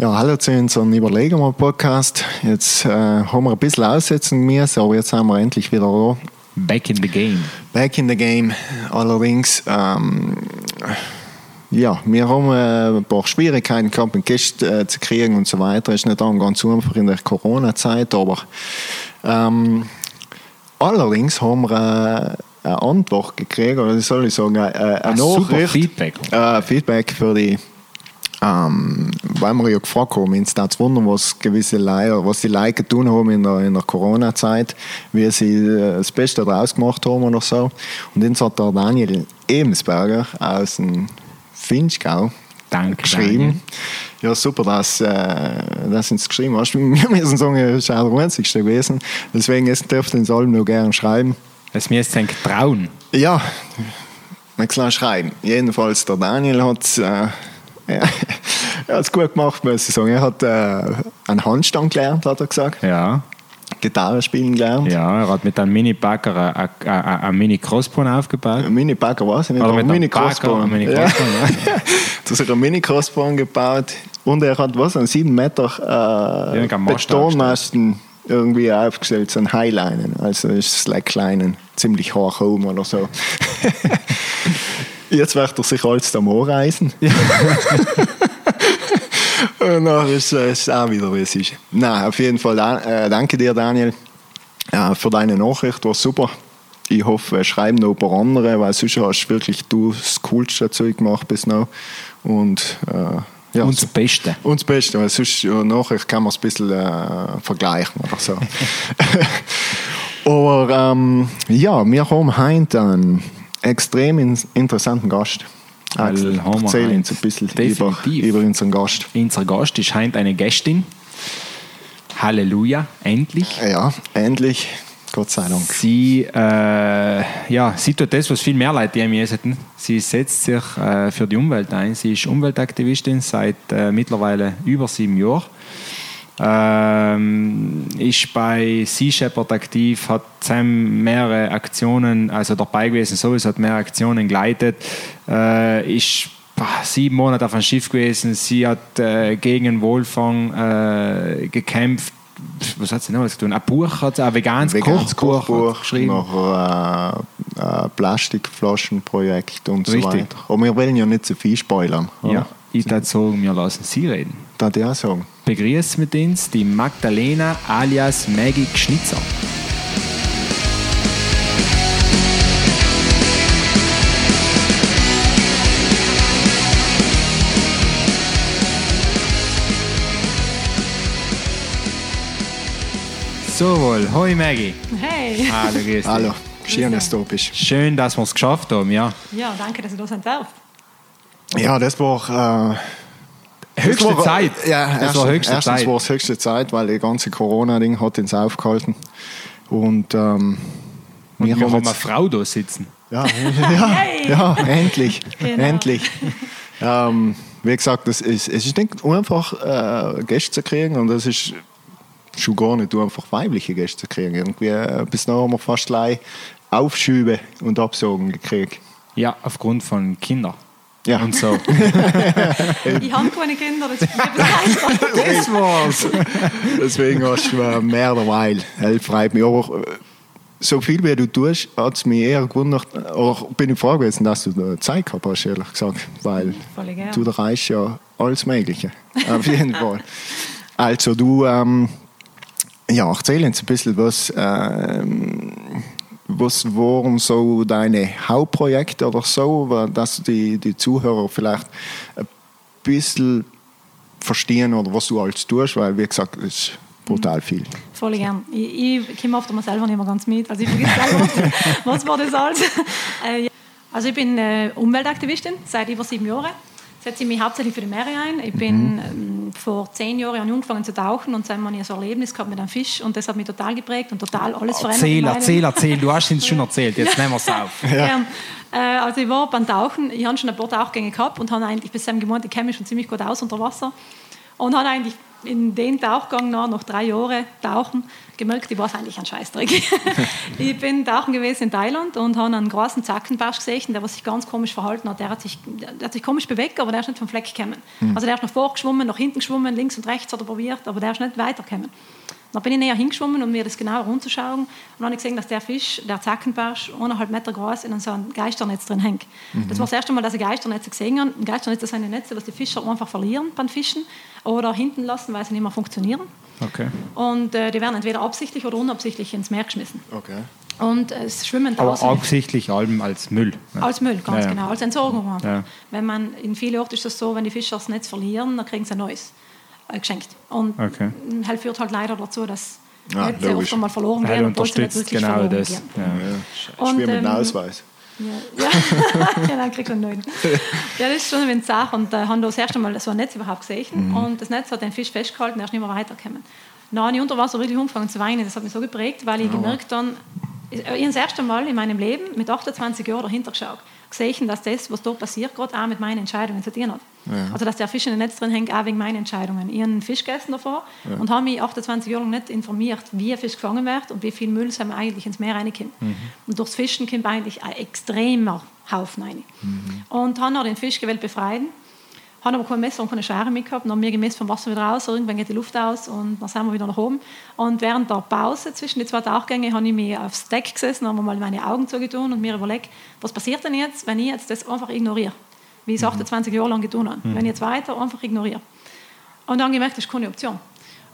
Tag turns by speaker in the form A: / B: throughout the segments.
A: Ja, hallo zu unserem Überlegen mal Podcast. Jetzt äh, haben wir ein bisschen aussetzen müssen, aber jetzt sind wir endlich wieder da.
B: Back in the game.
A: Back in the game. Allerdings, ähm, ja, wir haben äh, ein paar Schwierigkeiten gehabt, einen Gast äh, zu kriegen und so weiter. Ist nicht auch ganz einfach in der Corona-Zeit, aber ähm, allerdings haben wir äh, eine Antwort gekriegt, oder soll ich sagen, äh, eine
B: super
A: Nachricht.
B: Feedback.
A: Äh, Feedback für die ähm, weil wir ja gefragt haben, uns da zu wundern, was gewisse Leute, was die Leute getan haben in der, in der Corona-Zeit, wie sie äh, das Beste daraus gemacht haben oder so. Und uns hat der Daniel Ebensberger aus dem Finchgau
B: Danke,
A: geschrieben.
B: Daniel.
A: Ja, super, dass, äh, dass du uns geschrieben hast. Wir müssen sagen, es ist auch der einzigste gewesen. Deswegen ist- dürft ihr uns alle noch gerne schreiben.
B: Es mir ist ein Trauen.
A: Ja, man kann schreiben. Jedenfalls, der Daniel hat äh, ja, er hat es gut gemacht, muss ich sagen. Er hat äh, einen Handstand gelernt, hat er gesagt.
B: Ja.
A: Gitarre spielen gelernt.
B: Ja, er hat mit einem Mini-Bagger ein- ein ein Mini-Crossbone aufgebaut.
A: Mini Bagger war es nicht,
B: Oder mit einem
A: Mini
B: ein
A: Ja.
B: Ja.
A: Das hat ein Mini Crossbone gebaut und er hat was, einen 7 Meter äh, Betonmasten irgendwie aufgestellt, so ein Highlinen, also ist Slacklinen, ziemlich hoch oben oder so. Jetzt wird er sich alles am reisen. Und dann ist es auch wieder, wie es ist. Nein, auf jeden Fall äh, danke dir, Daniel, äh, für deine Nachricht. War super. Ich hoffe, schreiben noch ein paar andere, weil sonst hast du wirklich du das coolste Zeug gemacht bis now. Und äh, ja,
B: Und das Beste.
A: und das Beste, weil sonst ja, nachher kann man es ein bisschen äh, vergleichen oder so. Aber ähm, ja, wir haben heute einen extrem in interessanten Gast. Axel, erzähl uns ein bisschen über, über unseren Gast.
B: Unser Gast ist heute eine Gästin. Halleluja, endlich.
A: Ja, endlich, Gott sei Dank.
B: Sie, äh, ja, sie tut das, was viel mehr Leute die hätten. Sie setzt sich äh, für die Umwelt ein. Sie ist Umweltaktivistin seit äh, mittlerweile über sieben Jahren. Ähm, ist bei Sea Shepherd aktiv, hat zusammen mehrere Aktionen, also dabei gewesen, sowieso hat mehrere Aktionen geleitet, äh, ist boah, sieben Monate auf einem Schiff gewesen, sie hat äh, gegen den Wohlfang äh, gekämpft. Was hat sie noch getan? Ein Buch hat sie, ein veganes,
A: Veganes
B: Kochbuch, geschrieben.
A: noch äh, ein Plastikflaschenprojekt und
B: Richtig.
A: so weiter. Aber wir wollen ja nicht zu viel spoilern. oder?
B: Ja, ich würde sagen, wir lassen sie reden.
A: Darf ich auch sagen?
B: Begrüßt mit uns die Magdalena alias Maggie Schnitzer. So wohl, hoi Maggie.
C: Hey!
B: Hallo, grüß dich.
A: Hallo, schön, dass du bist.
B: Schön, dass wir es geschafft haben, ja.
C: Ja, danke, dass du da sein darfst.
A: Ja, das war... Äh,
B: Höchste
A: das war,
B: Zeit.
A: Ja,
B: das
A: erstens,
B: war höchste
A: erstens
B: Zeit.
A: war es höchste Zeit, weil das ganze Corona-Ding hat uns aufgehalten. Und, ähm,
B: Und wir haben
A: haben
B: eine Frau da sitzen.
A: ja, ja,
C: Hey!
A: ja, endlich,
C: Genau.
A: endlich. Ähm, wie gesagt, das ist, es ist nicht einfach, äh, Gäste zu kriegen und es ist schon gar nicht einfach weibliche Gäste zu kriegen. Irgendwie, äh, bis dahin haben wir fast gleich Aufschübe und Absagen gekriegt.
B: Ja, aufgrund von Kindern.
A: Ja.
B: Und so.
C: Ich habe keine Kinder, das ist
B: das war's.
A: Deswegen hast du äh, mehr derweil. Das freut mich. Aber äh, so viel wie du tust, hat es mich eher gewundert, oder bin ich froh gewesen, dass du Zeit gehabt hast, ehrlich gesagt. Weil du erreichst ja alles Mögliche. Auf jeden Fall. Also du, ähm, ja, erzähl uns ein bisschen, was, ähm, was waren so deine Hauptprojekte oder so, dass die, die Zuhörer vielleicht ein bisschen verstehen oder was du alles tust, weil wie gesagt, es ist brutal viel.
C: Voll gern. Ich, ich komme oft mal selber nicht mehr ganz mit. Also ich vergesse selber, was war das alles. Äh. Also ich bin äh, Umweltaktivistin seit über sieben Jahren. Setze mich hauptsächlich für die Meere ein. Ich bin ähm, vor zehn Jahren habe ich angefangen zu tauchen und dann habe ich ein Erlebnis gehabt mit einem Fisch und das hat mich total geprägt und total alles verändert. in
B: Erzähl, erzähl, erzähl. Du hast es schon erzählt. Jetzt nehmen wir es auf.
C: Gern. Äh, also ich war beim Tauchen, ich habe schon ein paar Tauchgänge gehabt und habe eigentlich bis zum gemeint, ich kenne mich schon ziemlich gut aus unter Wasser und habe eigentlich in den Tauchgang nach, nach drei Jahren Tauchen, gemerkt, ich war eigentlich ein Scheißdreck. ich bin tauchen gewesen in Thailand und habe einen großen Zackenbarsch gesehen, der was sich ganz komisch verhalten hat. Der hat sich, der hat sich komisch bewegt, aber der ist nicht vom Fleck gekommen. Mhm. Also der ist nach vorne geschwommen, nach hinten geschwommen, links und rechts hat er probiert, aber der ist nicht weitergekommen. Dann bin ich näher hingeschwommen, um mir das genauer anzuschauen. Und dann habe ich gesehen, dass der Fisch, der Zackenbarsch, eineinhalb Meter groß in so einem Geisternetz drin hängt. Mhm. Das war das erste Mal, dass ich Geisternetze gesehen habe. Geisternetze sind die Netze, dass die Fischer einfach verlieren beim Fischen oder hinten lassen, weil sie nicht mehr funktionieren.
B: Okay.
C: Und äh, die werden entweder absichtlich oder unabsichtlich ins Meer geschmissen.
A: Okay.
C: Und äh, es schwimmen
B: Aber absichtlich allem als Müll.
C: Ne? Als Müll, ganz ja, genau, als Entsorgung. Ja. Wenn man, in vielen Orten ist das so, wenn die Fischer das Netz verlieren, dann kriegen sie ein neues geschenkt. Und
B: okay.
C: das führt halt leider dazu, dass
A: ah,
C: Netze oft mal verloren gehen
B: und unterstützt genau das. Ja.
A: Ja. Und, Schwimmen ähm, Ausweis.
C: Ja, ja. genau, kriegt einen neuen. Ja, das ist schon eine Sache. Und da haben wir das erste Mal so ein Netz überhaupt gesehen. Mhm. Und das Netz hat den Fisch festgehalten, er ist nicht mehr weitergekommen. Dann habe ich unter Wasser wirklich angefangen zu weinen. Das hat mich so geprägt, weil ich oh. gemerkt habe, ich habe das erste Mal in meinem Leben mit 28 Jahren dahinter geschaut gesehen, dass das, was da passiert, gerade auch mit meinen Entscheidungen zu tun hat. Ja. Also, dass der Fisch in dem Netz drin hängt, auch wegen meinen Entscheidungen. Ich habe einen Fisch gegessen davor ja. und habe mich 28 Jahre lang nicht informiert, wie ein Fisch gefangen wird und wie viel Müll es eigentlich ins Meer reinkommt. Mhm. Und durchs Fischen kommt eigentlich ein extremer Haufen rein. Mhm. Und habe den Fisch gewählt befreien habe aber kein Messer und keine Schere mitgehabt. Dann haben wir gemessen vom Wasser wieder raus. Irgendwann geht die Luft aus und dann sind wir wieder nach oben. Und während der Pause zwischen den zwei Tauchgängen habe ich mich aufs Deck gesessen, habe mal meine Augen zugetan und mir überlegt, was passiert denn jetzt, wenn ich jetzt das einfach ignoriere? Wie ich es 28 mhm. Jahre lang getan habe. Mhm. Wenn ich jetzt weiter einfach ignoriere. Und dann gemerkt, das ist keine Option.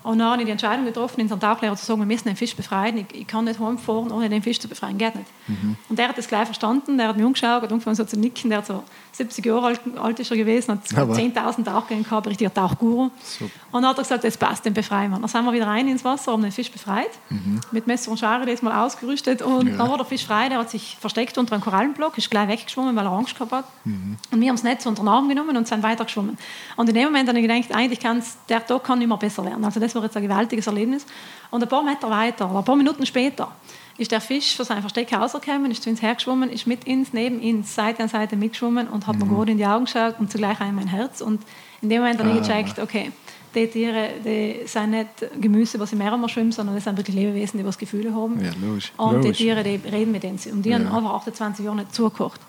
C: Und dann habe ich die Entscheidung getroffen, unseren Tauchlehrer zu sagen, wir müssen den Fisch befreien. Ich, ich kann nicht heimfahren, ohne den Fisch zu befreien. Geht nicht. Mhm. Und der hat das gleich verstanden. Der hat mich umgeschaut, hat angefangen so zu nicken. Der hat so 70 Jahre alt, alt ist er gewesen, hat 10.000 Tauchgänge gehabt, richtiger Tauchguru. Super. Und dann hat er gesagt, das passt, den befreien wir. Dann sind wir wieder rein ins Wasser, haben den Fisch befreit, mhm. mit Messer und Schere das mal ausgerüstet. Und ja. dann war der Fisch frei, der hat sich versteckt unter einem Korallenblock, ist gleich weggeschwommen, weil er Angst gehabt hat. Mhm. Und wir haben das Netz unter den Arm genommen und sind weitergeschwommen. Und in dem Moment habe ich gedacht, eigentlich kann der Tag kann immer besser werden. Also das war jetzt ein gewaltiges Erlebnis. Und ein paar Meter weiter, oder ein paar Minuten später, ist der Fisch von seinem Versteck rausgekommen, ist zu uns hergeschwommen, ist mit ins, neben uns, Seite an Seite mitgeschwommen und hat mhm. mir gerade in die Augen geschaut und zugleich auch in mein Herz. Und in dem Moment habe ich ah. gecheckt, okay, die Tiere die sind nicht Gemüse, was im Meer immer schwimmen, sondern das sind wirklich Lebewesen, die was Gefühle haben.
A: Ja, logisch.
C: Und
A: logisch.
C: die Tiere, die reden mit denen. Und die ja. haben einfach 28 Jahre nicht zugekocht.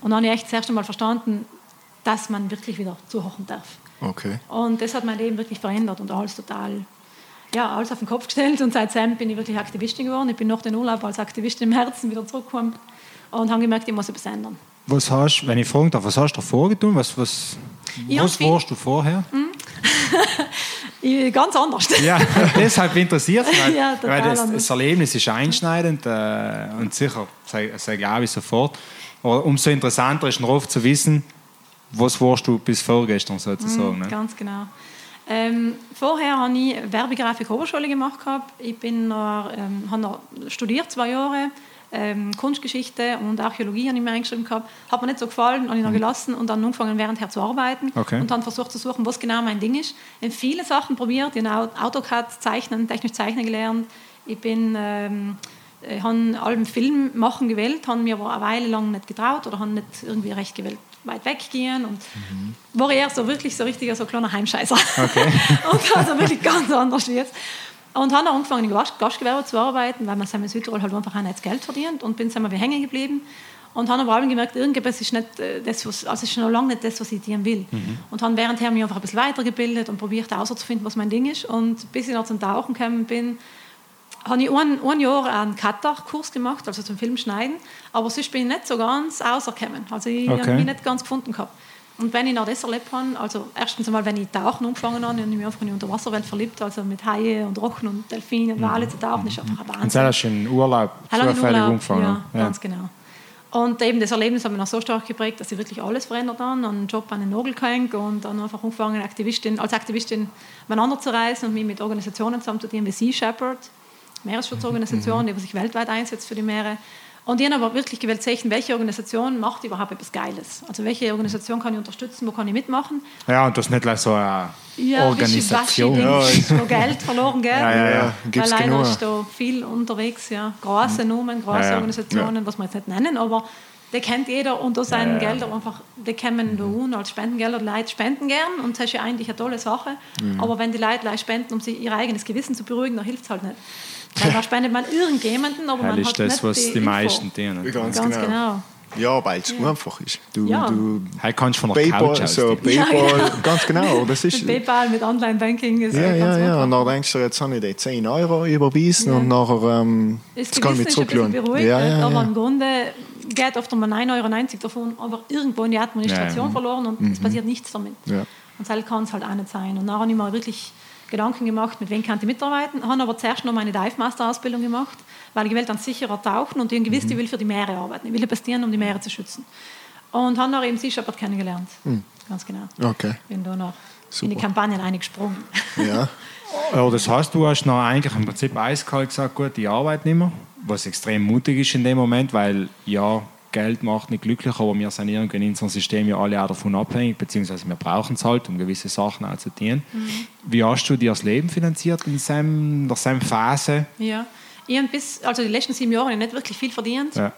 C: Und dann habe ich echt das erste Mal verstanden, dass man wirklich wieder zuhören darf.
A: Okay.
C: Und das hat mein Leben wirklich verändert und alles total ja, alles auf den Kopf gestellt und seitdem bin ich wirklich Aktivistin geworden. Ich bin nach dem Urlaub als Aktivistin im Herzen wieder zurückgekommen und habe gemerkt, ich muss etwas ändern.
B: Was hast, wenn ich fragen darf, was hast du davor getan? Was, was, was warst du vorher?
C: Mhm. ganz anders.
B: Ja, deshalb interessiert es mich. ja, weil das, das, Erlebnis ist einschneidend äh, und sicher, sage sag ich auch sofort. Aber umso interessanter ist noch oft zu wissen, was warst du bis vorgestern sozusagen.
C: Ne? Ganz genau. Ähm, vorher habe ich Werbegrafik Oberschule gemacht. Ich bin noch, ähm, habe noch studiert, zwei Jahre. Ähm, Kunstgeschichte und Archäologie habe ich mir eingeschrieben gehabt. Hat mir nicht so gefallen, habe ich noch mhm. gelassen und dann angefangen währendher zu arbeiten
B: okay.
C: und dann versucht zu suchen, was genau mein Ding ist. Ich habe viele Sachen probiert, ich habe AutoCAD zeichnen, technisch zeichnen gelernt. Ich bin ähm, ich habe allem Film machen gewählt, habe mir aber eine Weile lang nicht getraut oder habe nicht irgendwie recht gewählt weit weggehen und mhm. war eher so wirklich so richtiger so kleiner Heimscheißer.
B: Okay.
C: und also wirklich ganz anders wie jetzt. Und habe dann angefangen, im Gastgewerbe zu arbeiten, weil man in Südtirol halt einfach auch nicht Geld verdient und bin dann mal hängen geblieben. Und habe aber gemerkt, irgendwas ist nicht äh, das, was, also ist noch lange nicht das, was ich dienen will. Mhm. Und habe währendher mich einfach ein bisschen weitergebildet und probiert herauszufinden, was mein Ding ist. Und bis ich noch zum Tauchen gekommen bin, habe ich ein, ein Jahr einen Katar-Kurs gemacht, also zum Filmschneiden, aber sonst bin ich nicht so ganz rausgekommen. Also ich okay. habe mich nicht ganz gefunden gehabt. Und wenn ich noch das erlebt habe, also erstens einmal, wenn ich tauchen angefangen habe, habe ich mich einfach in die Unterwasserwelt verliebt, also mit Haie und Rochen und Delfinen und mhm. Wale zu tauchen, ist einfach ein Wahnsinn.
B: Und das hast du in Urlaub
C: zufällig angefangen? Ja, ja, ganz genau. Und eben das Erlebnis hat mich noch so stark geprägt, dass ich wirklich alles verändert habe, einen Job an den Nagel gehängt und dann einfach angefangen, Aktivistin, als Aktivistin miteinander zu reisen und mich mit Organisationen zusammenzutun wie Sea Shepherd, Meeresschutzorganisation, mhm. die sich weltweit einsetzt für die Meere. Und die haben aber wirklich gewählt, sehen, welche Organisation macht überhaupt etwas Geiles. Also welche Organisation kann ich unterstützen, wo kann ich mitmachen.
B: Ja, und das ist nicht so eine ja, Organisation.
C: Ja, wo Geld verloren geht.
B: Ja, ja, ja.
C: Gibt's Weil leider ist da viel unterwegs. Ja. Große Nummern, große ja, ja. Organisationen, was wir jetzt nicht nennen, aber die kennt jeder und da sind
B: Ja.
C: Gelder einfach, die kommen da un als Spendengelder. Die Leute spenden gern und das ist ja eigentlich eine tolle Sache.
B: Mhm.
C: Aber wenn die Leute Leute spenden, um sie ihr eigenes Gewissen zu beruhigen, dann hilft es halt nicht. Weil da spendet man irgendjemanden, aber
B: Das
C: man
B: ist
C: hat
B: das,
C: nicht
B: was die
C: Info.
B: meisten tun.
A: Ganz,
C: Ganz
A: genau.
C: genau.
A: Ja, weil es einfach ist. Du,
C: Ja.
A: du
B: Heute kannst von der Couch
A: Paypal,
B: aus.
A: so
C: Ja,
A: Paypal, ganz genau. Das ist,
C: Mit PayPal, mit Online-Banking ist
A: ja, ja, ja. Und dann denkst du, jetzt habe ich die 10 Euro überwiesen
C: Ja.
A: und nachher ähm,
C: Das
A: jetzt kann ich mich zurücklohnen.
C: beruhigt,
A: Ja, ja,
C: aber
A: ja.
C: im Grunde geht oft um 9,90 Euro davon aber irgendwo in die Administration
B: Ja, ja.
C: verloren und es passiert nichts damit.
A: Ja.
C: Und das kann es halt auch nicht sein. Und nachher ich mir wirklich Gedanken gemacht, mit wem kann ich mitarbeiten. Habe aber zuerst noch meine Dive Master Ausbildung gemacht, weil ich will dann sicherer tauchen und ich habe gewusst, ich will für die Meere arbeiten. Ich will tun, um die Meere zu schützen. Und habe dann eben Sea Shepherd kennengelernt. Ganz genau.
A: Okay.
C: Bin da noch in
A: Super.
C: die Kampagnen eingesprungen.
A: Ja.
B: Ja, das heißt, du hast noch eigentlich im Prinzip eiskalt gesagt, gut, ich arbeite nicht mehr, was extrem mutig ist in dem Moment, weil ja, Geld macht nicht glücklich, aber wir sind irgendwie in unserem System ja alle auch davon abhängig, beziehungsweise wir brauchen es halt, um gewisse Sachen auch zu tun. Wie hast du dir das Leben finanziert in seinem, Phase?
C: Ja. Ich habe bis, also die letzten sieben Jahre nicht wirklich viel verdient.
B: Ja.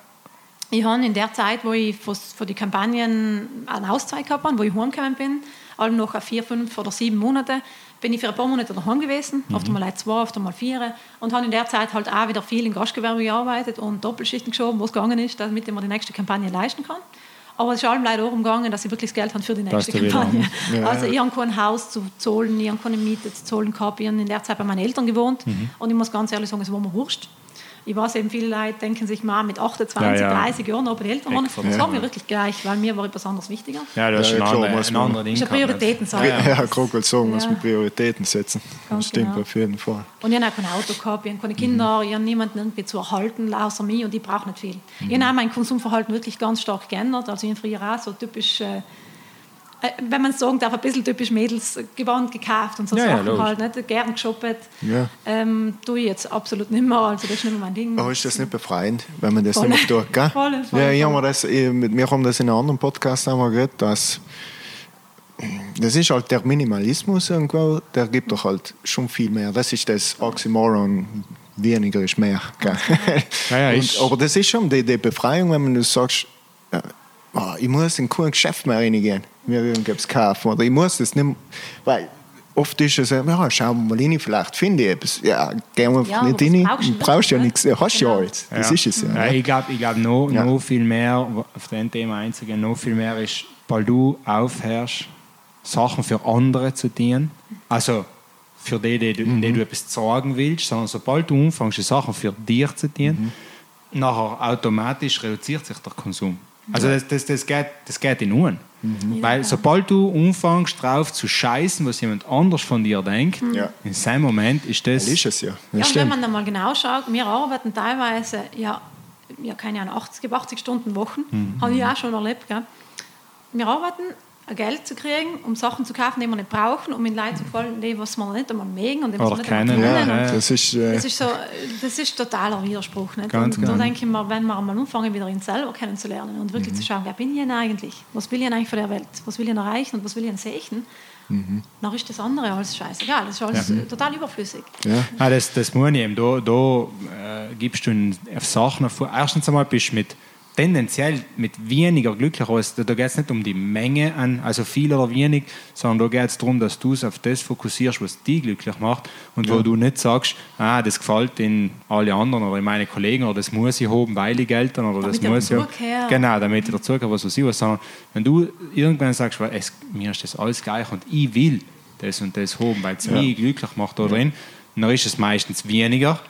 C: Ich habe in der Zeit, wo ich für die Kampagnen eine Auszeit gehabt habe, wo ich heimgekommen bin, allem noch vier, fünf oder sieben Monate, bin ich für ein paar Monate daheim gewesen, oft einmal ein, zwei, oft einmal vier und habe in der Zeit halt auch wieder viel im Gastgewerbe gearbeitet und Doppelschichten geschoben, wo es gegangen ist, damit ich mir die nächste Kampagne leisten kann. Aber es ist allem leider auch umgegangen, dass ich wirklich das Geld habe für die nächste Kampagne.
A: Ja,
C: also ich habe kein Haus zu zahlen, ich habe keine Miete zu zahlen gehabt, ich habe in der Zeit bei meinen Eltern gewohnt
B: Mhm.
C: und ich muss ganz ehrlich sagen, es war mir wurscht. Ich weiß eben, viele Leute denken sich mal mit 28,
B: Ja, ja.
C: 30 Jahren, ob die Eltern waren. Das war mir wirklich gleich, weil mir war etwas anderes wichtiger.
B: Ja, das
A: Ja,
B: ist ein,
A: klar, muss
B: ein
A: man-
B: anderer Ding.
C: Das ist eine
B: nicht?
C: Prioritätensache.
A: Ja, ja, kann gerade sagen, muss
C: Ja.
A: man Prioritäten setzen. Das
C: Ganz
A: stimmt
C: genau.
A: auf jeden Fall.
C: Und ich habe auch kein Auto gehabt, ich habe keine Kinder, ich habe niemanden irgendwie zu erhalten, außer mich und ich brauche nicht viel. Ich habe mein Konsumverhalten wirklich ganz stark geändert. Also ich habe früher auch so typisch, äh, wenn man sagen darf, ein bisschen typisch Mädelsgewand gekauft und so
B: Ja, ja,
C: Sachen
B: logisch.
C: halt, nicht? gern geshoppt.
A: Ja.
C: Ähm, tue ich jetzt absolut nicht mehr, also das ist nicht mehr mein Ding.
A: Aber ist das nicht befreiend, wenn man das
C: Voll.
A: nicht mehr tut, gell?
C: Voll, voll,
A: ja, ich
C: voll.
A: das, ich, mit mir haben das in einem anderen Podcast einmal geredet, dass das ist halt der Minimalismus irgendwo, der gibt doch halt schon viel mehr. Das ist das Oxymoron, weniger ist mehr. Gell?
B: Ja, ja,
A: Und, aber das ist schon die, die Befreiung, wenn man du sagst, ja, ah, ich muss in kein Geschäft mehr reingehen, mir irgendwas kaufen. Oder ich muss das nicht mehr, weil oft ist es, ja, schauen wir mal rein, vielleicht finde ich etwas. Ja, gehen wir
C: Ja,
A: nicht rein,
C: brauchst du
A: brauchst ja
C: nicht,
A: nichts, du hast ja
C: Genau.
A: alles. Das ist es ja.
B: Ja, ich glaube, ich glaub, noch,
A: Ja.
B: noch viel mehr, auf dem Thema einzugehen, noch viel mehr ist, weil du aufhörst, Sachen für andere zu dienen. Also für die, die, du- die du etwas sagen willst, sondern sobald du anfängst, Sachen für dich zu dienen, nachher automatisch reduziert sich der Konsum. Also das, das, das, geht, das geht in Uhren. Weil sobald du anfängst, drauf zu scheißen, was jemand anders von dir denkt,
A: Ja.
B: in seinem Moment ist das...
A: Das ist es ja.
C: Ja,
A: Das
C: und wenn man dann mal genau schaut, wir arbeiten teilweise, ja, ja keine Ahnung, 80, 80 Stunden Wochen,
A: Mhm.
C: habe ich auch schon erlebt. Gell? Wir arbeiten, Geld zu kriegen, um Sachen zu kaufen, die wir nicht brauchen, um in Leute zu gefallen, die was wir nicht einmal mögen und die wir nicht
B: kennen,
A: Ja,
B: ja,
A: das ist, äh,
C: Das ist, so, das ist totaler Widerspruch. Nicht?
B: Ganz
C: und
B: genau.
C: da denke ich mir, wenn wir mal anfangen, wieder uns selber kennenzulernen und
A: Mhm.
C: wirklich zu schauen, wer bin ich denn eigentlich? Was will ich denn eigentlich von der Welt? Was will ich denn erreichen und was will ich denn sehen?
A: Mhm.
C: Dann ist das andere alles scheißegal. Das ist alles äh, total überflüssig.
A: ja.
B: Ah, das, das muss ich eben. Da, da äh, gibst du in, auf Sachen vor. Erstens einmal bist du mit tendenziell mit weniger glücklich aus. Da, da geht es nicht um die Menge an, also viel oder wenig, sondern da geht es darum, dass du es auf das fokussierst, was dich glücklich macht und wo du nicht sagst, ah, das gefällt in alle anderen oder in meine Kollegen oder das muss ich haben, weil ich Geld habe oder
C: Damit
B: das
C: ich
B: muss ich
C: dazugehöre.
B: Genau, damit ich dazugehöre, was weiß ich was. Sondern wenn du irgendwann sagst, weil es, mir ist das alles gleich und ich will das und das haben, weil es mich glücklich macht da drin, dann ist es meistens weniger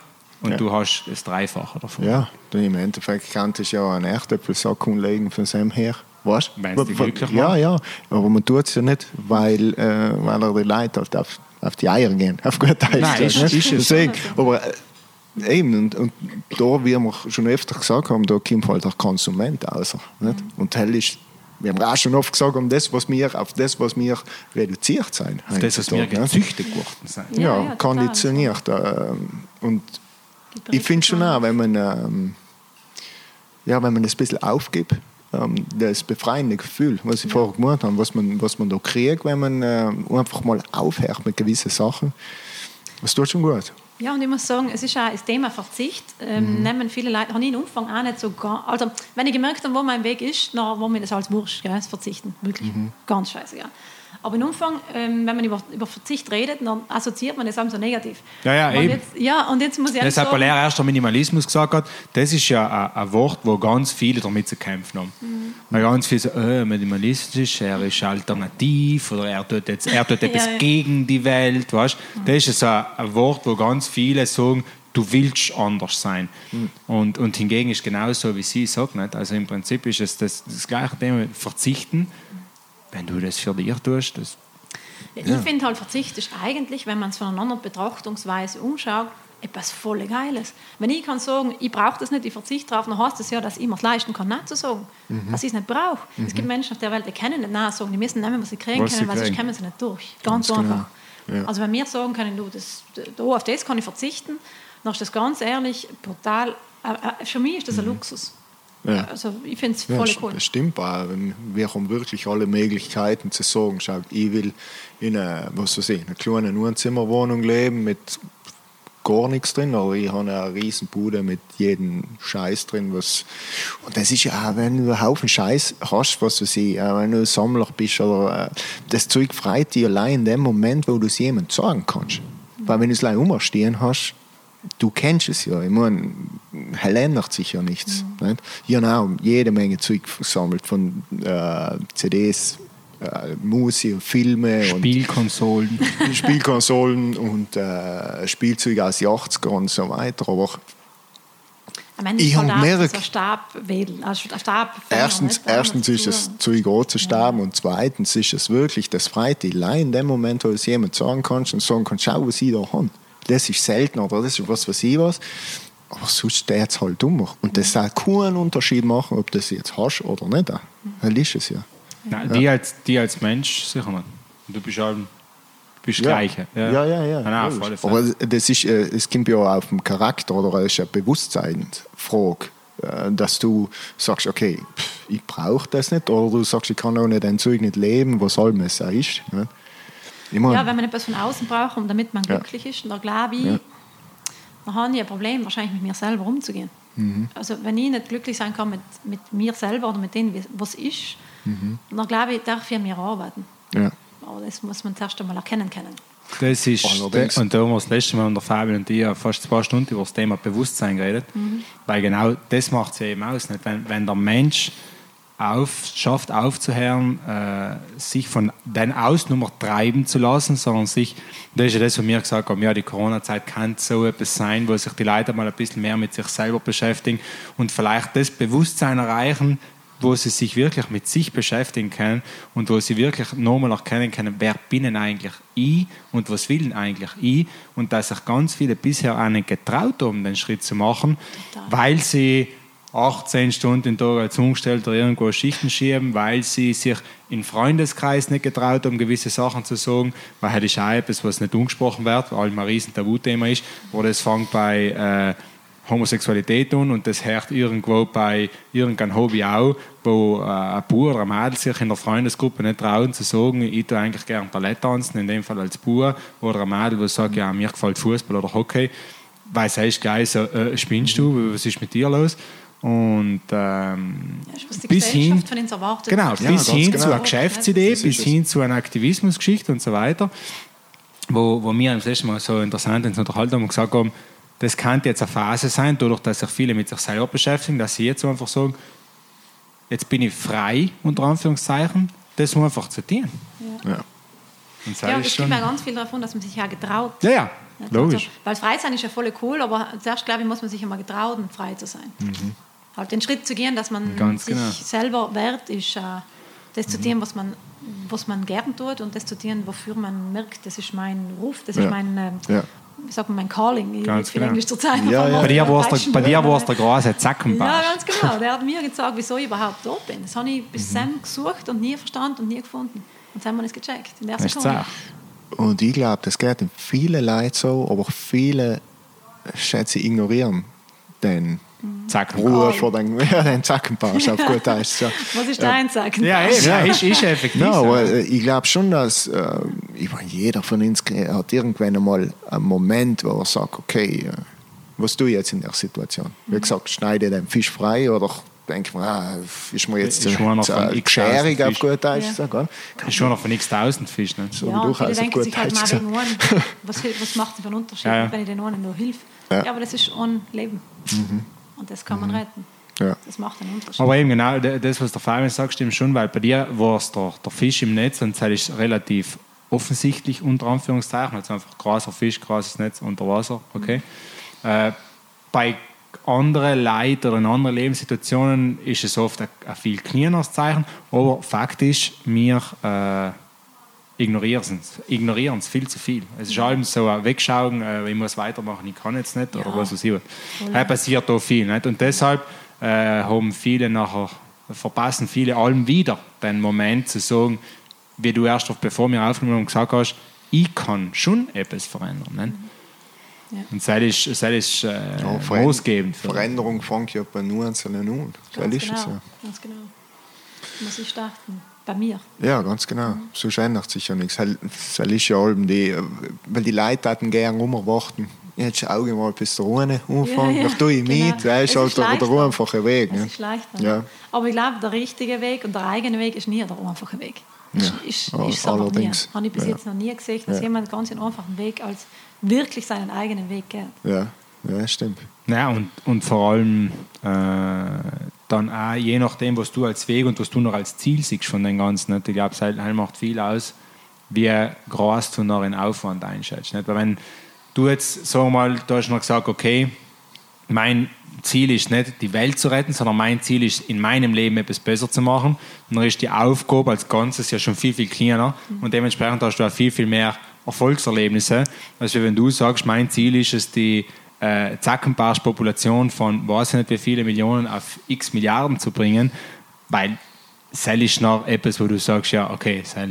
B: und
A: Ja.
B: du hast das Dreifache davon.
A: Ja, du im Endeffekt könntest du ja einen Erdäpfelsack umlegen von seinem her. Weißt
B: dich glücklich
A: Ja,
B: macht.
A: ja, aber man tut es ja nicht, weil, äh, weil er die Leute halt auf, auf die Eier gehen, auf gut Deutsch.
B: Nein, ist-
A: ne?
B: ist es.
A: Aber äh, eben, und, und da, wie wir schon öfter gesagt haben, da kommt halt der Konsument außer. Nicht? Und hell ist, wir haben auch schon oft gesagt, um das, was wir, auf das, was wir reduziert sein.
B: Auf das, was wir gezüchtet geworden sind.
C: Ja,
A: Ja,
C: ja,
A: konditioniert. ähm, und ich finde schon auch, wenn man, ähm, ja, wenn man das ein bisschen aufgibt, ähm, das befreiende Gefühl, was ich vorher gemacht habe, was man, was man da kriegt, wenn man ähm, einfach mal aufhört mit gewissen Sachen, das tut schon gut.
C: Ja, und ich muss sagen, es ist auch das Thema Verzicht. Ähm,
A: Mhm.
C: Nehmen viele Leute, habe ich am Anfang auch nicht so gar, also wenn ich gemerkt habe, wo mein Weg ist, dann war mir das als Wurscht, gell, das Verzichten, wirklich
A: Mhm.
C: ganz scheiße. Ja. Aber im Umfang, ähm, wenn man über, über Verzicht redet, dann assoziiert man das allem so negativ.
B: Ja, ja,
C: und
B: eben.
C: Jetzt, ja, und jetzt muss ich
B: Das hat Paler erst der Minimalismus gesagt hat, das ist ja ein, ein Wort, wo ganz viele damit zu kämpfen haben.
C: Mhm.
B: Weil ganz viele sagen, äh, minimalistisch, er ist alternativ oder er tut, jetzt, er tut etwas
C: Ja, ja.
B: gegen die Welt. Weißt? Das ist so ein, ein Wort, wo ganz viele sagen, du willst anders sein. Und, und hingegen ist genauso, wie sie sagt. Nicht? Also im Prinzip ist es das, das gleiche Thema, verzichten. Wenn du das für dich tust, das
C: Ich finde halt, Verzicht ist eigentlich, wenn man es von einer anderen Betrachtungsweise umschaut, etwas voll Geiles. Wenn ich kann sagen, ich brauche das nicht, ich verzichte darauf, dann heißt das ja, dass ich mir es leisten kann, nicht zu sagen,
B: Mhm.
C: dass ich es nicht brauche. Es gibt Menschen auf der Welt, die können nicht nein sagen, die müssen nehmen, was sie kriegen
A: Was
C: können, weil sonst kommen sie nicht durch. Ganz,
A: Ganz genau.
C: einfach.
A: Ja.
C: Also wenn wir sagen können, du, das, da auf das kann ich verzichten, dann ist das ganz ehrlich brutal. Äh, äh, Für mich ist das ein Luxus.
A: Ja.
C: Also ich finde es
A: Ja,
C: voll
A: das-
C: cool.
A: Das stimmt auch. Wir haben wirklich alle Möglichkeiten zu sagen, schau, ich will in einer, was weiß ich, einer kleinen Wohnzimmerwohnung leben mit gar nichts drin, aber ich habe eine riesen Bude mit jedem Scheiß drin. Was, und das ist ja auch, wenn du einen Haufen Scheiß hast, was weiß ich, wenn du Sammler bist, oder, äh, das Zeug freut dich allein in dem Moment, wo du es jemandem sagen kannst. Weil wenn du es allein umstehen hast, du kennst es ja. Ich meine, Hell ändert sich ja nichts. Nicht? Ich habe auch jede Menge Zeug gesammelt, von äh, CDs, äh, Musik, Filme
B: Spielkonsolen.
A: und Spielkonsolen und äh, Spielzeuge aus den 80er und so weiter. Aber
C: Am Ende
A: Ich
C: ist halt
A: hab
C: auch
A: gemerkt-
C: ein Stabwedel, also Stab
A: erstens, erstens ist es Zeug auch zu sterben und zweitens ist es wirklich das freut dich allein in dem Moment, wo du es jemand sagen kannst und sagen kannst, schau, was ich da habe. Das ist selten oder das ist was, was ich was. Aber sonst steht es halt dummer. Und das soll keinen Unterschied machen, ob du das jetzt hast oder nicht. Weil ist es ja.
B: Nein, die, als, die als Mensch sicher nicht. Du bist halt du bist
A: Ja.
B: Gleiche.
A: Ja, ja, ja.
B: Nein,
A: logisch.
B: alle Fälle.
A: Aber das ist, äh, es kommt ja auch auf den Charakter oder es ist eine Bewusstseinsfrage, äh, dass du sagst, okay, ich brauche das nicht, oder du sagst, ich kann auch nicht ein Zeug nicht leben, was soll man es ist. Meine,
C: Ja, wenn man etwas von außen braucht, um damit man
A: Ja.
C: glücklich ist, dann glaube ich,
A: Ja.
C: dann habe ich ein Problem, wahrscheinlich mit mir selber umzugehen.
A: Mhm.
C: Also wenn ich nicht glücklich sein kann mit, mit mir selber oder mit dem, was ist,
A: Mhm.
C: dann glaube ich, darf ich an mir arbeiten.
A: ja.
C: Aber das muss man zuerst einmal erkennen können.
B: Das ist,
A: Allerdings.
B: und da haben wir das letzte Mal mit der Fabian und ich ja fast zwei Stunden über das Thema Bewusstsein geredet.
C: Mhm.
B: Weil genau das macht es ja eben aus. Nicht? Wenn, wenn der Mensch auf, schafft aufzuhören, äh, sich von den Ausnummer treiben zu lassen, sondern sich, das ist ja das, was wir gesagt haben, ja, die Corona-Zeit kann so etwas sein, wo sich die Leute mal ein bisschen mehr mit sich selber beschäftigen und vielleicht das Bewusstsein erreichen, wo sie sich wirklich mit sich beschäftigen können und wo sie wirklich nochmal erkennen können, wer bin denn eigentlich ich und was will denn eigentlich ich und dass sich ganz viele bisher auch nicht getraut haben, den Schritt zu machen,
C: Total.
B: weil sie 18 Stunden im Tag als Umgestellter irgendwo Schichten schieben, weil sie sich im Freundeskreis nicht getraut haben, gewisse Sachen zu sagen, weil das ist auch etwas, was nicht angesprochen wird, weil ein riesen Tabuthema ist, oder es fängt bei äh, Homosexualität an und das hört irgendwo bei irgendeinem Hobby auch, wo äh, ein Bub oder ein Mädel sich in der Freundesgruppe nicht trauen zu sagen, ich tue eigentlich gerne Ballett tanzen, in dem Fall als Bub, oder ein Mädel, das sagt, ja, mir gefällt Fußball oder Hockey, weil es heißt gleich so, äh, spinnst du, was ist mit dir los? Und ähm,
C: Ja,
B: bis hin,
C: Gesellschaft von uns erwartet.
B: genau,
A: Ja,
B: bis hin
A: genau.
B: zu einer Geschäftsidee, bis
A: es.
B: hin zu einer Aktivismusgeschichte und so weiter, wo, wo wir das letzte Mal so interessant uns unterhalten haben und gesagt haben, das könnte jetzt eine Phase sein, dadurch, dass sich viele mit sich selber beschäftigen, dass sie jetzt so einfach sagen, jetzt bin ich frei, unter Anführungszeichen, das einfach zu tun.
A: Ja.
B: Und das
C: Ja, es gibt ja ganz viel davon, dass man sich ja getraut.
B: ja, ja, logisch.
C: Also, weil frei sein ist ja voll cool, aber zuerst, glaube ich, muss man sich immer getrauen, frei zu sein. Halt den Schritt zu gehen, dass man
B: Mhm. Ganz
C: sich
B: genau. Mhm.
C: selber wert ist, äh, das zu tun, was man, was man gern tut und das zu tun, wofür man merkt, das ist mein Ruf, das
A: Ja.
C: ist mein, ähm,
A: Ja.
C: wie sagt man, mein Calling. Ich
B: Ganz genau.
C: Englisch zur Zeit.
A: Ja, ja.
B: Bei dir war es der, bei dir war's der große Zackenbausch.
C: Ja, ganz genau. Der hat mir gesagt, wieso ich überhaupt da bin. Das habe ich bis
B: Mhm.
C: dann gesucht und nie verstanden und nie gefunden. Und jetzt haben wir es gecheckt. In der Sekunde.
A: Und ich glaube, das geht in viele Leute so, aber viele schätze ich, ignorieren den. Ruhe vor den, ja, den Zackenpass auf gut heißt ja.
C: Was ist dein Sagen?
B: Ja, eben, ja. Ist, ist effektiv.
A: Aber äh, ich glaube schon, dass äh, ich meine, jeder von uns hat irgendwann einmal einen Moment, wo er sagt, okay, äh, was tue ich jetzt in der Situation? Wie gesagt, schneide ich den Fisch frei oder denke mir, ah, ist mir jetzt
B: Ist
A: zu,
B: schon noch
A: zu,
B: von
A: zu
B: x
A: schärig auf gut Deutsch
C: Ja.
A: sagen.
B: ist schon noch von x tausend Fisch. Ne?
A: So
C: ja,
A: wie du
C: viele denken sich halt mal was, was macht es für einen Unterschied,
B: Ja, ja.
C: wenn ich den einen nur hilf.
A: Ja.
C: Ja. aber das ist ein Leben. Und das kann man retten.
A: Ja.
C: Das macht einen Unterschied.
B: Aber eben genau das, was der Fabian sagt, stimmt schon, weil bei dir war es der, der Fisch im Netz und das ist relativ offensichtlich, unter Anführungszeichen, also einfach großer Fisch, großes Netz unter Wasser, okay. Äh, bei anderen Leuten oder in anderen Lebenssituationen ist es oft ein, ein viel kleineres Zeichen, aber Fakt ist, wir äh, ignorieren es ignorieren es viel zu viel. Es ist allem so ein Wegschauen, äh, ich muss weitermachen, ich kann jetzt nicht oder
C: Ja.
B: was weiß ich. was. Da passiert auch viel. Nicht? Und deshalb äh, haben viele nachher, verpassen viele allem wieder den Moment zu sagen, wie du erst, bevor wir aufgenommen haben, gesagt hast, ich kann schon etwas verändern. Nicht?
C: Ja.
B: Und das ist, das ist äh,
A: Ja.
B: Für
A: Veränderung fängt ja bei Nuancen an. Das
C: ganz,
A: ist
C: genau,
A: es ja.
C: ganz genau. Muss ich starten. Bei mir.
A: Ja, ganz genau. Sonst ändert sich ja nichts. Das ist ja allem die, weil die Leute hatten gerne rumwarten. Jetzt Auge mal bis der Ruhe anfangen,
C: Ja, ja,
A: tue ich
C: genau.
A: mit. Das ist
C: Es
A: halt
C: ist
A: der, der einfache Weg.
C: Es
A: Ne?
C: ist leichter.
A: Ja.
C: Aber ich glaube, der richtige Weg und der eigene Weg ist nie der einfache Weg. Ist,
A: Ja,
C: ist, ist es nie.
A: allerdings.
C: Habe ich bis
A: Ja.
C: jetzt noch nie gesehen, dass jemand ganz einen einfachen Weg als wirklich seinen eigenen Weg geht.
A: Ja, ja, stimmt.
B: Ja, und, und vor allem äh, dann auch je nachdem, was du als Weg und was du noch als Ziel siehst von den Ganzen. Nicht? Ich glaube, es halt- macht viel aus, wie groß du noch den Aufwand einschätzt. Nicht? Weil wenn du jetzt, sag mal, du hast noch gesagt, okay, mein Ziel ist nicht, die Welt zu retten, sondern mein Ziel ist, in meinem Leben etwas besser zu machen. Und dann ist die Aufgabe als Ganzes ja schon viel, viel kleiner. Und dementsprechend hast du auch viel, viel mehr Erfolgserlebnisse, als wenn du sagst, mein Ziel ist es, die äh, Zackenbarsch-Population von, weiß ich nicht wie viele Millionen auf x Milliarden zu bringen, weil das ist noch etwas, wo du sagst, ja, okay, das äh,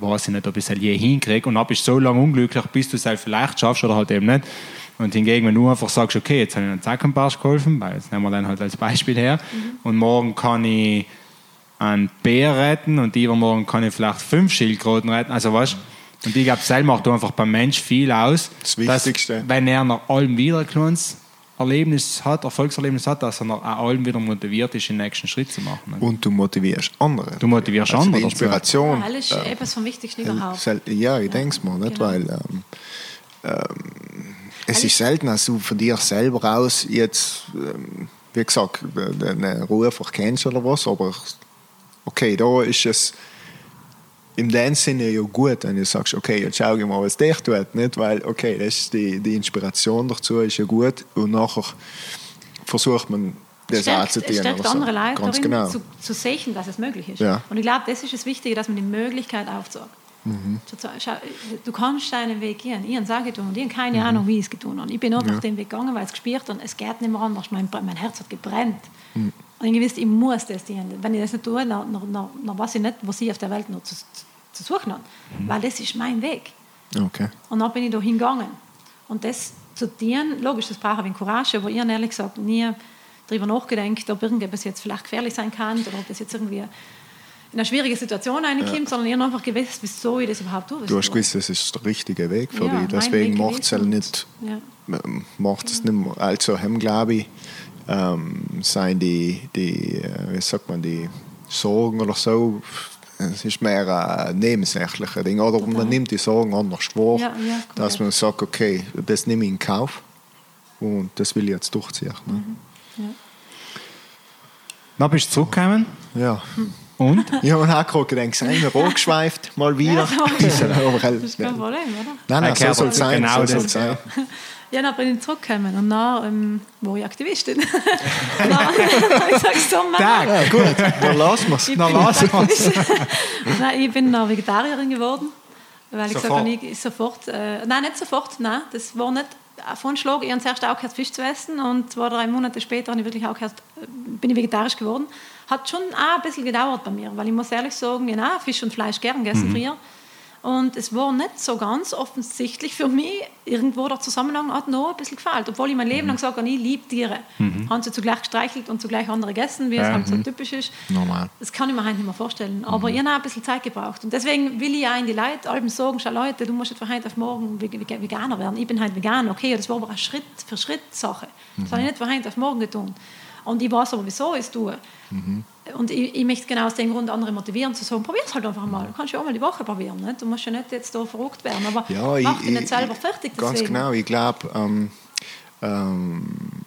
B: weiß ich nicht, ob ich es je hinkriege und dann bist du so lange unglücklich, bis du es vielleicht schaffst oder halt eben nicht. Und hingegen, wenn du einfach sagst, okay, jetzt habe ich einen Zackenbarsch geholfen, weil das nehmen wir dann halt als Beispiel her, und morgen kann ich einen Bär retten und übermorgen kann ich vielleicht fünf Schildkröten retten, also weißt und ich glaube, das macht einfach beim Mensch viel aus,
A: Das Wichtigste.
B: dass, wenn er nach allem wieder ein kleines Erlebnis hat, Erfolgserlebnis hat, dass er nach allem wieder motiviert ist, den nächsten Schritt zu machen.
A: Und du motivierst andere.
B: Du motivierst
A: also
B: andere.
A: Inspiration.
C: Weil es ist etwas vom Wichtigsten
A: äh,
C: überhaupt.
A: sel- ja, ich denke es mir, nicht?
C: genau.
A: Weil ähm, ähm, es ist selten, dass du von dir selber aus jetzt, ähm, wie gesagt, den Ruf erkennst oder was, aber okay, da ist es in dem Sinne ja gut, wenn du sagst, okay, jetzt schau ich mal, was der tut, nicht? Weil, okay, das ist die, die Inspiration dazu ist ja gut und nachher versucht man das
C: stärkt,
A: anzuziehen.
C: es stärkt
A: oder so.
C: andere Leute darin,
A: genau.
C: zu, zu sehen, dass es möglich ist.
A: Ja.
C: Und ich glaube, das ist das Wichtige, dass man die Möglichkeit aufzeigt.
A: Mhm.
C: Du kannst deinen Weg gehen. Ich auch getan und ich habe
A: Mhm.
C: keine Ahnung, wie ich es getan habe. Ich bin einfach den Weg gegangen, weil es gespürt und es geht nicht mehr anders. Mein, mein Herz hat gebrennt.
A: Mhm.
C: Und ich wusste, ich muss das tun. Wenn ich das nicht tue, dann, dann, dann, dann weiß ich nicht, was ich auf der Welt noch zu, zu suchen habe.
A: Mhm.
C: Weil das ist mein Weg.
A: Okay.
C: Und dann bin ich da hingegangen. Und das zu tun, logisch, das braucht ein Courage, aber ich habe ehrlich gesagt nie darüber nachgedacht, ob irgendetwas jetzt vielleicht gefährlich sein kann oder ob das jetzt irgendwie in eine schwierige Situation reinkommt, sondern ich habe einfach gewusst, wieso ich das überhaupt tue.
A: Du hast gewusst, das ist der richtige Weg für
C: Ja,
A: dich. Deswegen
C: Weg
A: macht es halt nicht,
C: ja.
A: ähm, macht es nicht mehr. Also, hem, glaube ich, ähm, sind die, die äh, wie sagt man, die Sorgen oder so, es ist mehr ein nebensächliches Ding. Oder
C: Total.
A: man nimmt die Sorgen anders wahr,
C: Ja, ja,
A: dass man sagt, okay, das nehme ich in Kauf und das will ich jetzt durchziehen. Ne?
C: Mhm.
B: Dann bist du zurückgekommen
A: Ja.
B: und?
A: Ich habe auch gerade gedacht, sind wir angeschweift, mal wieder.
C: Ja, das ist kein
A: nein,
C: Problem, oder?
A: nein,
B: Herr
A: so soll es sein.
B: genau
A: so soll's sein.
C: Ja, dann bin ich zurückgekommen und dann ähm, war ich Aktivistin. und dann habe ich gesagt, so,
B: Tag.
A: Ja, gut, dann lassen wir es.
C: Ich
B: Na,
C: bin
B: lass
C: Aktivistin. Nein, ich bin dann Vegetarierin geworden. Weil ich
B: Sofort?
C: gesagt habe, ich sofort, äh, nein, nicht sofort, nein, das war nicht von Schlag. Ich habe zuerst auch gehört, Fisch zu essen und zwei, drei Monate später habe ich wirklich auch gehört, äh, bin ich vegetarisch geworden. Hat schon auch ein bisschen gedauert bei mir, weil ich muss ehrlich sagen, ja, Fisch und Fleisch gern gegessen früher. Und es war nicht so ganz offensichtlich für mich, irgendwo der Zusammenhang hat noch ein bisschen gefällt. Obwohl ich mein Leben lang gesagt habe, ich liebe Tiere. Mhm. Haben sie zugleich gestreichelt und zugleich andere gegessen, wie es halt so mhm. typisch ist.
A: Normal.
C: Das kann ich mir halt nicht mehr vorstellen. Aber mhm. ich habe ein bisschen Zeit gebraucht. Und deswegen will ich ja in die Leute Alben sagen, schau Leute, du musst jetzt von heute auf morgen Veganer werden. Ich bin halt vegan, okay, das war aber eine Schritt für Schritt Sache. Das mhm. habe ich nicht von heute auf morgen getan. Und ich weiß aber, wieso ich es tue. Mhm. Und ich, ich, möchte genau aus dem Grund andere motivieren, zu sagen, probier es halt einfach mal. Du kannst ja auch mal die Woche probieren. Nicht? Du musst ja nicht jetzt da verrückt werden, aber
A: ja,
C: mach dich nicht selber fertig.
A: Deswegen. Ganz genau, ich glaube, ähm, ähm,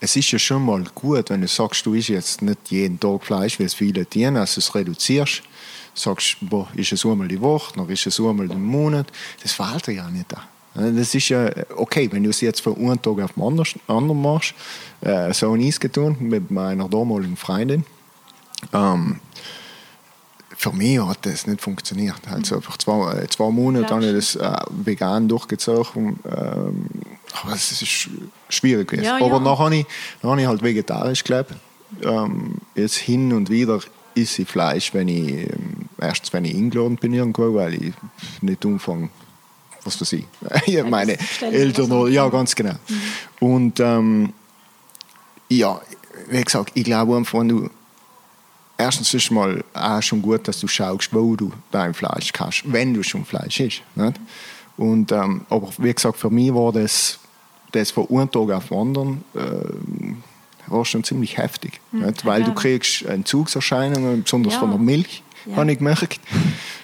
A: es ist ja schon mal gut, wenn du sagst, du isst jetzt nicht jeden Tag Fleisch, wie es viele Tiere, also es reduzierst. Sagst, boah, ist es einmal die Woche, dann ist es einmal im Monat. Das fällt dir ja nicht an. Das ist ja okay, wenn du es jetzt von einem Tag auf den anderen machst. Äh, so habe ich es getan mit meiner damaligen Freundin. Ähm, für mich hat das nicht funktioniert. Also einfach zwei, äh, zwei Monate habe ich das äh, vegan durchgezogen. Ähm, aber es ist schwierig gewesen. Ja, aber ja. dann habe ich, dann habe ich halt vegetarisch gelebt. Ähm, jetzt hin und wieder esse ich Fleisch, wenn ich ähm, erstens wenn ich eingeladen bin irgendwo, weil ich nicht umfange was weiß ich, meine Eltern, oder, ja, ganz genau. Mhm. Und ähm, ja, wie gesagt, ich glaube einfach, wenn du erstens ist mal auch schon gut, dass du schaust, wo du dein Fleisch kannst, wenn du schon Fleisch isst. Nicht? Und, ähm, aber wie gesagt, für mich war das, das von einem Tag auf den anderen äh, war schon ziemlich heftig. Mhm, Weil du kriegst Entzugserscheinungen, besonders ja. von der Milch ja. habe ich gemerkt.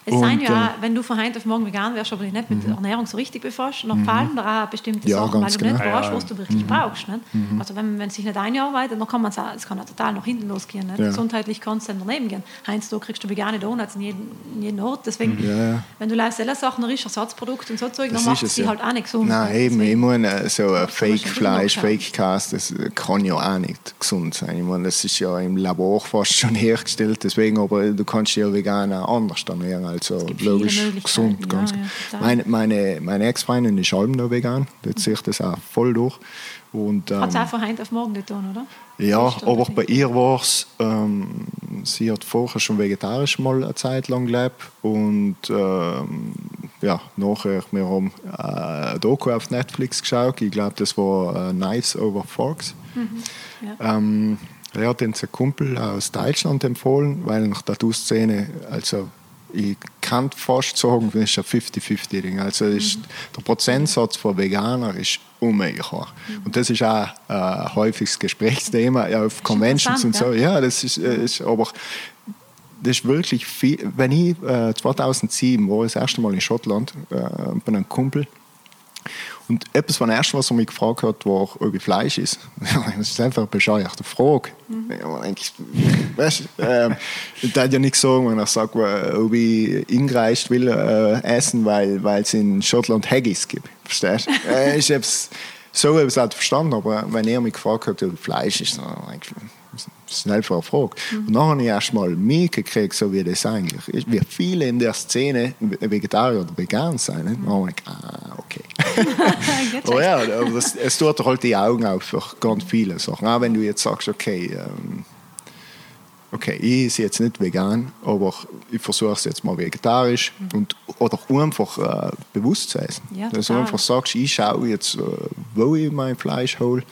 C: Es sein ja, äh, wenn du von heute auf morgen vegan wärst, aber dich nicht mit mhm. Ernährung so richtig befasst, dann mhm. fallen da auch bestimmte
A: ja,
C: Sachen, weil du
A: genau.
C: nicht weißt, was du wirklich mhm. brauchst. Nicht? Also wenn man sich nicht einarbeitet, dann kann man es kann ja total nach hinten losgehen. Nicht? Ja. Gesundheitlich kann es dann daneben gehen. Heinz, du kriegst du vegane Donuts in jedem, in jedem Ort. Deswegen,
A: ja.
C: wenn du live selber Sachen riechst, Ersatzprodukte und so Zeug, dann macht es die halt auch nicht gesund.
A: Nein, eben, ich meine, so ein Fake-Fleisch, Fake-Cast, das kann ja auch nicht gesund sein. Ich meine, das ist ja im Labor fast schon hergestellt, deswegen, aber du kannst ja vegan auch anders ernähren. Also logisch gesund. Ganz ja, meine meine, meine Ex-Freundin ist halb noch vegan, da ziehe ich das auch voll durch. Und,
C: ähm, hat es auch von heute auf morgen getan, oder?
A: Ja, aber bei ihr war es, ähm, sie hat vorher schon vegetarisch mal eine Zeit lang gelebt und ähm, ja, nachher, wir haben äh, ein Doku auf Netflix geschaut, ich glaube, das war äh, Knives Over Forks. Mhm. Ja. Ähm, er hat uns ein Kumpel aus Deutschland empfohlen, weil nach der Tattoo-Szene, also ich kann fast sagen, das ist ein 50-50-Ding. Also ist, mhm. der Prozentsatz von Veganern ist unmöglich hoch. Mhm. Und das ist auch ein häufiges Gesprächsthema ja, auf Conventions und so. Ja, das ist, äh, ist aber das ist wirklich viel. Wenn ich äh, 2007 war, das erste Mal in Schottland äh, bei einem Kumpel und etwas von Ersten, was er mich gefragt hat, war, ob ich Fleisch ist. das ist einfach eine bescheuerte Frage. Mhm. Weißt, äh, ich darf ja nicht sagen, wenn er sagt, äh, ob ich ingereist will äh, essen, weil es in Schottland Haggis gibt. Verstehst du? äh, ich habe so etwas halt verstanden, aber wenn er mich gefragt hat, ob Fleisch ist, dann das ist eine Frage. Mhm. Und dann habe ich erst mal mitgekriegt, so wie das eigentlich ist. Wie viele in der Szene Vegetarier oder vegan sein. Mhm. Dann habe ich gedacht, ah, okay. oh ja, aber das, es tut halt die Augen auf für ganz viele Sachen. Auch wenn du jetzt sagst, okay, ähm, okay, ich esse jetzt nicht vegan, aber ich versuche es jetzt mal vegetarisch mhm. und, oder einfach äh, bewusst zu essen. Ja, Dass du einfach sagst, ich schaue jetzt, äh, wo ich mein Fleisch hole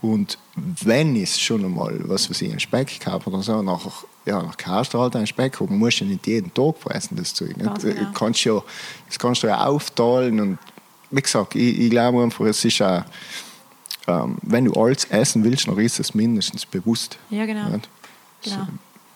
A: und wenn ich schon einmal, was weiß ich, einen Speck habe oder so, nachher, ja, nach kannst du halt einen Speck haben. Du musst ja nicht jeden Tag fressen, das Zeug. Nicht? Genau. Kannst ja, das kannst du ja aufteilen und wie gesagt, ich, ich glaube einfach, es ist auch, ähm, wenn du alles essen willst, dann ist es mindestens bewusst.
C: Ja, genau. genau.
A: So,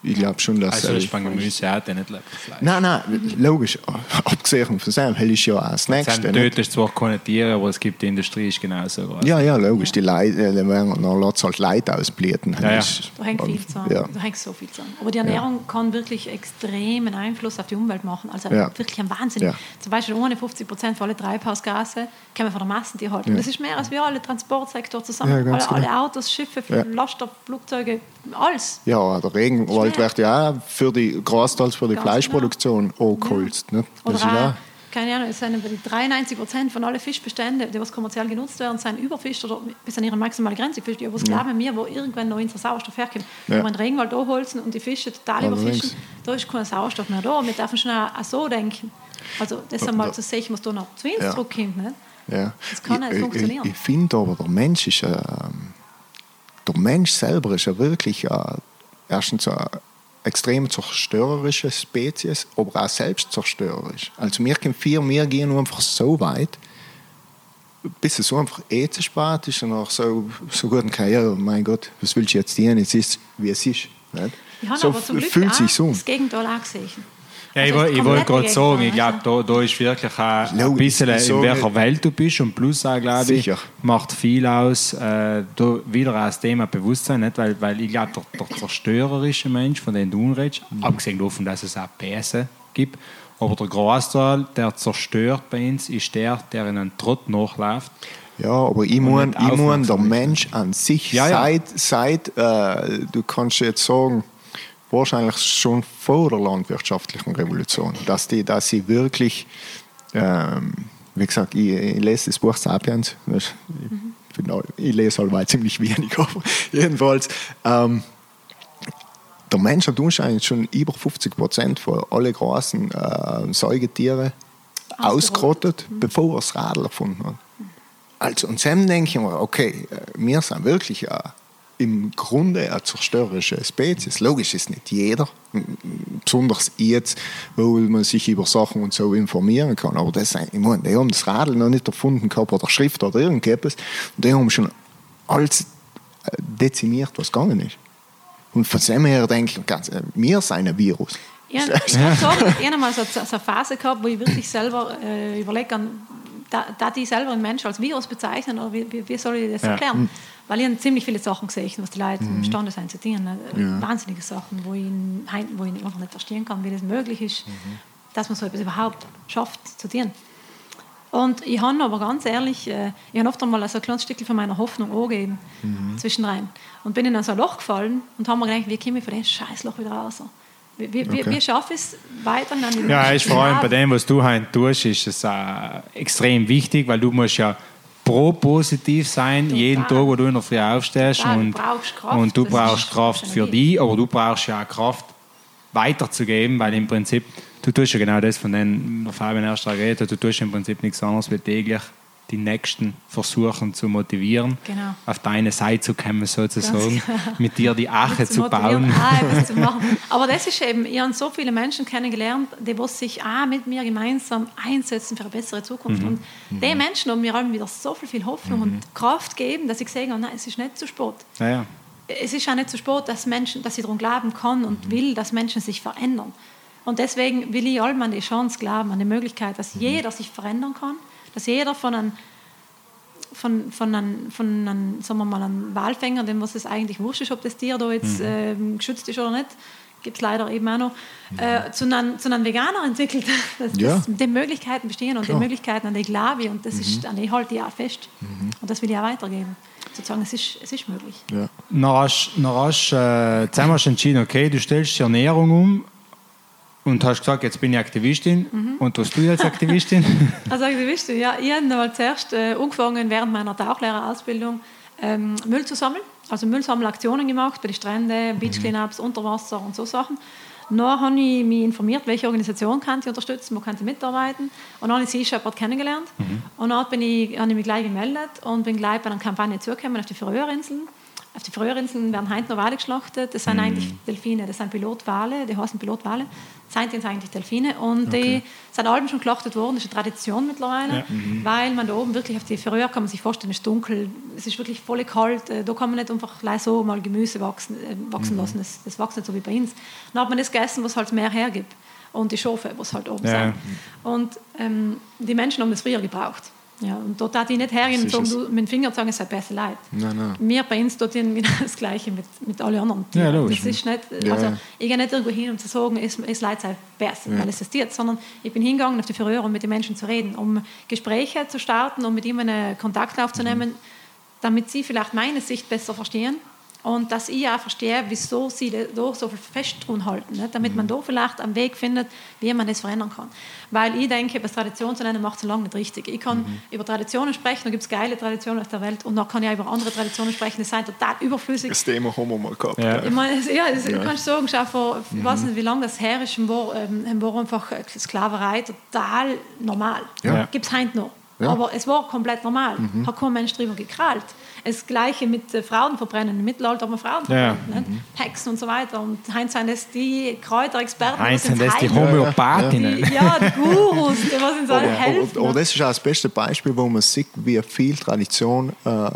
A: ich glaube schon, dass.
B: Also, ist beim Gemüse auch nicht
A: Fleisch. Nein, nein, logisch. Abgesehen von dem, hell ist ja auch das Nächste.
B: Sam tötest zwar keine Tiere, aber es gibt die Industrie, ist genauso.
A: Also. Ja, ja, logisch. Ja. Die Leute, äh, dann lässt es halt Leute ausblüten.
C: Ja, ja. Da hängt viel zusammen. Ja. Da hängt so viel zusammen. Aber die Ernährung ja. kann wirklich extremen Einfluss auf die Umwelt machen. Also ja. wirklich ein Wahnsinn. Ja. Zum Beispiel ohne 50 Prozent von allen Treibhausgase kommen von der Massentierhaltung. Ja. Das ist mehr als wir alle Transportsektor zusammen. alle, genau. alle, Autos, Schiffe, Laster, Flugzeuge, alles.
A: Ja, der Regenwald wird ja auch für die, großteils für die Ganz Fleischproduktion genau. angeholzt. Ne?
C: Das ist auch, keine Ahnung, es sind 93 Prozent von allen Fischbeständen, die was kommerziell genutzt werden, sind Überfisch oder bis an ihre maximale Grenze gefischt. Ja, was ja. glauben wir, wo irgendwann noch unser Sauerstoff herkommt? Ja. Wenn wir einen Regenwald anholzen und die Fische total überfischen, da ist kein Sauerstoff mehr da. Wir dürfen schon auch so denken. Also das einmal zu sehen, was da noch zu uns
A: Ja.
C: zurückkommt. Nicht?
A: Ja.
C: Das kann nicht
A: ich,
C: funktionieren.
A: Ich, ich finde aber, der Mensch ist, äh, der Mensch selber ist ja wirklich äh, erstens eine extrem zerstörerische Spezies, aber auch selbstzerstörerisch. Also wir können vier, wir gehen einfach so weit, bis es so einfach eh zu spät ist und auch so, so gut kann, ja, mein Gott, was willst du jetzt dienen? Jetzt ist es, wie es ist. Nicht?
C: Ich habe
A: so
C: aber zum Glück
A: fühlt
C: auch
A: sich so.
C: das Gegenteil auch gesehen.
B: Ja, ich,
C: Also
B: ich wollte gerade sagen, ich glaube, da, da ist wirklich auch ein bisschen, in welcher Welt du bist und plus auch, glaube ich, macht viel aus, äh, da wieder das Thema Bewusstsein, nicht? Weil, weil ich glaube, der, der zerstörerische Mensch, von dem du redest,
A: Mhm.
B: abgesehen davon, dass es auch Bäse gibt, aber der Großteil, der zerstört bei uns, ist der, der in einen Trott nachläuft.
A: Ja, aber ich meine, mein, der. Mensch an sich,
B: Ja, ja.
A: seit, seit äh, du kannst jetzt sagen, wahrscheinlich schon vor der landwirtschaftlichen Revolution, dass die, dass sie wirklich, ähm, wie gesagt, ich, ich lese das Buch Sapiens, ich, all- ich lese allweil ziemlich wenig, aber jedenfalls, ähm, der Mensch hat anscheinend schon über 50 Prozent von allen großen äh, Säugetiere ausgerottet, bevor er das Radl erfunden hat. Also, und dann denke ich mir, okay, äh, wir sind wirklich äh, im Grunde eine zerstörerische Spezies. Logisch ist nicht jeder, besonders jetzt, wo man sich über Sachen und so informieren kann. Aber das, sind- ich meine, die haben das Radl noch nicht erfunden gehabt oder Schrift oder irgendetwas. Und die haben schon alles äh, dezimiert, was gegangen ist. Und von dem her denke ich, ganz, äh, wir sind ein Virus.
C: Ich, ich habe mal so, so eine Phase gehabt, wo ich wirklich selber äh, überlege, da, da die selber einen Menschen als Virus bezeichnen, oder wie, wie, wie soll ich das
B: Ja.
C: Weil ich ziemlich viele Sachen gesehen, was die Leute imstande sind zu tun. ne? Wahnsinnige Sachen, wo ich, wo ich einfach nicht verstehen kann, wie das möglich ist, dass man so etwas überhaupt schafft zu tun. Und ich habe aber ganz ehrlich, äh, ich habe oft einmal so ein kleines Stückchen von meiner Hoffnung angegeben, zwischenrein. Und bin in so ein Loch gefallen und habe mir gedacht, wie komme ich von dem Scheißloch wieder raus? Wie, wie,
A: Okay.
C: wie schaffe ich es die
B: Ja, ist vor allem
C: zu
B: bei dem, was du heute tust, ist es äh, extrem wichtig, weil du musst ja pro positiv sein,
C: Total.
B: jeden Tag, wo du in der Früh aufstehst.
C: Du
B: Und,
C: brauchst Kraft,
B: und du brauchst Kraft für dich, aber du brauchst ja auch Kraft weiterzugeben, weil im Prinzip, du tust ja genau das, von dem Fabian erst geredet du tust im Prinzip nichts anderes, wie täglich die Nächsten versuchen zu motivieren,
C: Genau.
B: auf deine Seite zu kommen, sozusagen, mit dir die Ache zu
C: motivieren,
B: bauen.
C: etwas zu. Aber das ist eben, ich habe so viele Menschen kennengelernt, die was sich auch mit mir gemeinsam einsetzen für eine bessere Zukunft.
B: Mhm.
C: Und die Menschen haben mir wieder so viel, viel Hoffnung und Kraft gegeben, dass ich gesehen habe, nein, es ist nicht zu spät.
B: Ja, ja.
C: Es ist auch nicht zu spät, dass, Menschen, dass ich daran glauben kann und will, dass Menschen sich verändern. Und deswegen will ich allem an die Chance glauben, an die Möglichkeit, dass jeder sich verändern kann, dass jeder von einem von, von einem, von einem, sagen wir mal, einem Walfänger, dem was es eigentlich wurscht ist, ob das Tier da jetzt ähm, geschützt ist oder nicht, gibt es leider eben auch noch, äh, zu, einem, zu einem Veganer entwickelt. Dass,
A: Ja.
C: dass die Möglichkeiten bestehen und
A: Klar.
C: die Möglichkeiten an die glaube und das ist, an die halte ich auch fest. Und das will ich auch weitergeben. Sozusagen, es ist, es ist möglich.
A: Ja.
B: Dann hast, hast, äh, jetzt haben wir schon entschieden, okay, du stellst die Ernährung um und hast gesagt, jetzt bin ich Aktivistin. Und was tust du als Aktivistin?
C: Also Aktivist, ja, ich habe mal zuerst äh, angefangen, während meiner Tauchlehrerausbildung ähm, Müll zu sammeln. Also Müllsammelaktionen gemacht bei den Stränden, Beach Cleanups, Unterwasser und so Sachen. Dann habe ich mich informiert, welche Organisation kann ich unterstützen, wo kann ich mitarbeiten. Und dann habe ich Sea Shepherd kennengelernt. Und dann bin ich, habe ich mich gleich gemeldet und bin gleich bei einer Kampagne zugekommen auf die Färöerinseln. Auf die Färöerinseln werden heute noch Wale geschlachtet. Das sind eigentlich Delfine, das sind Pilotwale, die heißen Pilotwale. Seitdem sind eigentlich Delfine. Und die sind alle schon geschlachtet worden, das ist eine Tradition mittlerweile.
B: Ja.
C: Weil man da oben wirklich auf die Färöer kann man sich vorstellen, es ist dunkel, es ist wirklich voll kalt. Äh, Da kann man nicht einfach gleich so mal Gemüse wachsen, äh, wachsen lassen. Das, das wächst nicht so wie bei uns. Dann hat man das gegessen, was halt mehr hergibt. Und die Schafe, was halt oben
B: Ja.
C: sind. Und ähm, die Menschen haben das früher gebraucht. Ja, und dort hat ich nicht hergehen und
A: Das
C: sagen,
A: ist
C: du, mit dem Finger sagen, es sei besser leid.
A: Nein, nein.
C: Wir bei uns dort genau das Gleiche mit, mit allen anderen
B: Ja, logisch.
C: das ist nicht,
A: Ja,
C: also,
A: ja.
C: ich gehe nicht irgendwo hin, um zu sagen, es, es leid sei besser, weil es existiert, sondern ich bin hingegangen auf die Färöer, um mit den Menschen zu reden, um Gespräche zu starten, um mit ihnen Kontakt aufzunehmen, damit sie vielleicht meine Sicht besser verstehen Und dass ich auch verstehe, wieso sie da so viel fest dran halten, nicht? damit man da vielleicht einen Weg findet, wie man das verändern kann. Weil ich denke, etwas Tradition zu nennen, macht es lange nicht richtig. Ich kann mhm. über Traditionen sprechen, da gibt es geile Traditionen aus der Welt und dann kann ich auch über andere Traditionen sprechen, die sind total überflüssig.
A: Das Thema haben wir mal gehabt.
C: Ja. Ich meine, ja, das, ja. kannst sagen, schau, vor, ich weiß nicht, wie lange das her ist, war, ähm, war einfach Sklaverei total normal. Ja. Gibt es heute noch. Ja. Aber es war komplett normal. Mhm. Hat kein Mensch darüber gekrallt. Das Gleiche mit äh, Frauen verbrennen. Im Mittelalter haben wir Frauen verbrennen. Ja. Mhm. Hexen und so weiter. Und Heinz sind das die Kräuterexperten.
B: Heinz sind das die Homöopathinnen.
C: Ja, ja, die Gurus, die was uns alle helfen.
A: Aber, aber das ist auch das beste Beispiel, wo man sieht, wie viel Tradition äh,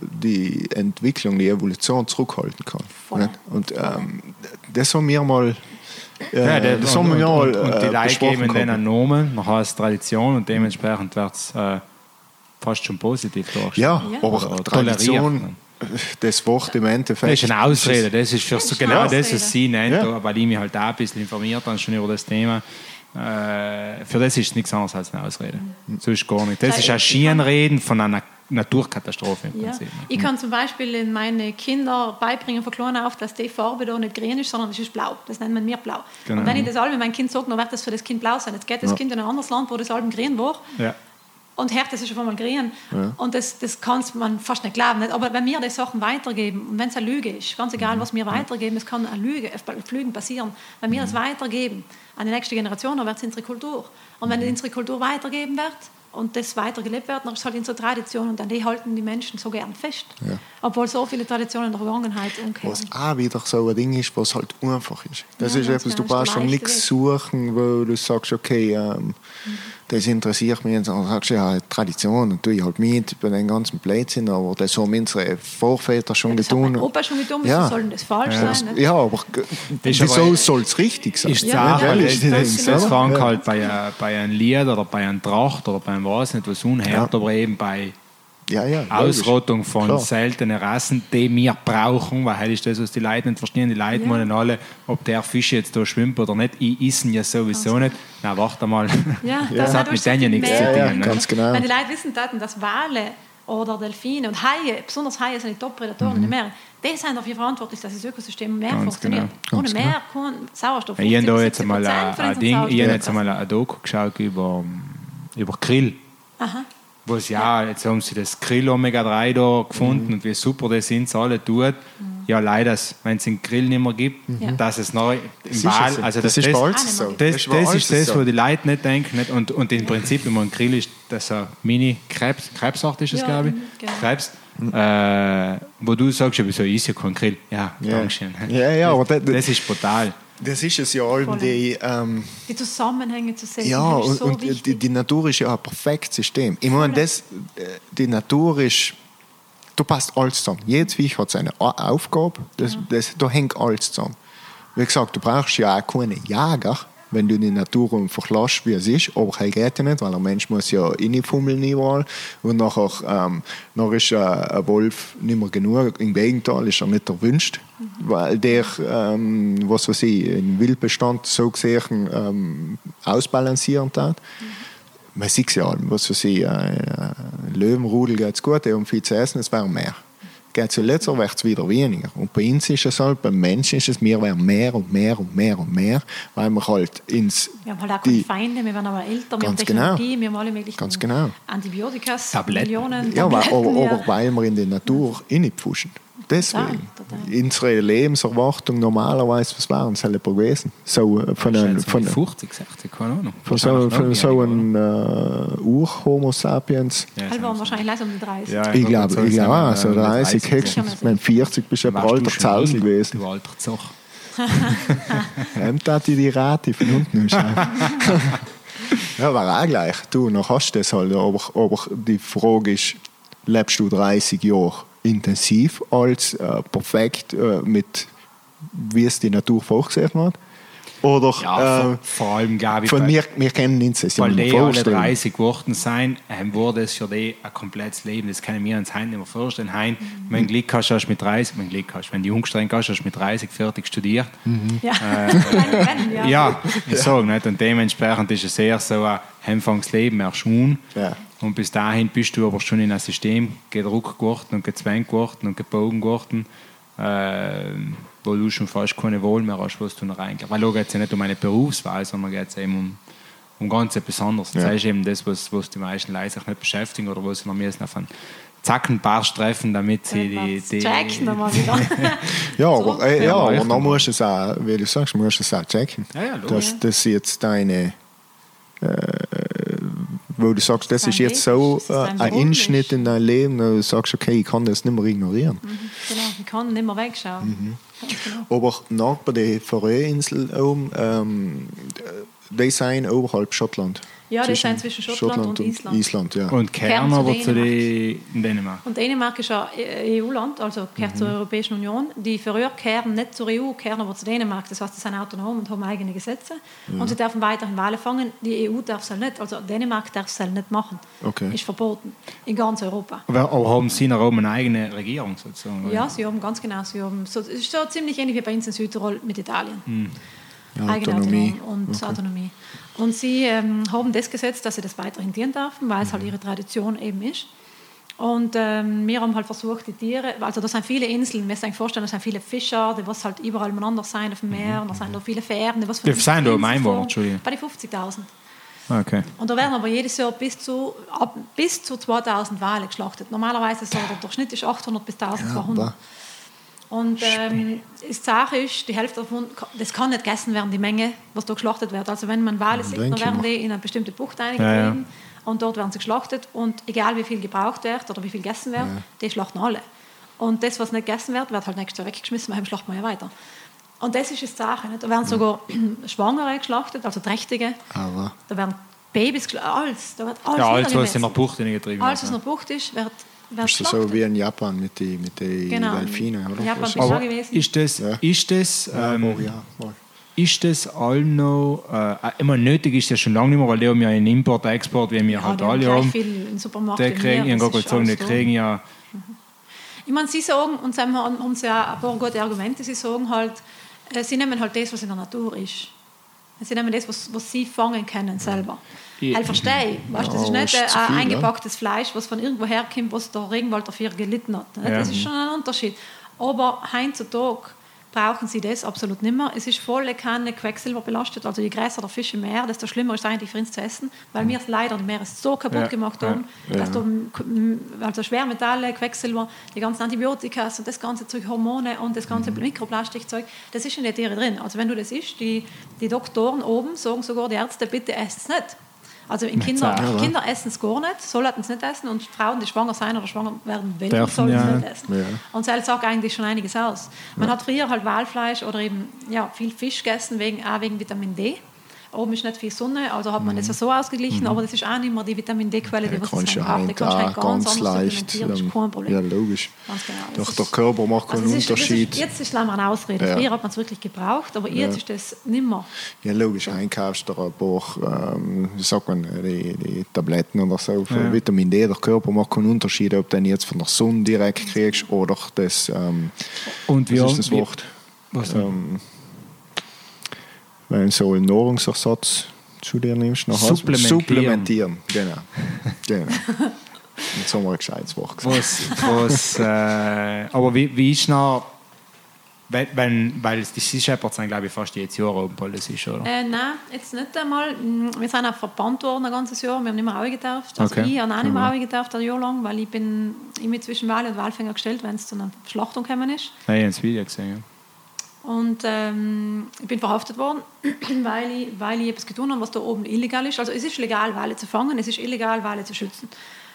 A: die Entwicklung, die Evolution zurückhalten kann. Voll. Und ähm, das haben wir mal
B: ja, der, das und, haben wir ja und, und, und die äh, Leute geben denen einen Namen, dann heißt Tradition und dementsprechend wird es äh, fast schon positiv
A: dargestellt. Ja, ja. aber oder Tradition, das Wort im Endeffekt.
B: Das ist eine Ausrede, das ist für so genau das, was sie nennt, ja. weil ich mich halt auch ein bisschen informiert habe schon über das Thema. Äh, für das ist es nichts anderes als eine Ausrede. Mhm. So ist gar nicht. Das ist ein Schienreden von einer Naturkatastrophe im Prinzip. Ja.
C: Ich kann zum Beispiel in meine Kinder beibringen von klein auf, dass die Farbe da nicht grün ist, sondern es ist blau. Das nennt man mir blau. Genau. Und wenn ich das allem mein Kind sage, dann wird das für das Kind blau sein. Jetzt geht das ja. Kind in ein anderes Land, wo das allem grün war. Ja. Und hört das ist schon einmal grün. Ja. Und das, das kann man fast nicht glauben. Aber wenn wir die Sachen weitergeben, und wenn es eine Lüge ist, ganz egal, mhm. was wir weitergeben, es kann eine Lüge, Flügen passieren. Wenn wir das mhm. weitergeben an die nächste Generation, dann wird es unsere Kultur. Und wenn mhm. unsere Kultur weitergeben wird, und das weitergelebt wird, dann ist es halt unsere Tradition und an die halten die Menschen so gern fest. Ja. Obwohl so viele Traditionen in der Vergangenheit umkehren.
A: Was auch wieder so ein Ding ist, was halt einfach ist. Das ja, ist etwas, du brauchst schon nichts suchen, wo du sagst, okay, ähm, mhm. Das interessiert mich. Und dann sagst du, ja, Tradition, und tue ich halt mit über den ganzen Blödsinn, aber das haben unsere Vorväter schon
C: ja,
A: das getan.
C: Das Opa schon getan, ja. soll das falsch
A: ja.
C: sein?
A: Ja, aber wieso soll es richtig sein?
B: Ist ja, ja, das, das, das fängt halt bei, äh, bei einem Lied oder bei einem Tracht oder bei einem was nicht was unhört, aber eben bei ja, ja, Ausrottung von Klar. seltenen Rassen, die wir brauchen, weil heute ist das, was die Leute nicht verstehen. Die Leute ja. meinen alle, ob der Fisch jetzt da schwimmt oder nicht. Ich esse ja sowieso nicht. Na, warte mal.
C: Ja,
B: das,
C: das
B: hat mit denen ja nichts zu
A: tun. Ne? Ganz genau.
C: Wenn die Leute wissen dass Wale oder Delfine und Haie, besonders Haie sind die Top-Prädatoren mhm. in den Meeren, die sind dafür verantwortlich, dass das Ökosystem mehr Ganz funktioniert. Genau. Ohne Meer genau. kein Sauerstoff.
B: Ich habe da jetzt einmal ein, Ding, ich habe jetzt einmal ein Doku geschaut über, über Krill. Aha wo es ja, jetzt haben sie das Grill Omega 3 da gefunden mhm. und wie super das sind, alle tut. Mhm. Ja, leider, wenn es den Grill nicht mehr gibt, mhm. dass es neu im Wahl, also das, das, ist das, so. das, das, das ist das, wo die Leute nicht denken. Nicht? Und, und im Prinzip, wenn man ein Grill ist, das ein Mini-Krebs, Krebsart ist es, ja, glaube ich. Genau. Krebs. Äh, wo du sagst, ja, wieso ist ja kein Grill? Ja, ja. Dankeschön.
A: Ja, ja, aber
B: das, das ist brutal.
A: Das ist es ja allem, die... Ähm,
C: die Zusammenhänge zu sehen.
A: Ja, und, so und die, die, Natur ist ja ein perfektes System. Ich meine, das, äh, die Natur ist... Da passt alles zusammen. Jedes Viech hat seine Aufgabe, das, ja. das, da hängt alles zusammen. Wie gesagt, du brauchst ja auch keine Jäger, wenn du die Natur einfach wie es ist. Aber das geht ja nicht, weil ein Mensch muss ja reinfummeln überall. Und nachher, ähm, nachher ist äh, ein Wolf nicht mehr genug. Im Gegenteil ist er nicht erwünscht, weil der, ähm, was weiß ich, im Wildbestand so gesehen ähm, ausbalancieren hat. Mhm. Man sieht es ja, was weiß ich, äh, Löwenrudel geht es gut, die haben viel zu essen, es wäre mehr geht zuletzt wird es wieder weniger. Und bei uns ist es halt, beim Menschen ist es, wir werden mehr und mehr und mehr und mehr, weil wir halt ins...
C: Wir haben halt auch keine Feinde, wir werden aber älter, wir haben Technologie, genau. wir haben alle möglichen
A: ganz genau.
C: Antibiotika,
B: Millionen
A: Ja, aber, aber, weil wir in die Natur ja. reinpfuschen. Deswegen. Total, total. Unsere Lebenserwartung normalerweise, was waren es halt gewesen? So, äh, von
B: einem, von, 50, 60, keine Ahnung.
A: Von so, von so einem uh, Ur-Homo sapiens.
C: Ja, also wahrscheinlich leise um die 30.
A: Ja, ich glaube, ich glaube auch, so 30, 30 höchstens. Wenn 40 bist du ein alter Zausel gewesen.
B: Du alter Zoch.
A: Hemd hat die Rate von unten Ja, war auch gleich. Du, noch hast du das halt. Aber, aber die Frage ist, lebst du 30 Jahre intensiv als äh, perfekt äh, mit, wie es die Natur vorgesehen hat. Oder,
B: ja, äh, vor, allem, glaube ich,
A: von mir, wir kennen uns
B: das Weil die alle 30 geworden sein, ähm, wurde es für die ein komplettes Leben. Das können wir uns heute nicht mehr vorstellen. Hein, mhm. Wenn du Glück hast, hast du mit 30, wenn Glück hast, wenn du umgestrengt hast, hast du mit 30 fertig studiert.
C: Mhm. Ja.
B: Äh, ja. ja, ich sage nicht. Und dementsprechend ist es sehr so ein Anfangsleben erschuhen. Ja. Und bis dahin bist du aber schon in ein System gedruckt geworden und gezwängt geworden und gebogen geworden, äh, wo du schon fast keine Wahl mehr hast, was du noch reingehst. Weil da geht es ja nicht um eine Berufswahl, sondern geht es eben um, um ganz etwas anderes. Das
A: Ja.
B: ist eben das, was, was die meisten Leute sich nicht beschäftigen oder wo sie noch müssen auf einen Zackenbarsch treffen, damit sie die... die
C: Checken wir mal wieder.
A: Ja, aber, äh, ja, aber dann musst du es auch, wie du sagst, musst du es auch checken.
B: Ja, ja,
A: dass das jetzt deine, äh, wo du sagst, das ist jetzt so äh, ein Einschnitt in dein Leben, du sagst, okay, ich kann das nicht mehr ignorieren.
C: genau, ich kann nicht mehr wegschauen.
A: Mhm.
C: Ganz genau.
A: Aber nach bei der oben, ähm, die sind oberhalb Schottland.
C: Ja, die sind zwischen Schottland und Island.
A: Island ja.
B: Und
C: Kern
B: aber zu
C: Dänemark.
B: die, in Dänemark.
C: Und Dänemark ist ein EU-Land, also gehört
A: Mhm.
C: zur Europäischen Union. Die Färöer kehren nicht zur EU, kehren aber zu Dänemark. Das heißt, sie sind autonom und haben eigene Gesetze. Und sie dürfen weiterhin Wale fangen. Die EU darf es halt nicht. Also Dänemark darf es halt nicht machen.
A: Okay.
C: Ist verboten. In ganz Europa.
B: Aber aber haben sie noch oben eine eigene Regierung sozusagen? oder?
C: Ja, sie haben ganz genau. Sie haben so, es ist so ziemlich ähnlich wie bei uns in Südtirol mit Italien.
A: Mhm. Ja,
C: Eigene
A: Autonomie.
C: Autonomie und Autonomie. Und sie ähm, haben das gesetzt, dass sie das weiterhin dienen dürfen, weil
A: Mhm.
C: es halt ihre Tradition eben ist. Und ähm, wir haben halt versucht, die Tiere, also da sind viele Inseln, wir sich vorstellen, da sind viele Fischer, die was halt überall miteinander sein auf dem Meer, und da sind da viele Fähren, die was
B: Wie viele sind da im Einwohner. Entschuldigung?
C: Bei den 50.000.
B: Okay.
C: Und da werden aber jedes Jahr bis zu, ab, bis zu 2000 Wale geschlachtet. Normalerweise so, der Durchschnitt ist 800 bis 1200.
A: aber-
C: Und ähm, die Sache ist, die Hälfte davon, das kann nicht gegessen werden, die Menge, was da geschlachtet wird. Also wenn man Wale sieht, dann werden die in eine bestimmte Bucht
B: Ja,
C: eingetrieben und dort werden sie geschlachtet und egal wie viel gebraucht wird oder wie viel gegessen wird, die schlachten alle. Und das, was nicht gegessen wird, wird halt nächstes Jahr weggeschmissen, weil schlachten wir ja weiter. Und das ist die Sache. Nicht? Da werden sogar Schwangere geschlachtet, also Trächtige.
A: Aber
C: Da werden Babys geschlachtet, alles. Da wird alles
B: Ja, alles, was in der Bucht getrieben
C: Alles, was
B: wird.
C: in der Bucht ist, wird, wird
A: ist das
C: geschlachtet.
A: so wie in Japan mit den mit die
C: Genau.
A: Delfinen, oder?
C: Japan
A: ist-
C: auch
B: Aber
C: gewesen.
B: ist das,
A: Ja.
B: ist das,
A: Ja,
B: ähm,
A: oh, ja, mal.
B: ist das all noch, äh, immer nötig ist das schon lange nicht mehr, weil die haben ja einen Import, Export, wie wir
C: Ja,
B: halt
C: die haben
B: alle haben.
C: viel im Supermarkt.
B: Die
C: wie
B: kriegen,
C: wir,
B: ich habe
C: ist
B: gesagt, die kriegen ja,
C: Ich meine, sie sagen, und sie haben, haben sie auch ein paar gute Argumente, sie sagen halt, äh, sie nehmen halt das, was in der Natur ist. Sie nehmen das, was, was sie fangen können selber.
B: Ja.
C: Ich verstehe, weißt, das ist nicht
A: ist
C: ein
A: viel,
C: eingepacktes Fleisch, was von irgendwo herkommt, was der Regenwald dafür gelitten hat.
B: Ja.
C: Das ist schon ein Unterschied. Aber heutzutage brauchen sie das absolut nicht mehr. Es ist voll keine Quecksilber belastet. Also je größer der Fisch im Meer, desto schlimmer ist es eigentlich für uns zu essen, weil wir es leider die Meere so kaputt
B: Ja,
C: gemacht
B: ja,
C: haben, dass da also Schwermetalle, Quecksilber, die ganzen Antibiotika und das ganze Zeug, Hormone und das ganze Mikroplastikzeug, das ist in den Tieren drin. Also wenn du das isst, die, die Doktoren oben sagen sogar die Ärzte, bitte esst es nicht. Also in Kinder. Kinder essen es gar nicht, sollten es nicht essen und Frauen, die schwanger sein oder schwanger werden wollen,
B: Dürfen,
C: sollen es
B: ja.
C: nicht essen.
A: Ja.
C: Und das sagt eigentlich schon einiges aus. Man hat früher halt Walfleisch oder eben ja, viel Fisch gegessen, wegen, auch wegen Vitamin D. Oben ist nicht viel Sonne, also hat man das so ausgeglichen, aber das ist auch nicht mehr die Vitamin D-Quelle, die
A: Ja,
C: was es
A: ja
C: braucht. Die kannst du ganz
A: ganz
C: anders
A: leicht.
C: das ist
A: ähm,
C: kein Problem.
A: Ja, logisch.
C: Ganz genau. Das
A: Doch
C: ist-
A: der Körper macht keinen
C: also es ist,
A: Unterschied.
C: Das ist, jetzt ist es eine Ausrede.
A: Ja.
C: Früher hat man es wirklich gebraucht, aber jetzt ist das nicht mehr.
A: Ja, logisch, einkaufst du ein paar, ähm, wie sagt man, die, die Tabletten oder so für
B: Ja.
A: Vitamin D. Der Körper macht keinen Unterschied, ob du den jetzt von der Sonne direkt kriegst oder das, ähm,
B: und
A: was
B: wir,
A: ist das Wort?
B: was denn?
A: Ähm, wenn du so einen Nahrungsersatz zu dir nimmst, nachher
B: Supplementieren.
A: supplementieren. Genau. genau. Jetzt haben wir ein gescheites Wort gesagt.
B: was, was, äh, aber wie, wie ist noch, wenn, wenn, weil die Sea Shepherds sind, glaube ich, fast jedes Jahr oben, weil ist, oder?
C: Äh, nein, jetzt nicht einmal. Wir sind auch verbannt worden ein ganzes Jahr. Wir haben nicht mehr Auge getauft. Also
B: Okay.
C: ich habe auch nicht mehr Auge getauft, ein Jahr lang, weil ich bin immer zwischen Wale und Walfänger gestellt, wenn es zu einer Schlachtung gekommen ist.
B: Nein, ich habe das Video gesehen, ja.
C: Und ähm, ich bin verhaftet worden, weil ich, weil ich etwas getan habe, was da oben illegal ist. Also es ist legal, Wale zu fangen, es ist illegal, Wale zu schützen.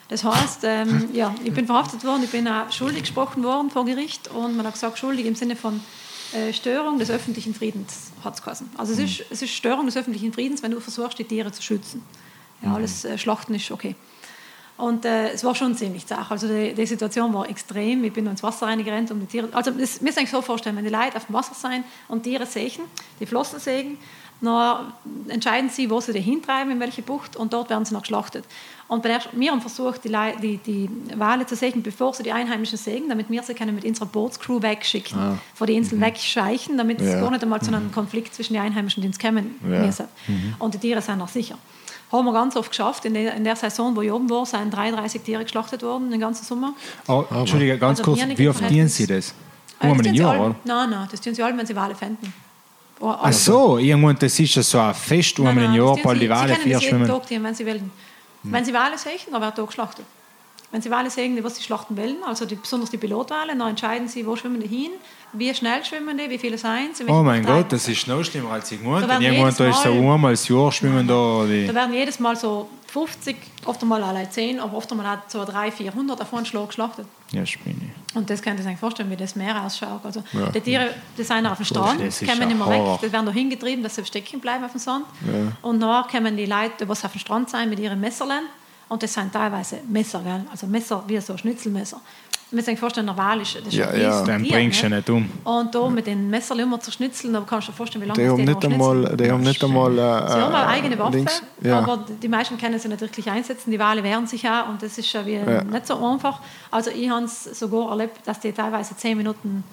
C: Das heißt, ähm, ja, ich bin verhaftet worden, ich bin auch schuldig gesprochen worden vor Gericht und man hat gesagt, schuldig im Sinne von äh, Störung des öffentlichen Friedens hat es. Also es ist, es ist Störung des öffentlichen Friedens, wenn du versuchst, die Tiere zu schützen. Ja, alles äh, Schlachten ist okay. Und äh, es war schon ziemlich zart. Also die, die Situation war extrem. Ich bin ins Wasser reingerannt, um die Tiere... Also das müsst ihr euch so vorstellen, wenn die Leute auf dem Wasser sein und Tiere sägen, die Flossen sägen, dann entscheiden sie, wo sie die hintreiben, in welche Bucht, und dort werden sie noch geschlachtet. Und bei der, wir haben versucht, die, Lei- die, die Wale zu sägen, bevor sie die Einheimischen sägen, damit wir sie können mit unserer Bootscrew wegschicken,
A: Ah.
C: vor die Insel wegscheichen, damit es
A: Ja.
C: gar nicht einmal zu einem Konflikt zwischen den Einheimischen und uns kommen
A: Ja.
C: müssen. Und die Tiere sind noch sicher. Haben wir ganz oft geschafft. In der, in der Saison, wo ich oben war, sind 33 Tiere geschlachtet worden, den ganzen Sommer.
B: Oh, Entschuldige, ganz
C: Also
B: kurz, wie oft dienen. Sie das?
C: Äh, das sie
B: Jahr, oder?
C: Nein, nein, das tun sie alle, wenn sie Wale finden. Oh,
B: Ach so, irgendwann, das ist ja so ein Fest, im
C: nein,
B: Jahr, bald die
C: sie,
B: Wale
C: sie können
B: vier
C: das jeden
B: schwimmen.
C: Tag tun, wenn sie wollen. Wenn sie Wale sehen, dann wird da geschlachtet. Wenn sie Wale sehen, was sie schlachten wollen, also die, besonders die Pilotwale, dann entscheiden sie, wo schwimmen die hin, wie schnell schwimmen die, wie viele sein sie.
B: Oh mein
C: welche
B: Gott, das ist noch schlimmer als ich gemeint
C: Da
B: Irgendwann da ist so
C: Mal-
B: einmal das Jahr schwimmen da. Die.
C: Da werden jedes Mal so 50, oft einmal allein 10, aber oft einmal so 300, 400 auf einen Schlag geschlachtet.
B: Ja, Spinne.
C: Und das könnt ihr sich vorstellen, wie das Meer ausschaut. Also, Die Tiere, die sind auf dem Strand,
B: ist
C: kommen immer
B: Horror.
C: weg, die werden da hingetrieben, dass sie stecken bleiben auf dem Sand. Und nachher kommen die Leute, die auf dem Strand sind, mit ihren Messerlen. Und das sind teilweise Messer, gell? also Messer wie so Schnitzelmesser. Man muss sich vorstellen, ein Wal ist, das ist
A: Ja,
C: ein
A: ja.
B: Dann
C: Tier,
B: bringst du
C: ne?
B: nicht um.
C: Und da mit den Messerl immer zu schnitzeln, da kannst du dir vorstellen, wie lange
A: Die
C: das
A: haben nicht einmal, die haben nicht einmal äh,
C: Sie haben eine
A: äh,
C: eigene Waffe,
A: links. Ja.
C: aber die meisten können sie nicht wirklich einsetzen. Die Wale wehren sich auch und das ist ja, wie
A: Ja.
C: nicht so einfach. Also ich habe es sogar erlebt, dass die teilweise zehn Minuten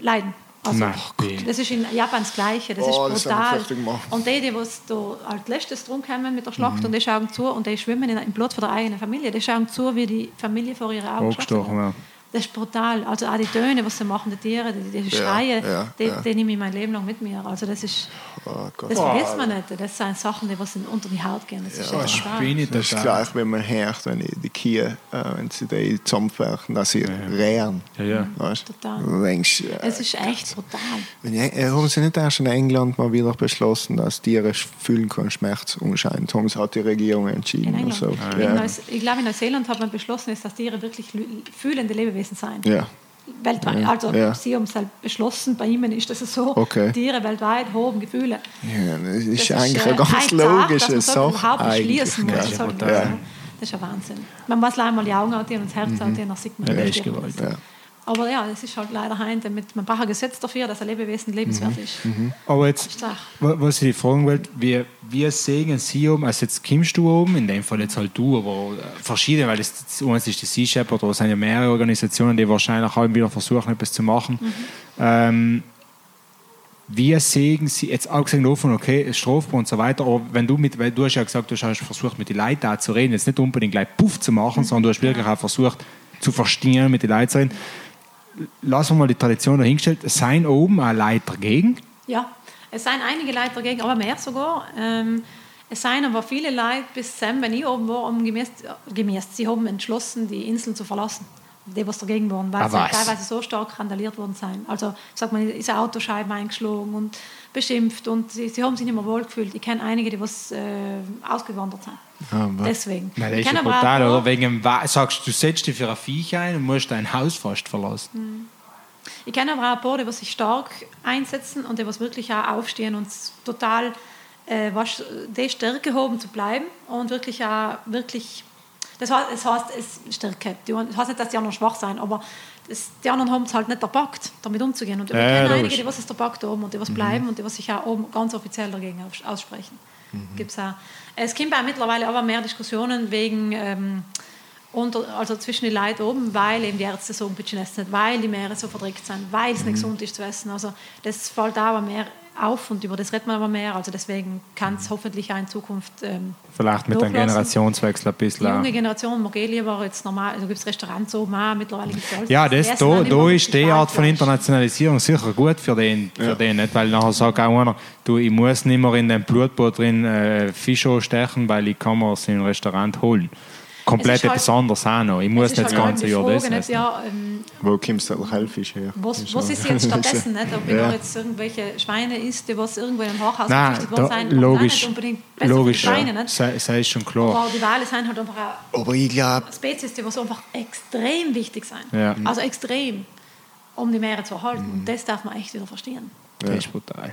C: leiden. Also,
B: Nein, wie?
C: das ist in Japan das Gleiche, das
A: Oh,
C: ist
A: das
C: brutal.
A: gemacht.
C: und die, die was da als letztes drum kommen mit der Schlacht
A: Mhm.
C: und die schauen zu und die schwimmen in, im Blut von der eigenen Familie, die schauen zu, wie die Familie vor ihren Augen wird.
B: ja.
C: Das ist brutal. Also auch die Töne, was sie machen, die Tiere, die, die Schreie,
A: ja,
C: die,
A: ja.
C: die nehme ich mein Leben lang mit mir. Also das ist,
A: Oh Gott.
C: das vergisst man nicht. Das sind Sachen, die was in- unter die Haut gehen. Das ist
A: Ja,
C: echt.
B: Spinne
A: Das ist gleich, wenn man hört, wenn die die Kühe, äh, wenn sie die zusammenwerfen, dass sie rehren.
B: Ja, ja.
A: Weißt?
C: Total.
A: Du denkst, äh,
C: Es ist echt brutal.
A: Ja, äh, haben sie nicht erst in England mal wieder beschlossen, dass Tiere fühlen können Schmerz anscheinend? Haben sie hat die Regierung entschieden.
C: In England.
A: So.
C: In
A: Ja.
C: Neus ich glaube, in Neuseeland hat man beschlossen, dass Tiere wirklich fühlende Lebewesen sein.
A: ja.
C: Weltweit.
A: Ja,
C: Also
A: ja.
C: sie haben es halt beschlossen, bei ihnen ist das so.
A: Okay.
C: Tiere weltweit haben Gefühle.
A: ja, das ist
C: Das
A: eigentlich
C: äh,
A: eine ganz
C: zart,
A: logische
C: dass man so
A: Sache.
C: überhaupt schließen muss. Das, ist ja Wahnsinn. Man muss leider mal die Augen und das Herz anziehen, dann sieht man
B: Ja, ist gewollt.
C: Aber ja, das ist halt leider heute mit, man braucht ein Gesetz dafür, dass ein Lebewesen lebenswert
A: Mhm.
C: ist.
B: Aber jetzt, was ich dich fragen wollte, wie, wie sehen Sie oben, also jetzt kommst du oben, in dem Fall jetzt halt du, aber äh, verschiedene, weil das, das eins ist die Sea Shepherd, oder es sind ja mehrere Organisationen, die wahrscheinlich auch wieder versuchen, etwas zu machen. Ähm, wie sehen Sie, jetzt auch gesehen davon, okay, strafbar und so weiter, aber wenn du mit, weil du hast ja gesagt, du hast versucht, mit den Leuten auch zu reden, jetzt nicht unbedingt gleich Puff zu machen, sondern du hast wirklich auch versucht, zu verstehen, mit den Leuten zu reden. Lassen wir mal die Tradition dahingestellt, seien oben auch Leute dagegen?
C: Ja, es seien einige Leute dagegen, aber mehr sogar. Ähm, es seien aber viele Leute bis Sam, wenn ich oben war, um gemäß, gemäß, sie haben entschlossen, die Inseln zu verlassen. Die, was dagegen waren, weil sie teilweise so stark randaliert worden sind. Also, sagt man, ist eine Autoscheibe eingeschlagen und beschimpft und sie, sie haben sich nicht mehr wohl gefühlt. Ich kenne einige, die was, äh, ausgewandert sind.
A: Ah, was?
C: Deswegen.
B: Nein, das
C: Ich
B: ist ja
C: kenne aber auch
B: brutal, oder? Wegen sagst du, setzt dich für ein Viech ein und musst dein Haus fast verlassen.
C: Ich kenne aber auch ein paar, die was sich stark einsetzen und die was wirklich auch aufstehen und total äh, was, die Stärke haben zu bleiben und wirklich auch wirklich das heißt, es heißt es Stärke. Das heißt nicht, dass die anderen schwach sind, aber das, die anderen haben es halt nicht erpackt, damit umzugehen. Und wir
B: Ja,
C: kennen einige, die was es erpackt haben und die was bleiben und die was sich auch oben ganz offiziell dagegen aus- aussprechen. Gibt's auch. Es gibt auch mittlerweile aber mehr Diskussionen wegen ähm, unter, also zwischen den Leuten oben, weil eben die Ärzte sagen, bitte esst nicht, weil die Meere so verdreckt sind, weil es nicht gesund ist zu essen. Also das fällt auch mehr auf und über das redet man aber mehr. Also deswegen kann es hoffentlich auch in Zukunft ähm,
B: Vielleicht mit einem. Generationswechsel ein
C: Die
B: bisschen.
C: junge
B: auch.
C: Generation eh lieber jetzt normal, also gibt es Restaurants oben auch, mittlerweile gibt es alles.
B: Ja, das,
C: essen
B: da, da ist die Art von. Internationalisierung sicher gut für den, für den nicht? weil nachher sagt auch einer, du, ich muss nicht mehr in dem Blutboot drin äh, Fisch stechen, weil ich kann mir es im Restaurant holen. Komplett
C: halt-
B: etwas anderes auch noch. Ich muss
C: Es
B: nicht das
C: halt
B: ganze Jahr das essen.
C: ja, ähm,
A: Wo kommst du Hellfisch her?
C: Was, was ist jetzt stattdessen? Nicht? Ob ich
A: Ja.
C: noch jetzt irgendwelche Schweine isst, die was irgendwo in einem Hochhaus
B: Nein,
C: gezüchtet worden
B: da,
C: sind,
B: logisch,
C: nicht unbedingt besser
B: logisch
C: für Schweine.
B: ja.
C: Nicht?
B: Sei, sei schon klar.
C: Aber die Wale sind halt einfach auch
A: Aber ich glaube,
C: Spezies, die was einfach extrem wichtig sind.
B: Ja.
C: Also extrem, um die Meere zu erhalten. Und das darf man echt wieder verstehen.
B: Das ist brutal.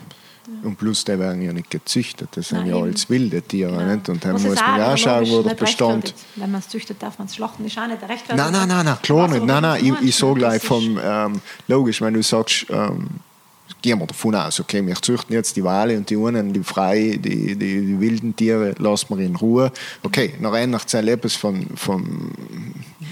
A: Und plus, die werden ja nicht gezüchtet, das sind
C: Nein,
A: ja
C: eben.
A: alles wilde Tiere. Nicht? Und dann muss
C: es
A: man ja auch schauen, wo der Bestand.
C: Wenn man es züchtet, darf man es schlachten. Ist auch nicht rechtfertigt.
A: Nein, nein, nein, nein, klar nicht. Nein, nein, ich, ich sage gleich vom, ähm, logisch, wenn du sagst, ähm, gehen wir davon aus, okay, wir züchten jetzt die Wale und die einen, die frei, die, die, die wilden Tiere, lassen wir in Ruhe. Okay, dann ändert sich etwas von, von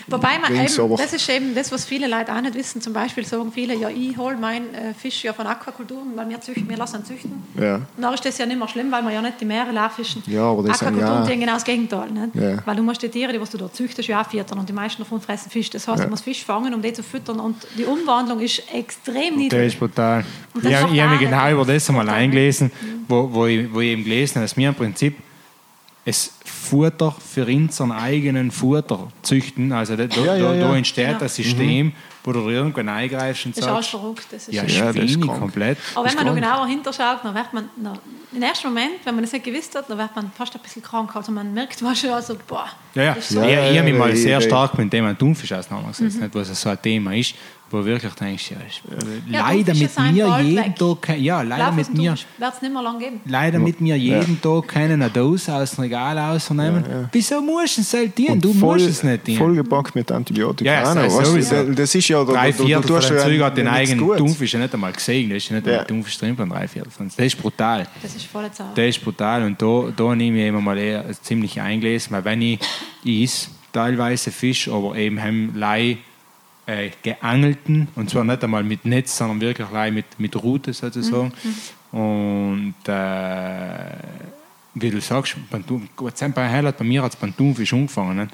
C: Wobei man
A: Rings,
C: eben, das ist eben das, was viele Leute auch nicht wissen. Zum Beispiel sagen viele, ja, ich hole meinen äh, Fisch ja von Aquakulturen, weil wir, züchten, wir lassen ihn züchten.
A: Ja.
C: Und dann ist das ja nicht mehr schlimm, weil wir ja nicht die Meere leer fischen.
A: Ja, aber das sind
C: Aquakulturen
A: ja-
C: genau das Gegenteil. Nicht?
A: Ja.
C: Weil du musst die Tiere, die was du da züchtest, ja auch füttern und die meisten davon fressen Fisch. Das heißt,
A: Ja.
C: du musst Fisch fangen, um die zu füttern und die Umwandlung ist extrem
B: Das
C: niedrig.
B: ist brutal.
C: Und
B: Ich,
C: das
B: ich habe mich genau
C: auch
B: über das einmal eingelesen, wo, wo, ich, wo ich eben gelesen habe, dass wir im Prinzip es Futter für unseren eigenen Futter züchten. Also da, da,
A: Ja, ja,
B: da,
A: ja.
B: da entsteht ein System, wo du irgendwann eingreifst und
C: Das ist alles
B: sagst,
C: verrückt. Das ist
B: ja,
A: Ja, das ist
B: komplett.
C: Aber wenn man noch genauer hinterschaut, dann wird man, na, im ersten Moment, wenn man das nicht gewusst hat, dann wird man fast ein bisschen krank. Also man merkt man schon, also, boah,
B: Ja, ja.
C: das ist so
A: Ja,
B: ich,
A: ja,
B: ich habe mich
A: ja,
B: mal
A: ja,
B: sehr
A: ja.
B: stark mit dem Thema Thunfisch auseinandergesetzt,
C: Mhm.
B: nicht, was so ein Thema ist, wo wirklich denkst, ja, ist,
C: Ja,
B: leider mit mir jeden
C: weg.
B: Tag, ja, leider mit mir,
C: wird es nicht mehr lange geben.
B: leider mit mir jeden Tag können eine Dose aus dem Regal ausnehmen. Wieso musst du es halt dienen? Du
A: voll,
B: musst es nicht dienen.
A: Vollgepackt mit Antibiotika.
B: Ja,
A: auch
B: ja,
A: noch, weißt du,
B: sowieso.
A: das ist ja...
B: drei
A: du- du-
B: Viertel
A: du
B: den
A: ja
B: Zeug hat den eigenen. Thunfisch ja nicht einmal gesehen. Da ist ja nicht
A: Ja.
B: einmal Thunfisch drin von drei Viertel. Das ist brutal.
C: Das ist voll Zeit.
B: Das ist brutal und da, da nehme ich immer mal eher ziemlich eingelesen, weil wenn ich is teilweise Fisch, aber eben haben Lei äh, geangelten und zwar nicht einmal mit Netz, sondern wirklich Lei mit, mit Rute sozusagen. Und äh, wie du sagst, beim Thun- Gott sei Dank, bei mir hat es beim Thunfisch angefangen. Nicht?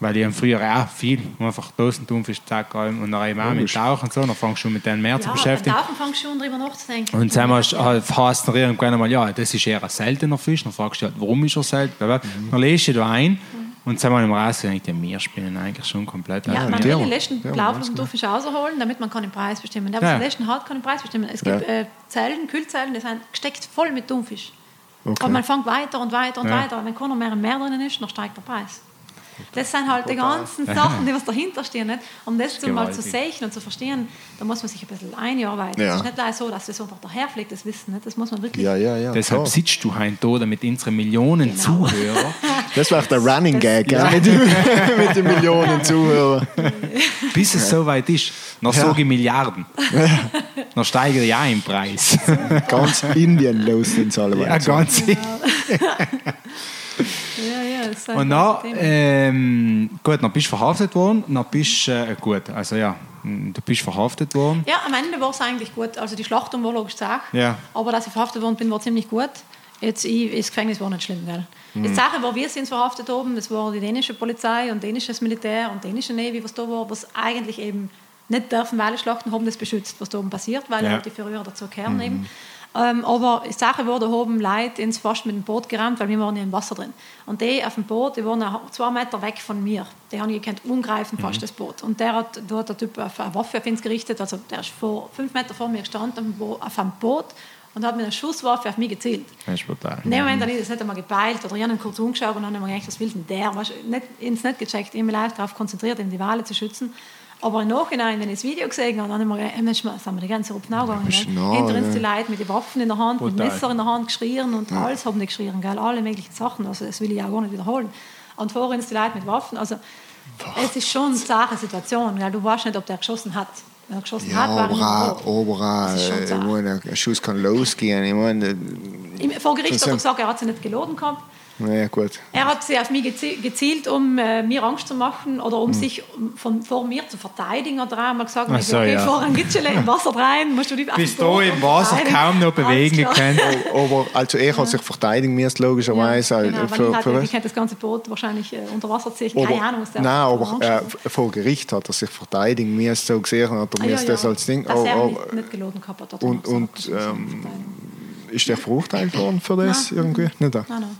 B: Weil ich habe früher auch viel, einfach Dosen Thunfisch zack, und dann eben auch mit. Tauchen und so, dann fangst du schon mit denen mehr zu
C: Ja,
B: beschäftigen.
C: da fängst du schon drüber nachzudenken.
B: Und dann hast du irgendwann einmal, ja, das ist eher ein seltener Fisch. Dann fragst du halt, warum ist er selten? Dann lest du da ein und dann mal im Rasen denkt, ja, wir spielen eigentlich schon komplett.
C: Ja, man will den
A: ja,
C: letzten
A: ja,
C: Blauflusenthunfisch rausholen, damit man kann den Preis bestimmen. Der, was
B: Ja.
C: den letzten hat, kann den Preis bestimmen. Es gibt
A: Ja.
C: äh, Zellen, Kühlzellen, die sind gesteckt voll mit Thunfisch.
A: Okay.
C: Und man fängt weiter und weiter und
B: Ja.
C: weiter. Wenn keiner mehr im Meer drin ist, dann steigt der Preis. Das sind halt die ganzen Sachen, die was dahinter stehen. Nicht? Um das, zu mal zu sehen und zu verstehen, da muss man sich ein bisschen einarbeiten.
A: Ja.
C: Es ist nicht gleich so, dass das einfach daherfliegt, das Wissen. Nicht? Das muss man wirklich...
A: Ja, ja, ja.
B: Deshalb
A: klar.
B: sitzt du heute da, damit unsere Millionen
C: Genau.
B: Zuhörer,
A: Das war der Running
C: Das-
A: Gag, gell? Mit, mit den Millionen Zuhörern.
B: bis es so weit ist, noch
A: Ja.
B: sage ich Milliarden. Dann steigere ich auch im Preis.
A: Ganz Indien los sind sie alle.
B: Ja, ganz
C: Ja, ja, das ist
B: Und dann, ähm, gut, dann bist du verhaftet worden, dann bist du, äh, gut, also ja, du bist verhaftet worden.
C: Ja, am Ende war es eigentlich gut. Also die Schlachtung war logisch Sache.
B: Ja.
C: Aber dass ich verhaftet worden bin, war ziemlich gut. Jetzt, ich, das Gefängnis war nicht schlimm. Gell?
B: Mhm.
C: Die Sache war, wir sind verhaftet oben. Das war die dänische Polizei und dänisches Militär und dänische Navy, was da war, was eigentlich eben nicht dürfen, weil Schlachten haben das beschützt, was da oben passiert, weil
B: Ja.
C: die Verrührer dazu kehren eben. Ähm, aber die Sache war, da oben Leute ins fast mit dem Boot gerammt, weil wir waren ja im Wasser drin. Und die auf dem Boot, die waren zwei Meter weg von mir. Die haben gekannt, umgreifen fast das Boot. Und der hat, da hat der Typ auf eine Waffe auf uns gerichtet, also der ist vor, fünf Meter vor mir gestanden auf einem Boot und hat mit einer Schusswaffe auf mich gezielt.
B: Das ist brutal.
C: In dem Moment habe ich das nicht einmal gepeilt oder ich habe kurz umgeschaut und dann habe ich mir gedacht, was will denn der? Weißt, nicht, ins nicht gecheckt, ich habe mich live darauf konzentriert, ihm die Wale zu schützen. Aber im Nachhinein, wenn ich das Video gesehen habe, dann habe ich mir gedacht, haben wir die ganze Rupfen gegangen.
A: bist
C: gell?
A: nah,
C: Hinter uns
A: ja.
C: die Leute mit den Waffen in der Hand, mit
B: Brutal.
C: Messer in der Hand geschrien und alles haben die geschrien, gell? alle möglichen Sachen. Also das will ich auch gar nicht wiederholen. Und vor uns die Leute mit Waffen. Also es ist schon eine sache Situation. Gell? Du weißt nicht, ob der geschossen hat. Wenn er geschossen
A: Ja,
C: hat, war er ist schon
A: äh, ich meine, ein Schuss kann losgehen. Ich meine,
C: Vor Gericht hat er
A: sind-
C: gesagt, er hat sie nicht geladen gehabt.
A: Naja, gut.
C: Er hat sie auf mich gezi- gezielt, um äh, mir Angst zu machen oder
A: Hm.
C: um sich um, von, vor mir zu verteidigen. Hat er einmal gesagt,
B: Ach
C: ich
B: so,
C: okay,
B: ja.
C: vor ein Gitschele im Wasser rein, musst du auf
B: Bist du im Wasser
C: verteidigen.
B: kaum noch bewegen können.
A: Aber also er hat sich verteidigen müssen, logischerweise.
C: Ja,
A: äh,
C: genau,
A: für,
C: ich, hatte,
A: für
C: ich hätte das ganze Boot wahrscheinlich äh, unter Wasser ziehen.
A: aber,
C: Keine Ahnung, was der
A: Nein, aber äh, vor Gericht hat er sich verteidigen müssen, so gesehen hat er
C: Ah, ja,
A: das als Ding.
C: Dass er
A: Oh,
C: nicht,
A: oh,
C: nicht geladen gehabt hat. hat
A: und ist der verurteilt worden für das
C: Nein.
A: irgendwie? Nicht da.
C: Nein, nein.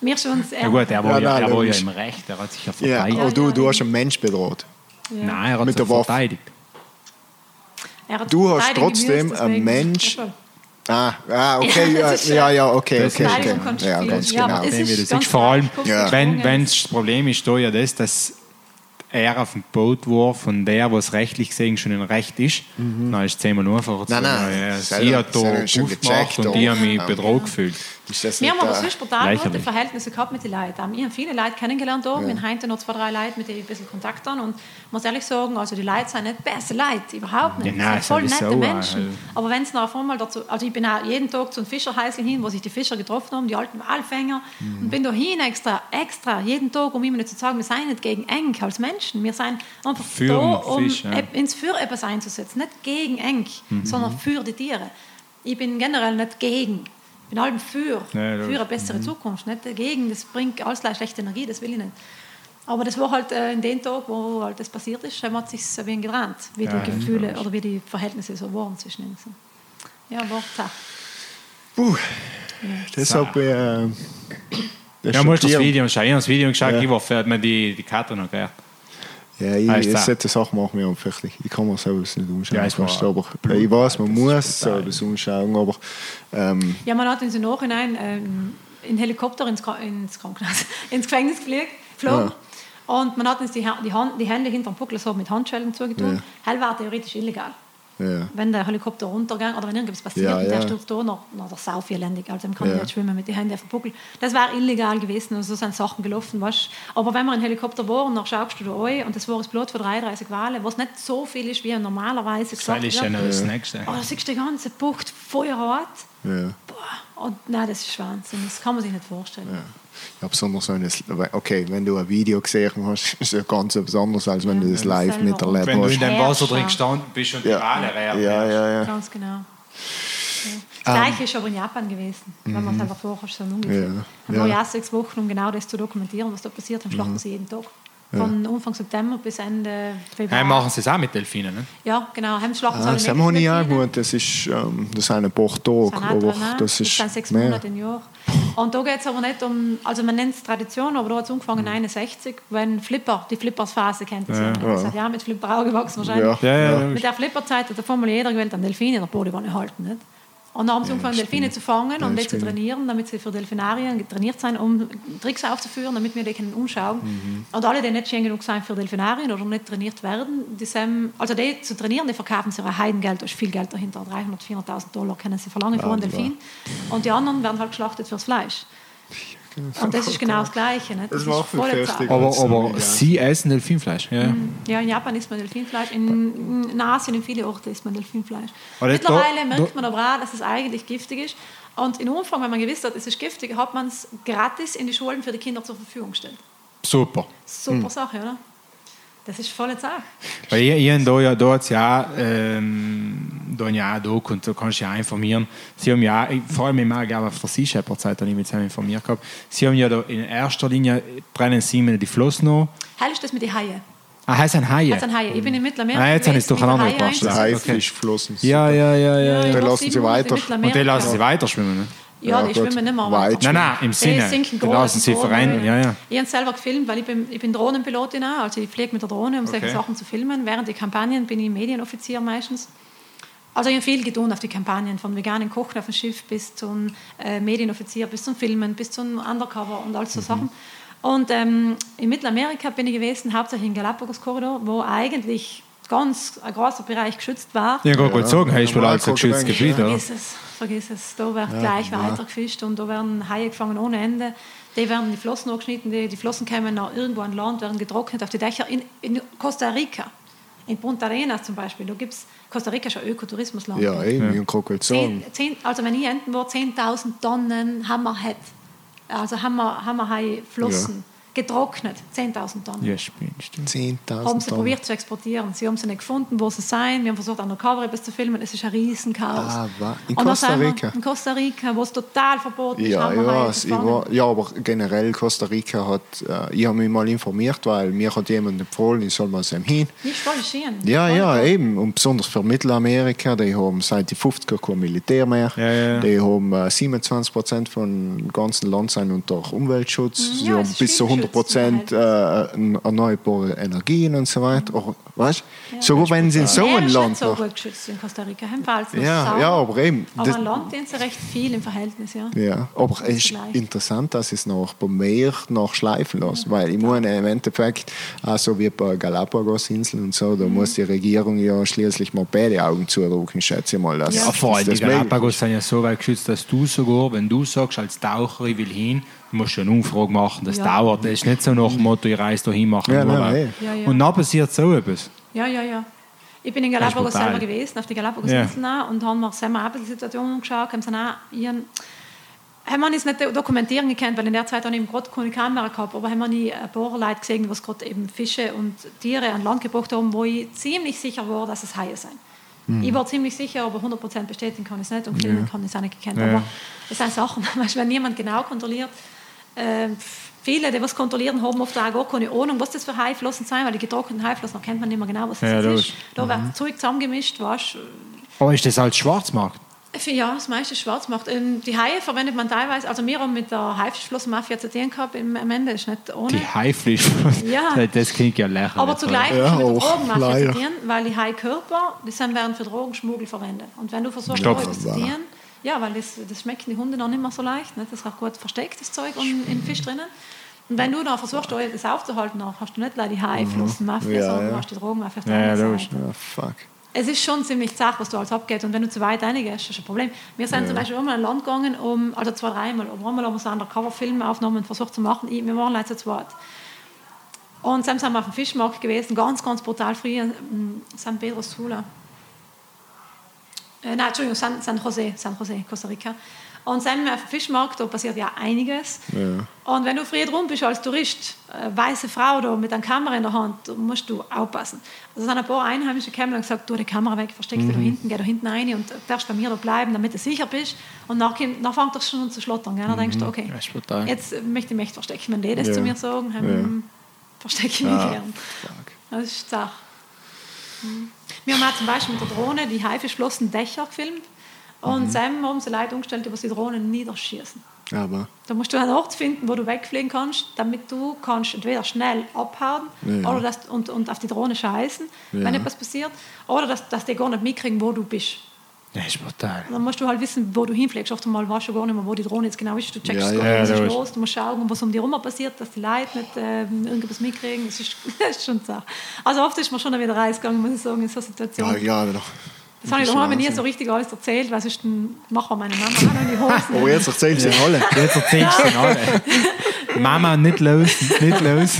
C: Mir schon.
B: Ja gut, er war ja,
A: Ja, nein,
B: er war ja im Recht, er hat sich ja
A: Ja,
B: verteidigt.
A: aber du,
C: ja,
A: du
C: ja.
A: hast einen Mensch bedroht.
B: Nein, er hat
A: Mit
B: sich
A: der Waffe.
B: verteidigt.
C: Er hat
A: Du hast trotzdem einen Mensch-
C: Ja.
A: Ah, ah okay,
C: Ja,
A: ja,
C: das
A: ja, ja, okay,
B: das
A: okay, okay.
C: Du
A: Ja, ganz
C: Ja, aber
A: genau.
C: es
B: Sehen wir
C: ist
B: das.
C: ganz
B: vor allem,
A: Ja.
B: wenn, wenn das Problem ist da ja das, dass er auf dem Boot war, von der, was rechtlich gesehen schon ein Recht ist, dann ist es zehnmal einfacher zu
A: Nein, nein,
B: sagen, ja, sie hat da aufgemacht und
A: oder?
B: ich habe mich bedroht gefühlt.
A: Ist das
C: Wir haben aber
A: äh,
C: sonst brutal gute. Verhältnisse gehabt mit den Leuten. Ähm, Ich habe viele Leute kennengelernt hier. Wir haben noch zwei, drei Leute, mit denen ich ein bisschen Kontakt habe. Und ich muss ehrlich sagen, also die Leute sind nicht beste Leute, überhaupt nicht.
B: Ja, nein,
C: voll nette Menschen.
B: also.
C: Aber wenn es noch einmal dazu... Also ich bin auch jeden Tag zu einem Fischerhäusl hin, wo sich die Fischer getroffen haben, die alten Walfänger.
B: Mhm.
C: Und bin da hin extra, extra, jeden Tag, um ihnen zu sagen, wir sind nicht gegen Eng als Menschen. Wir sind einfach
B: Für
C: da, um
B: Fisch, ja.
C: ins für etwas einzusetzen. Nicht gegen Eng,
B: Mhm.
C: sondern für die Tiere. Ich bin generell nicht gegen. Ich bin allem für,
B: Ja,
C: für eine bessere Zukunft. Nicht dagegen, das bringt alles gleich schlechte Energie, das will ich nicht. Aber das war halt äh, in dem Tag, wo halt das passiert ist, haben hat sich ein wenig getrennt, wie
B: Ja,
C: die Gefühle oder wie die Verhältnisse so waren zwischen ihnen. Ja, war zart.
A: Puh. Deshalb. Äh,
B: Ja, musst das. Video schauen. Ich habe das Video geschaut,
A: Ja.
B: die Woche hat mir die, die Karte noch gehört.
A: Ja, ich, ich
B: das?
A: solche Sachen machen wir einfach. Ich kann mir sowas nicht anschauen.
B: Ja, war
A: fast, aber ich weiß, man muss sowas anschauen, aber ähm,
C: Ja, man hat uns im Nachhinein ähm, in Helikopter ins, ins Krankenhaus, ins Gefängnis geflogen. geflogen. Und man hat uns die, die, Hand, die Hände hinter dem Buckel so mit Handschellen zugetun.
A: Ja.
C: Hell war theoretisch illegal.
A: Ja.
C: Wenn der Helikopter runtergeht oder wenn irgendwas passiert
A: Ja,
C: und der stürzt da, noch, noch der sau elendig. Also man kann
A: Ja.
C: nicht schwimmen mit den Händen auf dem Buckel. Das war illegal gewesen, also so sind Sachen gelaufen. Weißt? Aber wenn wir in Helikopter waren, dann schaust du da rein und das war das Blut für 33 Wale, was nicht so viel ist, wie normalerweise
B: Das
C: gesagt
B: ist ja noch
C: wird.
B: das Nächste.
C: Aber da siehst du die ganze Bucht feuerhart.
A: Ja.
C: Boah, und nein, das ist Wahnsinn. Das kann man sich nicht vorstellen.
A: Ja, besonders wenn es, okay, wenn du ein Video gesehen hast, ist es ja ganz etwas anderes, als wenn
C: Ja,
A: du das
C: ja,
A: live miterlebt
B: Wenn du in
A: hast.
B: dem Wasser drin gestanden bist und die
A: Ja.
B: Wale reagieren.
A: Ja, ja, ja.
C: Ganz genau. Ja. Das Gleiche ist aber in Japan gewesen, wenn man selber vorher so ungefähr.
A: Ja,
C: Dann
A: ja.
C: sechs Wochen, um genau das zu dokumentieren, was da passiert. Dann schlachten sie jeden Tag. Von Anfang September bis Ende Februar.
B: Heim machen sie es auch mit Delfinen. Ne?
C: Ja, genau. Heim schlachten sie
A: Ah, das habe ich
C: möglichen
A: auch gut. Das, ist, ähm, das sind ein paar
C: Das
A: Tage,
C: auch
A: aber
C: ne?
A: das ist
C: sind sechs
A: mehr.
C: Monate im Jahr. Und da geht es aber nicht um, also man nennt es Tradition, aber da hat es angefangen
A: Mhm.
C: 61, wenn Flipper, die Flippers-Phase kennt ihr ja. ja. Seit Jahren mit Flipper auch gewachsen wahrscheinlich.
A: Ja,
B: Ja, ja,
C: Mit der Flipperzeit hat davor mal jeder gewählt an Delfine in der Bodenwanne halten. Nicht? Und dann haben sie angefangen, Delfine zu fangen
A: Ja,
C: und die zu trainieren, damit sie für Delfinarien trainiert sind, um Tricks aufzuführen, damit wir die können umschauen.
A: Mhm.
C: Und alle, die nicht schön genug sind für Delfinarien oder nicht trainiert werden, die sind, also die zu trainieren, die verkaufen sie ein Heidengeld, da ist viel Geld dahinter, 300.000, 400.000 Dollar können sie verlangen für einen. Delfin. Und die anderen werden halt geschlachtet fürs Fleisch. Und das ist genau das Gleiche. Nicht?
A: Das
C: ist
A: macht mich
C: voll
A: fertig.
C: zart.
B: Aber,
A: Das ist
B: aber sie essen Delfinfleisch. Ja.
C: Ja, in Japan isst man Delfinfleisch, in, in Asien in vielen Orten isst man Delfinfleisch.
B: Aber das-
C: Mittlerweile
B: da-
C: merkt man aber auch, dass es eigentlich giftig ist. Und im Umfang, wenn man gewusst hat, es ist giftig, hat man es gratis in die Schulen für die Kinder zur Verfügung gestellt.
B: Super.
C: Super
A: Hm.
C: Sache, oder? Das ist voll Sache.
B: Weil ihr, ihr da ja da hat's ja ähm, da ja da und da kannst du ja auch informieren. Sie haben ja vor allem immer glaube auf der Sea Shepherd Zeit, da ich mich informiert gehabt. Sie haben ja da in erster Linie brennen sie mir die Flossen noch.
C: Heil ist das mit den Haien.
B: Ah, heißt ein Haie.
C: Das sind Haie. Ich bin in Mittelamerika.
B: Ah, jetzt habe ich es durcheinander gebracht.
A: Der
C: einzusetzen.
B: Okay.
A: Haifisch flossen.
B: Ja, ja, ja, ja.
C: ich
B: ja.
A: Dann
C: war
A: lassen sie weiter.
B: Und die lassen sie weiter schwimmen.
C: Ja,
A: Ja,
C: die
A: gut.
C: schwimmen nicht mehr.
B: Nein, nein, im
C: Die
B: Sinne.
C: sinken
B: Die lassen sie verrennen. Ja, ja.
C: Ich habe selber gefilmt, weil ich bin, ich bin Drohnenpilotin auch. Also ich fliege mit der Drohne, um solche
B: Okay.
C: Sachen zu filmen. Während der Kampagnen bin ich Medienoffizier meistens. Also ich habe viel getan auf die Kampagnen, von veganen Kochen auf dem Schiff bis zum äh, Medienoffizier, bis zum Filmen, bis zum Undercover und all so Sachen. Und ähm, in Mittelamerika bin ich gewesen, hauptsächlich im Galapagos-Korridor, wo eigentlich ganz ein großer Bereich geschützt war.
B: Ja, gut, gut sagen, hey, ist wohl
A: Ja,
B: alles ein geschütztes Gebiet. Ja.
C: Vergiss es, vergiss es. Da wird gleich weiter gefischt und da werden Haie gefangen ohne Ende. Die werden die Flossen angeschnitten, die, die Flossen kommen nach irgendwo an Land, werden getrocknet auf die Dächer. In, in Costa Rica, in Punta Arenas zum Beispiel, da gibt es, Costa Rica ist ein Ökotourismusland.
A: Ja, eben, ich kann sagen.
C: Zehn, also wenn ich enten war, 10.000 Tonnen Hammerhead, also Hammer, Hammerhai-Flossen, getrocknet, 10.000 Tonnen.
B: Ja, spinnst du.
A: 10.000
C: Haben sie
A: Tonnen.
C: probiert zu exportieren. Sie haben sie nicht gefunden, wo sie sein. Wir haben versucht, undercover etwas zu filmen. Es ist ein Riesenchaos.
A: Ah, wa- in Costa Rica?
C: In Costa Rica, wo es total verboten ist.
A: Ja,
C: haben Haie
A: es- ich war, ja, aber generell Costa Rica hat, äh, ich habe mich mal informiert, weil mir hat jemand empfohlen, ich soll mal zu ihm hin.
C: Nicht voll schön.
A: Ja,
C: Voll
A: ja,
C: toll.
A: eben. Und besonders für Mittelamerika, die haben seit die 50er kein Militär mehr.
B: Ja, ja.
A: Die haben äh, 27 Prozent vom ganzen Land sind unter Umweltschutz. Sie
C: ja,
A: haben
C: es ist
A: bis zu
C: viel
A: 100 100% äh, erneuerbare Energien und so weiter. Auch, weißt?
C: Ja,
A: so, wenn sie in so ein
C: ist
A: Land
C: so
A: noch.
C: gut geschützt in Costa Rica. Noch
A: Ja, ja, aber eben.
C: Aber
A: das-
C: an Land sind sie recht viel im Verhältnis, ja.
A: Ja, aber es ist interessant, dass es noch beim Meer noch schleifen lässt, weil ich meine, im Endeffekt, auch so wie bei Galapagos-Inseln und so, da
C: Mhm.
A: muss die Regierung ja schließlich mal beide Augen zudrücken, schätze ich mal. Dass,
B: Ja, vor allem die
A: das
B: Galapagos sind ja so weit geschützt, dass du sogar, wenn du sagst, als Taucher, ich will hin, musst du eine Umfrage machen. Das
C: Ja.
B: dauert. Das ist nicht so nach dem Motto, ich reise da hin, mache
A: Ja,
B: Urlaub.
C: Ja, ja.
B: Und dann passiert so etwas.
C: Ja, ja, ja. Ich bin in Galapagos selber gewesen, auf die Galapagos-Inseln auch, und haben mir selber auch die Situation angeschaut, haben sie auch ihren haben wir nicht dokumentieren gekannt, weil in der Zeit habe ich eben gerade keine Kamera gehabt, aber haben wir nie ein paar Leute gesehen, die gerade eben Fische und Tiere an Land gebracht haben, wo ich ziemlich sicher war, dass es Haie sind. Ich war ziemlich sicher, aber 100% bestätigen kann ich es nicht und filmen kann ich es auch nicht gekannt.
B: Ja.
C: Aber das sind Sachen, weißt, du, wenn niemand genau kontrolliert, äh, viele, die was kontrollieren, haben oft auch gar keine Ahnung, was das für Haiflossen sind, weil die getrockneten Haiflossen erkennt man nicht mehr genau, was das
B: Ja,
C: ist.
B: logisch.
C: Da wird Zeug zusammengemischt, du.
B: Aber ist das als Schwarzmarkt?
C: Ja, das meiste ist Schwarzmarkt. Ähm, Die Haie verwendet man teilweise, also wir haben mit der Haifischflossenmafia zu tun gehabt, im, am Ende ist nicht ohne.
B: Die Haiflisch.
C: Ja.
B: Das klingt ja lächerlich.
C: Aber zugleich
A: Ja,
C: mit der
A: auch,
C: Drogenmafia zu tun, weil die Haikörper, die sind werden für Drogenschmuggel verwendet. Und wenn du versuchst,
B: Stopp.
C: etwas zu tun, ja, weil das, das schmecken die Hunde noch nicht mehr so leicht, nicht? das ist auch gut versteckt, das Zeug und in Fisch drinnen. Und wenn du dann versuchst, da das aufzuhalten, dann hast du nicht gleich die Haiflossenmafia,
A: Ja,
C: sondern
A: ja.
C: du hast die Drogenmafia auf der
B: Ja, ja,
C: anderen. Seite.
A: Ja, fuck.
C: Es ist schon ziemlich zart, was du alles abgeht. Und wenn du zu weit reingehst, ist das ein Problem. Wir sind zum Beispiel einmal in ein Land gegangen, um, also zwei, dreimal, aber einmal haben wir so Undercover-Filme aufgenommen und versucht zu machen. Ich, wir waren leider zu zweit. Und dann sind wir auf dem Fischmarkt gewesen, ganz, ganz brutal früh, in San Pedro Sula. Äh, nein, Entschuldigung, San, San Jose, San Jose, Costa Rica. Und dann auf dem Fischmarkt, da passiert ja einiges. Und wenn du früh drum bist als Tourist, äh, weiße Frau da mit einer Kamera in der Hand, musst du aufpassen. Also sind ein paar Einheimische gekommen und gesagt, tu die Kamera weg, versteck dich da hinten, geh da hinten rein und darfst bei mir da bleiben, damit du sicher bist. Und dann, kommt- dann fängt das schon an zu schlottern. Gell? Dann denkst du, okay, jetzt möchte ich mich verstecken. Wenn die das
A: Ja.
C: zu mir sagen, dann verstecke ich mich gern. Das ist Sache. Mhm. Wir haben auch zum Beispiel mit der Drohne die Haifischflossen Dächer gefilmt. Und dann haben sie Leute umgestellt, die die Drohnen niederschießen.
A: Aber
C: Da musst du einen Ort finden, wo du wegfliegen kannst, damit du kannst entweder schnell abhauen
A: Ja.
C: oder das, und, und auf die Drohne scheißen,
A: Ja.
C: wenn etwas passiert, oder dass, dass die gar nicht mitkriegen, wo du bist.
B: Das ist brutal.
C: Dann musst du halt wissen, wo du hinfliegst. Oft einmal weißt du gar nicht mehr, wo die Drohne jetzt genau ist. Du checkst
A: Ja, ja.
C: gar nicht, was
B: Ja,
C: ist los. Du musst schauen, was um die herum passiert, dass die Leute nicht ähm, irgendwas mitkriegen. Das ist, das ist schon so. Also oft ist mir schon wieder reisgegangen, muss ich sagen, in so einer Situation.
A: ja, ja, doch.
C: Das habe ich
A: ist
C: daheim nie so richtig alles erzählt, weil sonst machen wir meine Mama auch noch die Hosen.
A: Oh, jetzt erzählst du alle.
B: Jetzt erzählst du alle. Mama, nicht los, nicht los.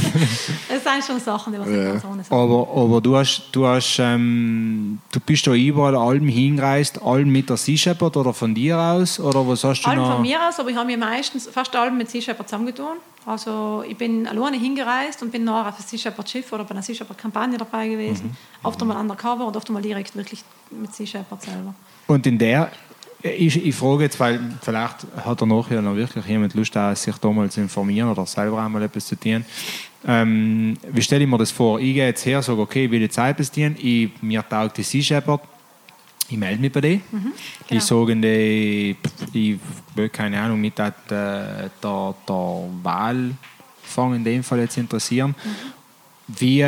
C: Das sind schon Sachen, die was nicht ganz ohne sind.
B: Aber, aber du, hast, du, hast, ähm, du bist da überall allem hingereist, allem mit der Sea Shepherd oder von dir aus? Oder was hast du
C: Allem
B: noch?
C: von mir aus, aber ich habe mir meistens fast allem mit Sea Shepherd zusammengetan. Also ich bin alleine hingereist und bin nachher auf einem Sea Shepherd Schiff oder bei einer Sea Shepherd Kampagne dabei gewesen.
B: Mhm.
C: Oft einmal undercover und oft einmal direkt wirklich mit Sea Shepherd selber.
B: Und in der, ich, ich frage jetzt, weil vielleicht hat er nachher noch wirklich jemand Lust, sich da mal zu informieren oder selber einmal etwas zu tun. Ähm, wie stelle ich mir das vor? Ich gehe jetzt her, sage, okay, ich will jetzt etwas tun, ich, mir taugt die Sea Shepherd, ich melde mich bei denen.
C: genau.
B: Ich sage pff, ich will keine Ahnung, mit der, der, der, der Walfang in dem Fall jetzt interessieren. Wie,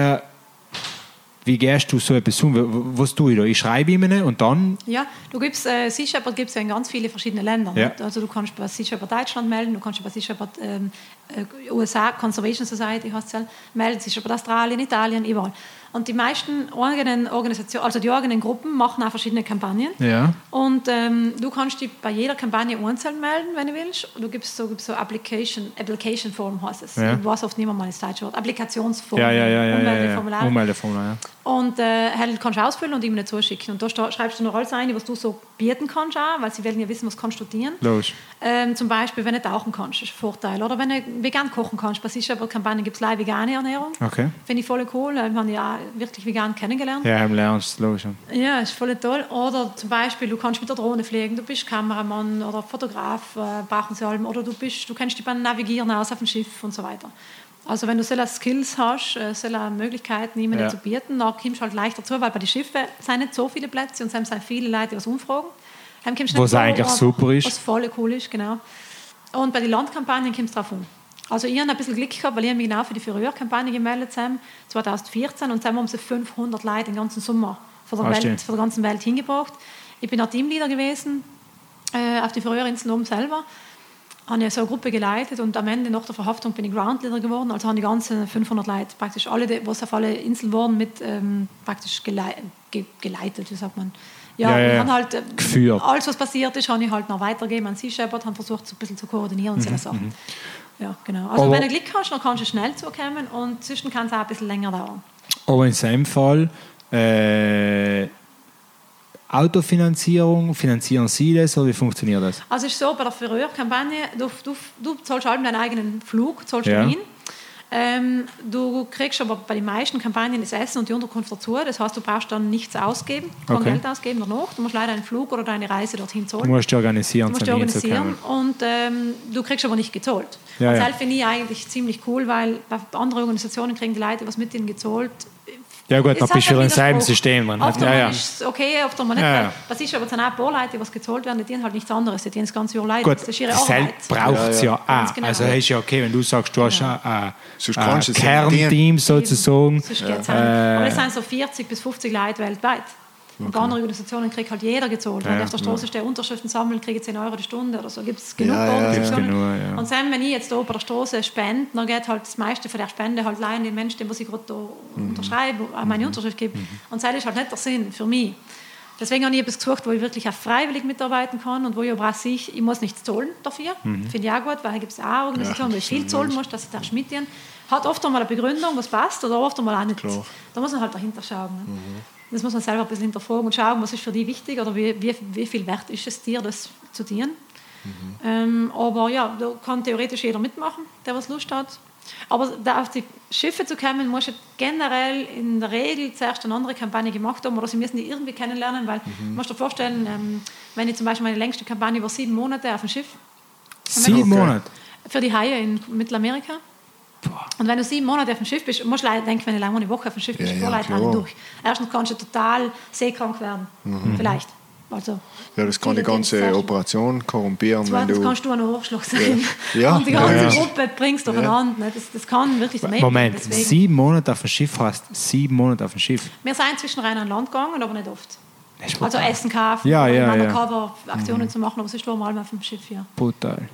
B: wie gehst du so etwas um? Was tue ich da? Ich schreibe ihm und dann
C: Ja, du gibst, äh, Sea Shepherd gibt es ja in ganz viele verschiedene Länder.
B: Ja.
C: Also du kannst bei Sea Shepherd Deutschland melden, du kannst bei Sea Shepherd ähm, äh, USA, Conservation Society heißt es ja, melden, Sea Shepherd Australien, Italien, überall. Und die meisten eigenen Organisationen, also die eigenen Gruppen machen auch verschiedene Kampagnen.
B: Ja.
C: Und ähm, du kannst dich bei jeder Kampagne einzeln melden, wenn du willst. Du gibst so, gibst so Application, Application Form heißt es.
B: Ja.
C: Ich weiß oft nicht mehr mal das deutsche Wort. Applikationsform.
B: Ja, ja, ja, ja, ja, ja.
C: Ummeldeformular.
B: Ummeldeformular, ja.
C: Und äh, kannst du ausfüllen und ihm nicht zuschicken. Und da schreibst du noch alles ein, was du so bieten kannst, auch, weil sie wollen ja wissen, was kannst du dienen.
B: Logisch.
C: Ähm, zum Beispiel, wenn du tauchen kannst, ist ein Vorteil. Oder wenn du vegan kochen kannst. Bei sicher Kampagnen gibt es leider vegane Ernährung.
B: Okay.
C: Finde ich voll cool. Wir haben ja wirklich vegan kennengelernt.
B: Ja, im Lernst, logisch.
C: Ja, ist voll toll. Oder zum Beispiel, du kannst mit der Drohne fliegen, du bist Kameramann oder Fotograf, äh, brauchen sie allem. Oder du, bist, du kennst dich beim Navigieren aus auf dem Schiff und so weiter. Also wenn du solche Skills hast, äh, solche Möglichkeiten jemandem
B: Ja.
C: zu bieten, dann kommst du halt leichter zu, weil bei den Schiffen sind nicht so viele Plätze und es sind viele Leute, die was umfragen.
B: Was eigentlich super ist.
C: Was voll cool ist, genau. Und bei den Landkampagnen kommst du drauf um. Also ich habe ein bisschen Glück gehabt, weil ich mich genau für die Fureur-Kampagne gemeldet habe, 2014, und dann haben sie 500 Leute den ganzen Sommer von der,
B: Ah,
C: Welt, von der ganzen Welt hingebracht. Ich bin auch Teamleader gewesen äh, auf die Fureur-Insel oben selber. Habe so eine Gruppe geleitet und am Ende nach der Verhaftung bin ich Groundleader geworden. Also haben die ganzen 500 Leute, praktisch alle, die, was auf alle Inseln waren, mit ähm, praktisch gelei ge geleitet, wie sagt man. Ja,
B: Ja, ja,
C: halt äh,
B: Geführt.
C: alles, was passiert ist, habe ich halt noch weitergegeben an Sea Shepherd, haben versucht, so ein bisschen zu koordinieren und solche Sachen. Ja, genau. Also
B: Aber-
C: wenn du Glück hast, dann kannst du schnell zukommen und zwischen kann es auch ein bisschen länger dauern.
B: Aber in seinem Fall, äh, Autofinanzierung, finanzieren Sie das oder wie funktioniert das?
C: Also es ist so, bei der Fureur-Kampagne, du, du, du zahlst allem deinen eigenen Flug, zahlst
B: Ja.
C: du hin. Ähm, du kriegst aber bei den meisten Kampagnen das Essen und die Unterkunft dazu. Das heißt, du brauchst dann nichts ausgeben, kein
B: Okay.
C: Geld ausgeben danach. Du musst leider einen Flug oder deine Reise dorthin
B: Du
C: zahlen.
B: musst dich organisieren,
C: Du musst dich organisieren und ähm, du kriegst aber nicht gezahlt.
B: Ja, ja.
C: das finde ich eigentlich ziemlich cool, weil bei anderen Organisationen kriegen die Leute was mit ihnen gezahlt.
B: Ja gut, dann bist du wieder im selben. System drin.
C: Oft
B: Ja,
C: einmal
B: ja.
C: ist es okay, oft einmal nicht.
B: Ja, ja.
C: Das ist aber dann auch ein paar Leute, die was gezahlt werden, die dienen halt nichts anderes. Die dienen das ganze Jahr leid.
B: Gut,
C: das ist ihre
B: das
C: Arbeit.
B: braucht es ja, auch.
C: Ganz genau.
B: Also ist ja okay, wenn du sagst, du hast
C: Genau.
B: ein, ein,
A: ja
B: Kernteam sozusagen.
C: Sonst
B: Äh.
C: Aber es sind so 40 bis 50 Leute weltweit. Und bei anderen Organisationen kriegt halt jeder gezahlt. Wenn
B: Ja,
C: ich auf der Straße stehe, Unterschriften sammeln, kriege ich 10 Euro die Stunde oder so. Gibt es genug
A: Ja, ja, ja.
C: Organisationen.
B: Genug, ja.
C: Und dann, wenn ich jetzt hier bei der Straße spende, dann geht halt das meiste von der Spende halt leihen den Menschen, dem was ich gerade da
B: Mhm.
C: unterschreibe, meine Unterschrift gebe. Und das ist halt nicht der Sinn für mich. Deswegen habe ich etwas gesucht, wo ich wirklich auch freiwillig mitarbeiten kann und wo ich aber auch sehe, ich muss nichts zahlen dafür.
B: Mhm.
C: Finde ich auch gut, weil gibt es auch Organisationen, wo ich viel zahlen muss, dass ich da mitdienen. Hat oft einmal eine Begründung, was passt, oder oft einmal auch nicht.
A: Klar.
C: Da muss man halt dahinter schauen. Ne?
B: Mhm.
C: Das muss man selber ein bisschen hinterfragen und schauen, was ist für dich wichtig oder wie, wie, wie viel wert ist es dir, das zu dienen.
B: Mhm.
C: Ähm, aber ja, da kann theoretisch jeder mitmachen, der was Lust hat. Aber da auf die Schiffe zu kommen, muss du generell in der Regel zuerst eine andere Kampagne gemacht haben oder sie müssen die irgendwie kennenlernen, weil
B: Mhm.
C: du musst dir vorstellen, ähm, wenn ich zum Beispiel meine längste Kampagne war sieben Monate auf dem Schiff
B: Sieben. Monate.
C: für die Haie in Mittelamerika. Und wenn du sieben Monate auf dem Schiff bist, musst du leider denken, wenn du lange eine Woche auf dem Schiff bist,
A: Ja,
C: ja,
A: ja,
C: alle durch. Erstens kannst du total seekrank werden. Vielleicht. Also,
A: Ja, das kann die ganze. Operation korrumpieren, wenn
C: Zweitens
A: du...
C: kannst du ein Arschloch sein.
A: Ja.
C: Und die
A: Ja,
C: ganze
A: ja.
C: Gruppe bringst durcheinander. ne? Das, das kann wirklich daneben
B: Moment.
C: Deswegen.
B: sieben Monate auf dem Schiff heißt sieben Monate auf dem Schiff.
C: Wir sind zwischen Rhein und Land gegangen, aber nicht oft.
B: Das
C: Also. Essen kaufen,
B: Ja, ja, ja.
C: Undercover-Aktionen zu machen, aber sonst waren wir auf dem Schiff, ja.
B: Brutal.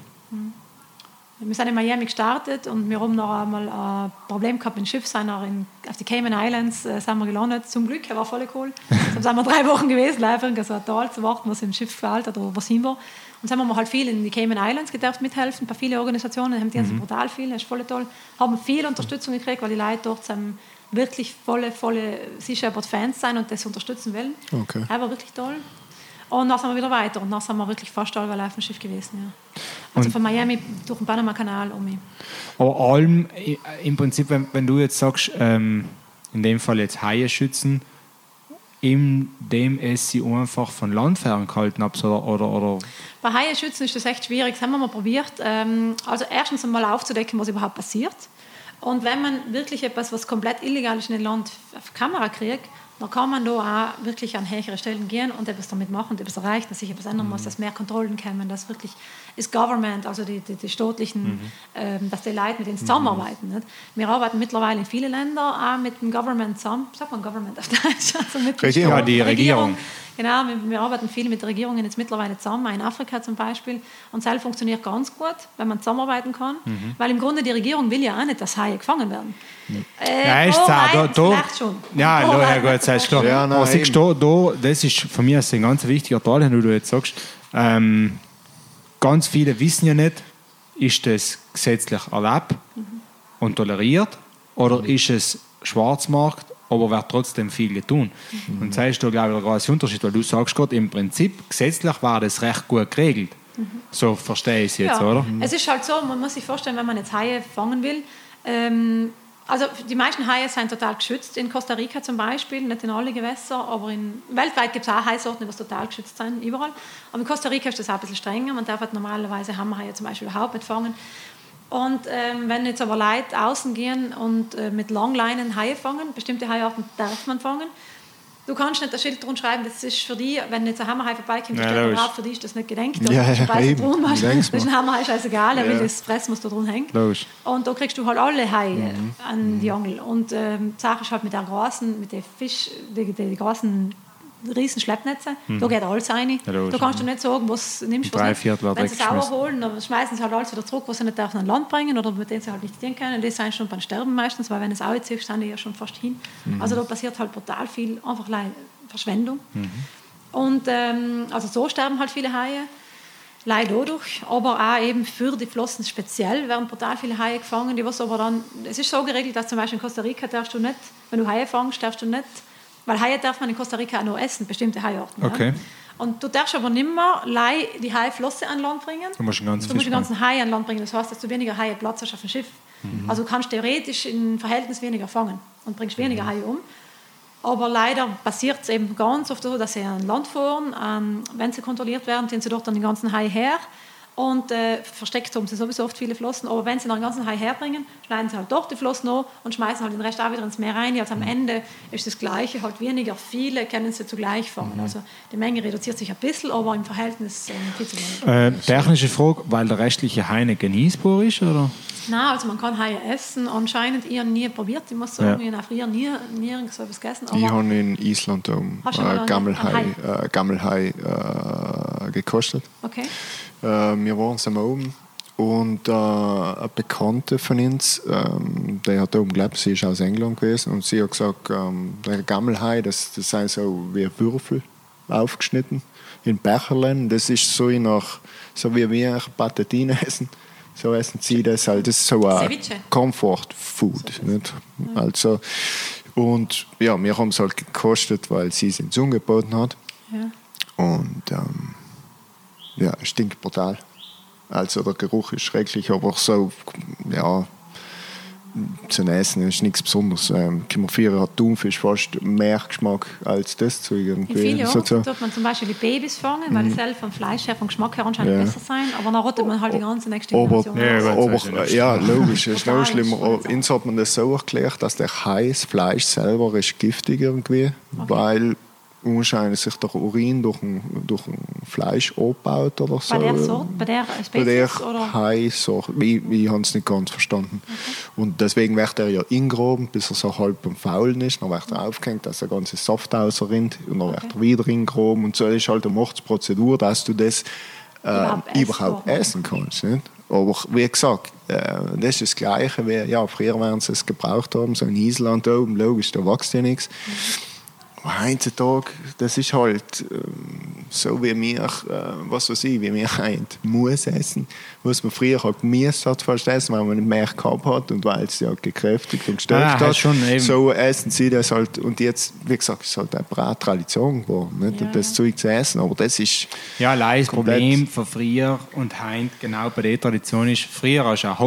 C: Wir sind in Miami gestartet und wir haben noch einmal ein Problem gehabt mit dem Schiff, sind in, auf die Cayman Islands äh, sind wir gelandet. Zum Glück, er war voll cool. Dann sind wir drei Wochen gewesen, einfach in so ein Tal zu warten, was im Schiff gefällt oder was hin war. Und dann haben wir halt viel in die Cayman Islands gedurft mithelfen, bei vielen Organisationen, haben die
B: Mhm.
C: also brutal viel, das ist voll toll. Haben viel Unterstützung gekriegt, weil die Leute dort sind wirklich volle, volle Sea Shepherd Fans sein und das unterstützen wollen.
A: Okay.
C: Er war wirklich toll. Und dann sind wir wieder weiter und dann sind wir wirklich fast alle auf dem Schiff gewesen. Ja. Also
B: Und-
C: von Miami durch den Panama-Kanal um mich.
B: Aber allem, im Prinzip, wenn, wenn du jetzt sagst, ähm, in dem Fall jetzt Haie schützen, indem es sie einfach von Land ferngehalten habt oder, oder, oder
C: Bei Haien schützen ist das echt schwierig. Das haben wir mal probiert. Ähm, also erstens einmal aufzudecken, was überhaupt passiert. Und wenn man wirklich etwas, was komplett illegal ist in ein Land auf Kamera kriegt, dann kann man da auch wirklich an höhere Stellen gehen und etwas damit machen etwas erreichen, dass sich etwas ändern muss, dass mehr Kontrollen kommen, dass wirklich das Government, also die, die, die staatlichen, ähm, dass die Leute mit denen zusammenarbeiten. Nicht? Wir arbeiten mittlerweile in vielen Ländern auch mit dem Government zusammen, sagt man Government auf Deutsch? Also mit
A: Regierung.
B: Ja, die Regierung.
C: Genau, wir, wir arbeiten viel mit Regierungen jetzt mittlerweile zusammen, in Afrika zum Beispiel. Und das funktioniert ganz gut, wenn man zusammenarbeiten kann.
B: Mhm.
C: Weil im Grunde die Regierung will ja auch nicht, dass Haie gefangen werden. Äh,
B: Ja, ist
C: oh nein,
B: da, da,
C: schon.
B: ja,
C: Oh
B: da, ja
C: nein,
B: gut, das ist klar.
A: Ja, nein,
B: Aber siehst du, da, das ist für mich ein ganz wichtiger Teil, wenn du jetzt sagst, ähm, ganz viele wissen ja nicht, ist das gesetzlich erlaubt und toleriert oder ist es Schwarzmarkt, aber wird trotzdem viel getan. Und das ist da, glaube ich, der große Unterschied, weil du sagst gerade, im Prinzip, gesetzlich war das recht gut geregelt. So verstehe ich es jetzt,
C: ja.
B: oder?
C: Es ist halt so, man muss sich vorstellen, wenn man jetzt Haie fangen will, ähm, also die meisten Haie sind total geschützt, in Costa Rica zum Beispiel, nicht in alle Gewässer, aber in, weltweit gibt es auch Haisorten, die total geschützt sind, überall. Aber in Costa Rica ist das auch ein bisschen strenger, man darf halt normalerweise Hammerhaie zum Beispiel überhaupt nicht fangen. Und ähm, wenn jetzt aber Leute außen gehen und äh, mit Langleinen Haie fangen, bestimmte Haiarten darf man fangen, Du kannst nicht das Schild drunter schreiben, das ist für dich, wenn jetzt ein Hammerhai vorbeikommt,
B: Ja,
C: ja,
B: logisch.
C: für dich ist das nicht gedenkt.
A: Ja, ja,
C: du weißt
A: eben. Denkst
C: das ist ein Hammerhai scheißegal, er will
A: Ja.
C: das fressen, was da drin hängt.
B: Logisch.
C: Und da kriegst du halt alle Haie
A: Mhm.
C: an die Angel. Und ähm, die Sache ist halt mit den großen, mit den Fisch, die, die, die großen riesen Schleppnetze, da geht alles rein.
B: Mhm. Ja,
C: da kannst du nicht sagen, was nimmst du, Wenn sie es sauer holen, dann schmeißen sie halt alles wieder zurück, was sie nicht dürfen an Land bringen oder mit denen sie halt nicht dienen können. Das sind schon beim Sterben meistens, weil wenn es auch ziehst, sind die ja schon fast hin.
B: Mhm.
C: Also da passiert halt brutal viel, einfach Verschwendung.
B: Mhm.
C: Und ähm, also so sterben halt viele Haie. Leider dadurch, aber auch eben für die Flossen speziell werden brutal viele Haie gefangen. Die was aber dann, es ist so geregelt, dass zum Beispiel in Costa Rica darfst du nicht, wenn du Haie fangst, darfst du nicht, weil Haie darf man in Costa Rica auch nur essen, bestimmte Haiarten.
B: Okay.
C: Ja. Und du darfst aber nicht mehr lei- die Haiflosse an Land bringen.
B: Du musst den ganzen
C: Du musst den ganzen Hai an Land bringen. Das heißt, dass du weniger Haie Platz hast auf dem Schiff.
B: Mhm.
C: Also du kannst theoretisch im Verhältnis weniger fangen und bringst weniger
B: Mhm.
C: Haie um. Aber leider passiert es eben ganz oft so, dass sie an Land fahren. Ähm, wenn sie kontrolliert werden, ziehen sie dort dann den ganzen Hai her. Und äh, versteckt haben sie sowieso oft viele Flossen. Aber wenn sie dann den ganzen Hai herbringen, schneiden sie halt dort die Flossen an und schmeißen halt den Rest auch wieder ins Meer rein. Also am Ende ist das Gleiche, halt weniger. Viele können sie zugleich fangen. Also die Menge reduziert sich ein bisschen, aber im Verhältnis ähm, viel zu wenig.
B: Äh, technische Frage, weil der restliche Hai nicht genießbar ist, oder?
C: Nein, also man kann Haie essen. Anscheinend ich habe nie probiert. Ich muss sagen,
B: Ja.
C: ich habe früher nie, nie irgend so etwas gegessen.
A: Ich habe in Island um, äh,
C: einen-
A: Gammelhai, äh, Gammelhai äh, gekostet.
C: okay.
A: Äh, wir waren zusammen oben und äh, eine Bekannte von uns, ähm, die hat oben gelebt, sie ist aus England gewesen und sie hat gesagt, ähm, der Gammelhai, das, das sind so wie Würfel aufgeschnitten in Becherlen. Das ist so nach, so wie wir Patatine essen. So essen sie das halt. Das ist so ein
C: Ceviche.
A: Comfort Food. Nicht? Also, und ja, wir haben es halt gekostet, weil sie es uns angeboten hat.
C: Ja.
A: Und ähm, ja, es stinkt brutal. Also der Geruch ist schrecklich, aber so, ja, zu essen ist nichts Besonderes. Ähm, Kimmerfiere hat Thunfisch fast mehr Geschmack als das Zeug
C: In
A: irgendwie.
C: vielen
A: So-
C: Orten
A: so.
C: tut man zum Beispiel die Babys fangen, weil die selber vom Fleisch her, vom Geschmack her anscheinend
A: Ja.
C: besser sein. Aber dann rottet man halt die ganze nächste
A: Aber,
C: Generation.
B: Aber-
A: aber,
B: ist ja nicht
A: ja, logisch, es ist noch schlimmer.
C: schlimm.
A: Uns hat man das so erklärt, dass der das Fleisch selber ist giftig irgendwie, weil wahrscheinlich sich der Urin durch ein, durch ein Fleisch abbaut oder so.
C: Bei der Sorte, bei der
A: Bei der
C: Spezies? Oder?
A: Hai-Sorte. Ich, ich habe es nicht ganz verstanden. Und deswegen wird er ja ingraben, bis er so halb am Faulen ist. Dann wird er aufgehängt, dass der ganze Saft rausrinnt. Und dann wird er wieder ingraben. Und so ist halt eine Mordsprozedur, dass du das äh,
C: Überhaupt essen
A: kannst. Nicht? Aber wie gesagt, äh, das ist das Gleiche wie, ja, früher werden sie es gebraucht haben, so in Island oben, logisch, da wächst ja nichts. Heutzutage, das ist halt ähm, so wie wir, äh, was weiß ich, wie wir halt muss essen, was man früher halt gemisst hat fast essen, weil man nicht mehr gehabt hat und weil es ja gekräftigt und gestärkt
B: Ah,
A: hat.
B: schon eben.
A: So essen sie das halt und jetzt, wie gesagt, ist halt eine Tradition geworden, nicht?
C: Ja,
A: das
C: ja.
A: Zeug zu essen, aber das ist
B: Ja, allein das. Problem von früher und heint genau bei der Tradition ist, früher hast du ein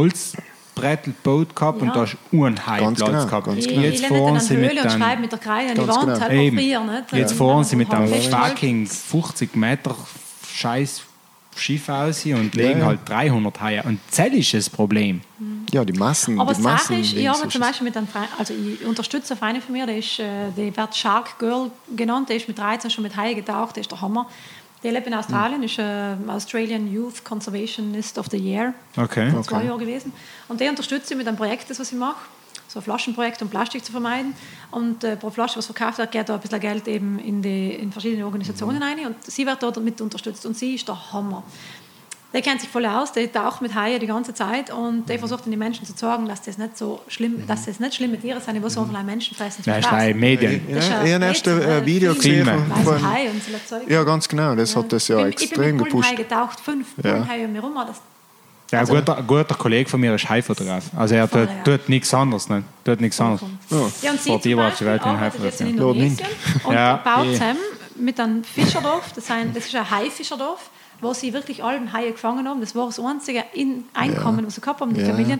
B: Holzbrett gebaut gehabt und
C: Ja.
B: da hast du einen Haiplatz
A: genau,
B: gehabt.
A: ganz
C: Die,
A: genau.
B: Jetzt fahren
C: dann
B: sie
C: an
B: mit
C: Höhle und
B: einem
C: schreiben mit der Kreide an die
A: Ganz
C: Wand,
A: genau.
C: halt
B: Eben.
C: frieren. Nicht?
B: Jetzt
C: Ähm,
B: fahren sie mit
C: Festholz.
B: fucking 50 Meter scheiß Schiff aus und legen
A: ja.
B: halt 300 Haie. Und das ist das Problem.
A: ja die Massen.
C: Aber
A: die
C: Sache
A: Massen
C: ist, ich habe
A: ist
C: zum. Beispiel mit einem Freund, also ich unterstütze einen Freund von mir, der ist, äh, der wird Shark Girl genannt, der ist mit 13 schon mit Haie getaucht, der ist der Hammer. Der lebt in Australien, ist äh, Australian Youth Conservationist of the Year,
B: Okay.
C: vor zwei Jahre gewesen. Und der unterstützt sie mit einem Projekt, das was ich mache, so ein Flaschenprojekt, um Plastik zu vermeiden. Und äh, pro Flasche, was verkauft wird, geht da ein bisschen Geld eben in, die, in verschiedene Organisationen rein. Und sie wird dort mit unterstützt und sie ist der Hammer. Der kennt sich voll aus, der taucht mit Haien die ganze Zeit und der versucht den Menschen zu sagen, dass das nicht so schlimm, dass das nicht schlimme Tiere sind, die so einfach Menschen fressen. zum
B: Ja, ist ein Medien.
A: Ja,
C: Das ist
A: ich
C: ja
A: habe erst ein äh, Video
C: Filme.
A: gesehen von, von
C: Haie und so Zeug.
A: Ja, ganz genau. Das hat das ja
C: ich bin,
A: extrem
C: ich bin mit
A: gepusht.
C: Getaucht, fünf
A: Ja.
C: Bullenhaie um mich rum. Das,
B: Ja,
C: Also-
B: ein guter, guter Kollege von mir ist Haifotograf. Also er tut,
C: Voll, ja.
B: tut nichts anderes. Nicht? Tut nichts anderes.
A: Ja.
C: Ja, und sie
B: Vor
C: zum
B: dir war auf die
C: Beispiel
B: Welt
C: arbeitet jetzt in
B: Haifotograf,
C: Indonesien und
B: Ja,
C: baut
B: eh.
C: zusammen mit einem Fischerdorf, das, ein, das ist ein Haifischerdorf, wo sie wirklich alle Haie gefangen haben. Das war das einzige in Einkommen, was sie gehabt haben, die
A: Ja.
C: Familien.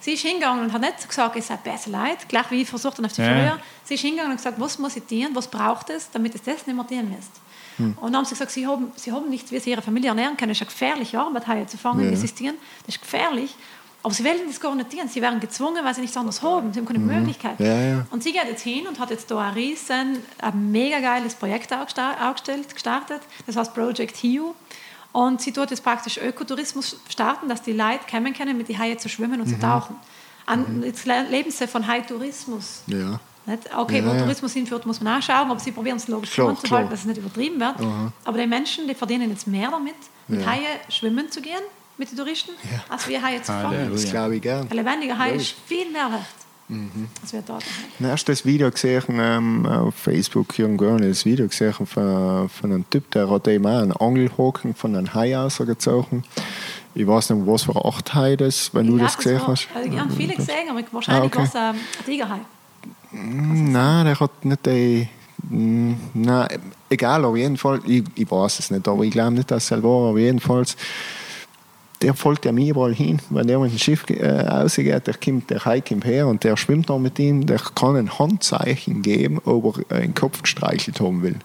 C: Sie ist hingegangen und hat nicht gesagt, es sei besser leid, gleich wie ich versucht habe auf die
B: Ja.
C: früher. Sie ist hingegangen und gesagt, was muss ich tun, was braucht es, damit es das nicht mehr tun müsst.
A: Hm.
C: Und dann haben sie gesagt, sie haben, sie haben nicht, wie sie ihre Familie ernähren können. Das ist eine gefährliche Arbeit, Haie zu fangen,
A: Ja.
C: wie sie es tun. Das ist gefährlich. Aber sie wollen das gar nicht tun. Sie werden gezwungen, weil sie nichts anderes haben. Sie haben keine Möglichkeit.
A: Ja, ja.
C: Und sie geht jetzt hin und hat jetzt da ein riesen, ein mega geiles Projekt aufgestellt, gestartet. Das heißt Project Hiu. Und sie tut jetzt praktisch Ökotourismus starten, dass die Leute kommen können, mit den Haien zu schwimmen und zu tauchen. An, jetzt le- leben sie von Hai-Tourismus.
A: Ja.
C: Nicht? Okay,
A: Ja,
C: wo
A: ja.
C: Tourismus hinführt, muss man auch schauen, aber sie probieren es logisch
A: Klar,
C: anzuhalten,
A: klar.
C: dass es nicht übertrieben wird. Aber die Menschen, die verdienen jetzt mehr damit, mit
A: Ja.
C: Haie schwimmen zu gehen, mit den Touristen, als wir Haie zu fangen.
A: Das glaube ich gern.
C: Ein lebendiger Hai ist viel mehr wert,
A: Mhm.
C: als wir dort haben.
A: Ein erstes Video gesehen ähm, auf Facebook, hier in Görn, das Video gesehen von, von einem Typ, der hat eben auch einen Angelhaken von einem Hai ausgezogen. Ich weiß nicht, was für eine Art Hai das, wenn du
C: Ja,
A: das gesehen
C: war-
A: hast.
C: Also, ich habe viele gesehen, aber wahrscheinlich
A: Ah, okay.
C: war es ähm, ein Tigerhai.
A: Nein, der hat nicht die. Mm, Nein, egal, auf jeden Fall, ich, ich weiß es nicht, aber ich glaube nicht, dass es war, aber jedenfalls, der folgt ja mir überall hin. Wenn der mit dem Schiff äh, rausgeht, der, kommt, der Hai her und der schwimmt noch mit ihm, der kann ein Handzeichen geben, ob er einen Kopf gestreichelt haben will.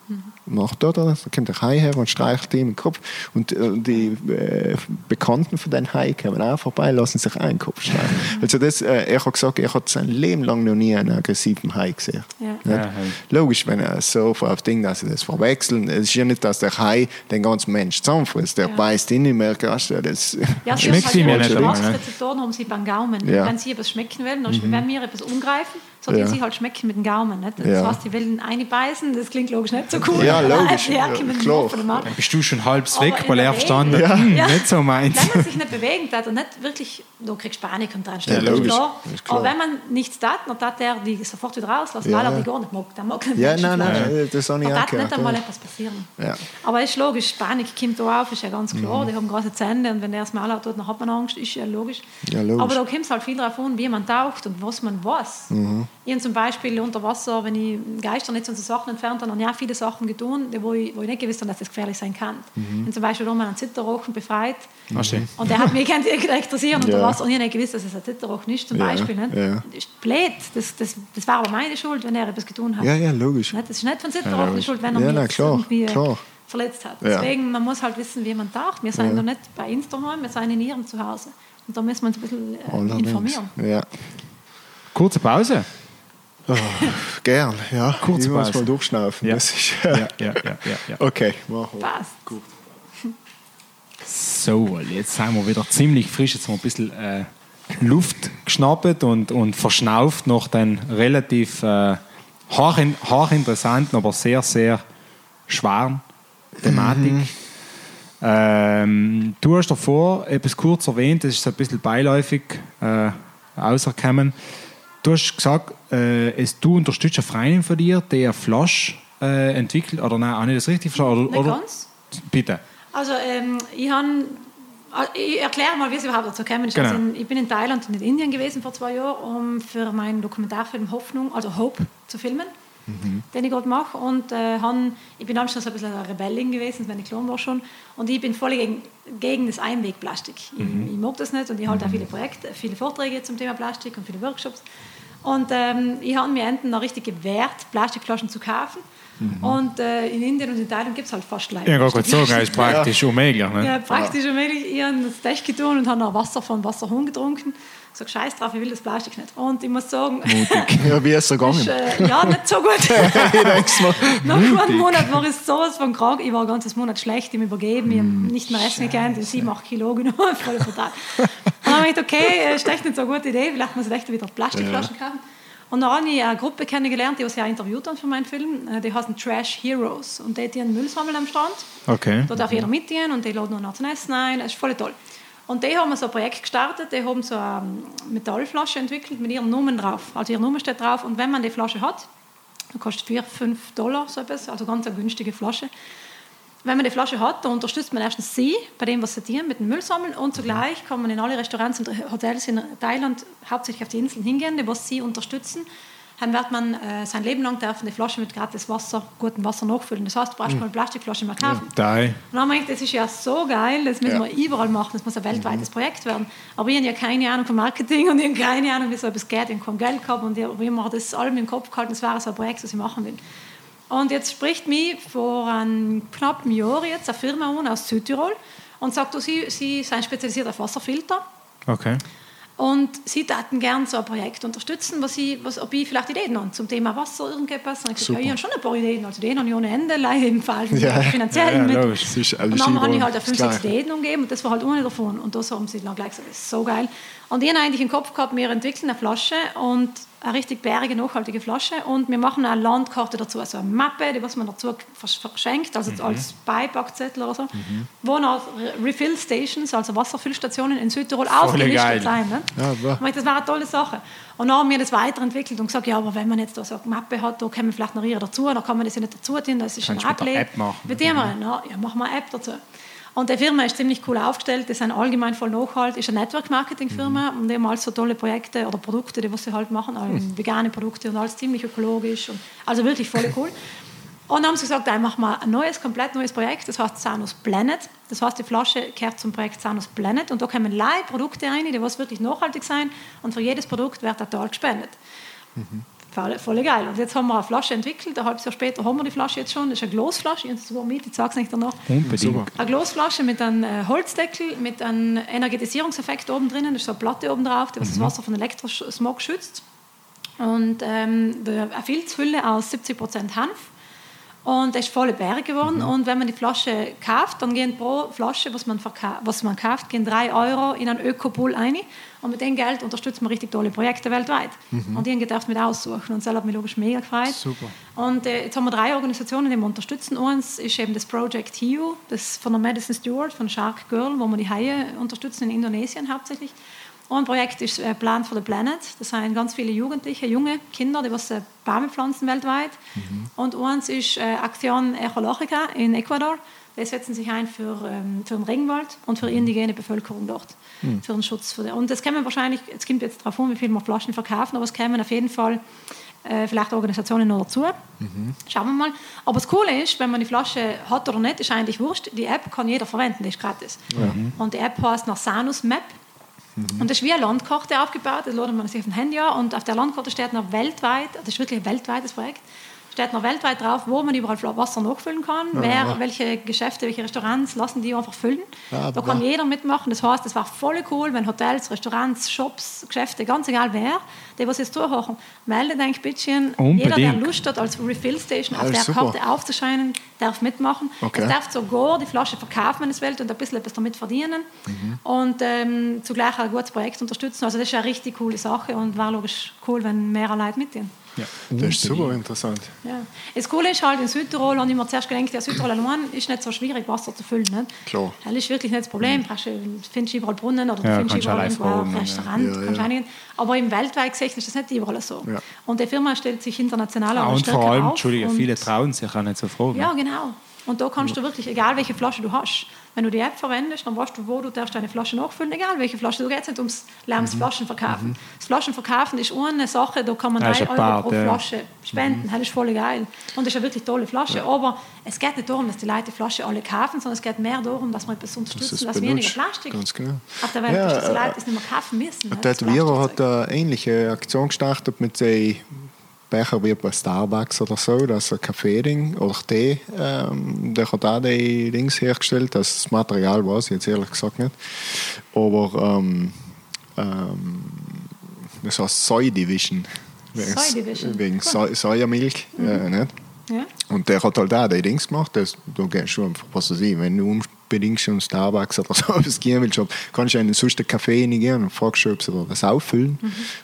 A: Macht er das, dann kommt der Hai her und streichelt ihm den Kopf. Und äh, die äh, Bekannten von den Hai kommen auch vorbei, lassen sich einen Kopf streicheln. Also das, äh, er hat gesagt, er hat sein Leben lang noch nie einen aggressiven Hai gesehen.
C: Ja.
B: Ja, ja.
A: Logisch, wenn er so auf Ding, dass sie das verwechseln. Es ist ja nicht, dass der Hai den ganzen Mensch zusammenfrisst. Der
C: Ja.
A: beißt ihn nicht mehr. Das,
C: Ja, sie
B: Schmeckt mir
C: halt
B: nicht
C: die
B: einmal, ne?
C: Rezeptoren haben sie beim Gaumen.
A: Ja.
C: Wenn sie etwas schmecken wollen, dann wenn wir etwas umgreifen, so die
A: Ja.
C: sie halt schmecken mit dem Gaumen. Nicht? Das
A: Ja.
C: heißt, sie wollen eine beißen, das klingt logisch nicht so cool.
A: Ja, logisch,
C: die
A: ja, klar.
B: Dann bist du schon halb weg, weil er verstanden
A: Ja.
B: hm,
C: Ja.
B: nicht so meins.
C: Wenn man sich nicht bewegen hat und nicht wirklich, da kriegst du Panik und dran
A: Ja, logisch.
C: klar. Aber wenn man nichts tat, dann tat der die sofort wieder rauslassen,
A: Ja,
C: weil er
A: ja.
C: die gar nicht mag. Der mag nicht
A: Ja, nein,
C: Menschenfleisch.
A: nein, das habe ich
C: Da
A: auch
C: darf nicht
A: gehört.
C: einmal
A: Ja.
C: etwas passieren.
A: Ja.
C: Aber ist logisch, Panik kommt da auf, ist ja ganz
A: Mhm.
C: klar. Die haben große Zähne und wenn der das Mal hat, dann hat man Angst, ist ja logisch.
A: Ja, logisch.
C: Aber da kommt es halt viel darauf an, wie man taucht und was man weiß.
A: Mhm.
C: Ich habe zum Beispiel unter Wasser, wenn ich Geisternetz und so Sachen entfernt habe, habe ich auch viele Sachen getan, wo ich, wo ich nicht gewusst habe, dass das gefährlich sein kann.
A: Mhm.
C: Habe zum Beispiel mal einen Zitterrochen befreit.
B: Ach, schön.
C: Und der hat mich interessieren unter
A: Ja.
C: Wasser und ich habe nicht gewusst, dass es ein Zitterrochen ist, zum
A: Ja,
C: Beispiel. Nicht?
A: ja.
C: Das ist blöd. Das, das, das war aber meine Schuld, wenn er etwas getan hat.
A: ja, ja, logisch.
C: Nicht? Das ist nicht von Zitterrochen die Schuld, wenn er
A: Ja,
C: mich
A: klar,
C: irgendwie
A: klar.
C: verletzt hat.
A: Ja.
C: Deswegen, man muss halt wissen, wie man taucht. Wir sind da nicht bei uns daheim, wir sind in ihrem Zuhause. Und da müssen wir uns ein bisschen äh, informieren.
A: Ja.
B: Kurze Pause.
A: Gern, ja.
B: Kurze
A: ich muss mal durchschnaufen.
B: Ja.
A: Das ist,
B: Ja, ja, ja, ja, ja.
A: Okay, machen wir.
C: Passt.
B: So, jetzt sind wir wieder ziemlich frisch. Jetzt haben wir ein bisschen äh, Luft geschnappt und, und verschnauft nach den relativ äh, haarin- haarinteressanten, aber sehr, sehr schweren Thematik. Ähm, du hast davor etwas kurz erwähnt, das ist so ein bisschen beiläufig äh, rausgekommen. Du hast gesagt, äh, es, du unterstützt eine Freundin von dir, die eine Flasche äh, entwickelt, oder nein, habe ich das richtig verstanden? Oder,
C: Nicht
B: oder?
C: ganz.
B: Bitte.
C: Also, ähm, ich, han, ich erkläre mal, wie es überhaupt dazu gekommen ist.
B: Genau.
C: Also in, ich bin in Thailand und in Indien gewesen vor zwei Jahren, um für meinen Dokumentarfilm Hoffnung, also Hope, zu filmen, den ich gerade mache. Und äh, han, ich bin dann schon so ein bisschen eine Rebellin gewesen, wenn ich klein war schon. Und ich bin voll gegen, gegen das Einwegplastik. Ich, ich mag das nicht und ich halte auch viele Projekte, viele Vorträge zum Thema Plastik und viele Workshops. Und ähm, ich habe mir enden noch richtig gewehrt, Plastikflaschen zu kaufen. Und äh, in Indien und in Thailand gibt es halt fast leider.
B: Ja, ich wollte gerade sagen, ist praktisch unmöglich. Ne?
C: Ja, praktisch unmöglich. Ich habe das Test getan und habe noch Wasser von Wasserhahn getrunken. Ich sage, scheiß drauf, ich will das Plastik nicht. Und ich muss sagen,
A: Ja, wie ist es
C: ist,
A: gegangen?
C: äh, ja, nicht so gut.
A: ich denk's mal.
C: Nach einem Monat war ich sowas von krank. Ich war ein ganzes Monat schlecht, habe übergeben, ich habe nicht mehr essen gekannt, ich habe 7, 8 Kilo genommen, voll total. Und dann habe ich gedacht, okay, ist echt nicht so eine gute Idee, vielleicht muss ich echt wieder Plastikflaschen kaufen. Und dann habe ich eine Gruppe kennengelernt, die sie auch interviewt haben für meinen Film. Äh, Die heißen Trash Heroes. Und die haben Müll sammeln am Strand.
B: Okay.
C: Da darf jeder mitgehen und die laden noch zum Essen ein. Das ist voll toll. Und die haben so ein Projekt gestartet, die haben so eine Metallflasche entwickelt mit ihren Nummern drauf. Also ihre Nummer steht drauf und wenn man die Flasche hat, dann kostet 4, 5 Dollar so etwas, also ganz eine günstige Flasche. Wenn man die Flasche hat, dann unterstützt man erstens sie bei dem, was sie tun, mit dem Müll sammeln und zugleich kann man in alle Restaurants und Hotels in Thailand hauptsächlich auf die Inseln hingehen, die was sie unterstützen. Dann wird man äh, sein Leben lang dürfen die Flasche mit gratis Wasser, gutem Wasser nachfüllen. Das heißt, du brauchst keine Plastikflasche mehr kaufen.
B: Da.
C: Und dann habe ich gedacht, das ist ja so geil, das müssen
A: Ja.
C: wir überall machen, das muss ein weltweites Projekt werden. Aber ich habe ja keine Ahnung von Marketing und ich habe keine Ahnung, wie so etwas geht, ich habe kein Geld gehabt und ich habe immer das allem im Kopf gehalten, das wäre so ein Projekt, das ich machen will. Und jetzt spricht mich vor einem knappen Jahr jetzt eine Firma an aus Südtirol und sagt, du, sie, sie sind spezialisiert auf Wasserfilter.
B: Okay.
C: Und sie hätten gerne so ein Projekt unterstützen, was ich, was, ob ich vielleicht Ideen habe zum Thema Wasser irgendetwas. Und ich gesagt, ja, ich habe schon ein paar Ideen, also Ideen habe ich ohne Ende, im Fall
A: Ja.
C: finanziell
B: Ja,
C: mit.
B: logisch.
A: Ist alles
C: Und dann habe ich halt
A: das
C: fünf, sechs. Ideen umgeben und das war halt eine davon. Und das haben sie dann gleich gesagt, das ist so geil. Und ich habe eigentlich im Kopf gehabt, wir entwickeln eine Flasche und eine richtig bärige, nachhaltige Flasche und wir machen eine Landkarte dazu, also eine Mappe, die was man dazu vers- verschenkt, also
A: Mhm.
C: als Beipackzettel oder so, wo noch Re- Refill Stations, also Wasserfüllstationen in Südtirol aufgelistet
B: geil.
C: sind. Ne?
A: Ja,
C: das war eine tolle Sache. Und dann haben wir das weiterentwickelt und gesagt, ja, aber wenn man jetzt da so eine Mappe hat, da können wir vielleicht noch ihre dazu, da kann man das ja nicht dazu tun, das ist
B: Kannst
C: ein
B: du mit der
C: App.
B: Machen.
C: Mit dem wir, ja, ja, machen wir eine App dazu. Und die Firma ist ziemlich cool aufgestellt, das ist ein allgemein voll nachhalt, ist eine Network-Marketing-Firma und die haben alles so tolle Projekte oder Produkte, die was sie halt machen, also vegane Produkte und alles ziemlich ökologisch, und, also wirklich voll cool. Und dann haben sie gesagt, dann machen wir ein neues, komplett neues Projekt, das heißt Sanus Planet. Das heißt, die Flasche kehrt zum Projekt Sanus Planet. Und da kommen Leih Produkte rein, die was wirklich nachhaltig sein. Und für jedes Produkt wird ein Teil gespendet. Voll, voll geil. Und jetzt haben wir eine Flasche entwickelt, ein halbes Jahr später haben wir die Flasche jetzt schon. Das ist eine Glasflasche, ich habe es sogar mit, ich zeige es nicht danach.
B: Unbedingt.
A: Super.
C: Eine Glasflasche mit einem äh, Holzdeckel, mit einem Energetisierungseffekt oben drinnen. Das ist so eine Platte oben drauf, die was das Wasser von Elektrosmog schützt. Und ähm, eine Filzhülle aus 70% Hanf. Und er ist voll bärig geworden. Und wenn man die Flasche kauft, dann gehen pro Flasche, was man, was man kauft, gehen 3 Euro in einen Ökopool ein. Und mit dem Geld unterstützt man richtig tolle Projekte weltweit. Und die haben gedacht mit aussuchen. Und das hat mich logisch mega gefreut.
B: Super.
C: Und äh, jetzt haben wir drei Organisationen, die wir unterstützen. Eins ist eben das Project HIU, das von der Madison Stewart, von Shark Girl, wo wir die Haie unterstützen in Indonesien hauptsächlich. Ein Projekt ist äh, Plant for the Planet. Das sind ganz viele Jugendliche, junge Kinder, die was äh, Bäume pflanzen weltweit. Und eins ist äh, Aktion Ecologica in Ecuador. Die setzen sich ein für, ähm, für den Regenwald und für die indigene Bevölkerung dort, für den Schutz. Für die. Und das kämen wahrscheinlich, es kommt jetzt darauf an, wie viel wir Flaschen verkaufen, aber es kämen auf jeden Fall äh, vielleicht Organisationen noch dazu. Schauen wir mal. Aber das Coole ist, wenn man die Flasche hat oder nicht, ist eigentlich wurscht. Die App kann jeder verwenden, die ist gratis. Und die App heißt nach Sanus Map. Und das ist wie eine Landkarte aufgebaut, das ladet man sich auf dem Handy an und auf der Landkarte steht noch weltweit, das ist wirklich ein weltweites Projekt, steht noch weltweit drauf, wo man überall Wasser nachfüllen kann, wer, welche Geschäfte, welche Restaurants lassen die einfach füllen.
A: Ja,
C: da kann jeder mitmachen, das heißt, es war voll cool, wenn Hotels, Restaurants, Shops, Geschäfte, ganz egal wer, die was jetzt zuhören, meldet eigentlich bitte jeder, der. Lust hat, als Refill Station auf der
A: super.
C: Karte aufzuscheinen, darf mitmachen.
A: Okay.
C: Es darf sogar die Flasche verkaufen, wenn es will, und ein bisschen etwas damit verdienen. Und ähm, zugleich ein gutes Projekt unterstützen. Also das ist eine richtig coole Sache und war logisch cool, wenn mehr Leute mitgehen.
B: Ja,
A: Das ist super interessant.
C: Ja. Das Coole ist halt in Südtirol, und ich mir zuerst gedacht, ja, Südtirol allein ist nicht so schwierig, Wasser zu füllen. Nicht?
A: Klar.
C: Das ist wirklich nicht das Problem. Brauchst Du findest überall Brunnen oder du
B: Ja,
C: findest überall irgendwo ein
B: ja.
C: Restaurant.
A: Ja,
C: kannst
A: ja.
C: Aber im weltweit gesehen ist das nicht überall so.
A: Ja.
C: Und die Firma stellt sich international auch
B: und
C: stärker
B: vor allem,
C: auf
B: Entschuldige,
C: und-
B: viele trauen sich auch nicht so fragen.
C: Ja, genau. Und da kannst du wirklich, egal welche Flasche du hast, wenn du die App verwendest, dann weißt du, wo du darfst deine Flasche nachfüllen, egal welche Flasche. Da geht nicht ums ums Flaschenverkaufen. Das Flaschenverkaufen ist eine Sache, da kann man
B: Ja,
C: 3
B: ist
C: Euro
B: Part,
C: pro
B: ja.
C: Flasche spenden. Das ist voll geil. Und das ist eine wirklich tolle Flasche. Aber es geht nicht darum, dass die Leute die Flasche alle kaufen, sondern es geht mehr darum, dass man etwas unterstützen,
A: es
C: dass weniger. Plastik
A: Ganz genau.
C: auf der Welt
A: Ja,
C: ist, dass die
A: äh,
C: Leute es nicht mehr kaufen müssen.
A: Der
C: ne, das
A: Tätowierer hat eine ähnliche Aktion gestartet mit den Becher wie bei Starbucks oder so, das ist ein Kaffee-Ding oder Tee. Ähm, der hat auch die Dings hergestellt, das Material weiß ich jetzt ehrlich gesagt nicht. Aber ähm, ähm, das heißt Soy Division. Wegen,
C: Soy Division,
A: Wegen
C: cool.
A: so Sojamilch. Äh, nicht?
C: Ja.
A: Und der hat halt auch die Dings gemacht. Das, du gehst schon was weiß ich, wenn du unbedingt schon Starbucks oder so etwas gehen willst, kannst du einen sonst einen Kaffee nicht gehen und fragst ob sie das auffüllen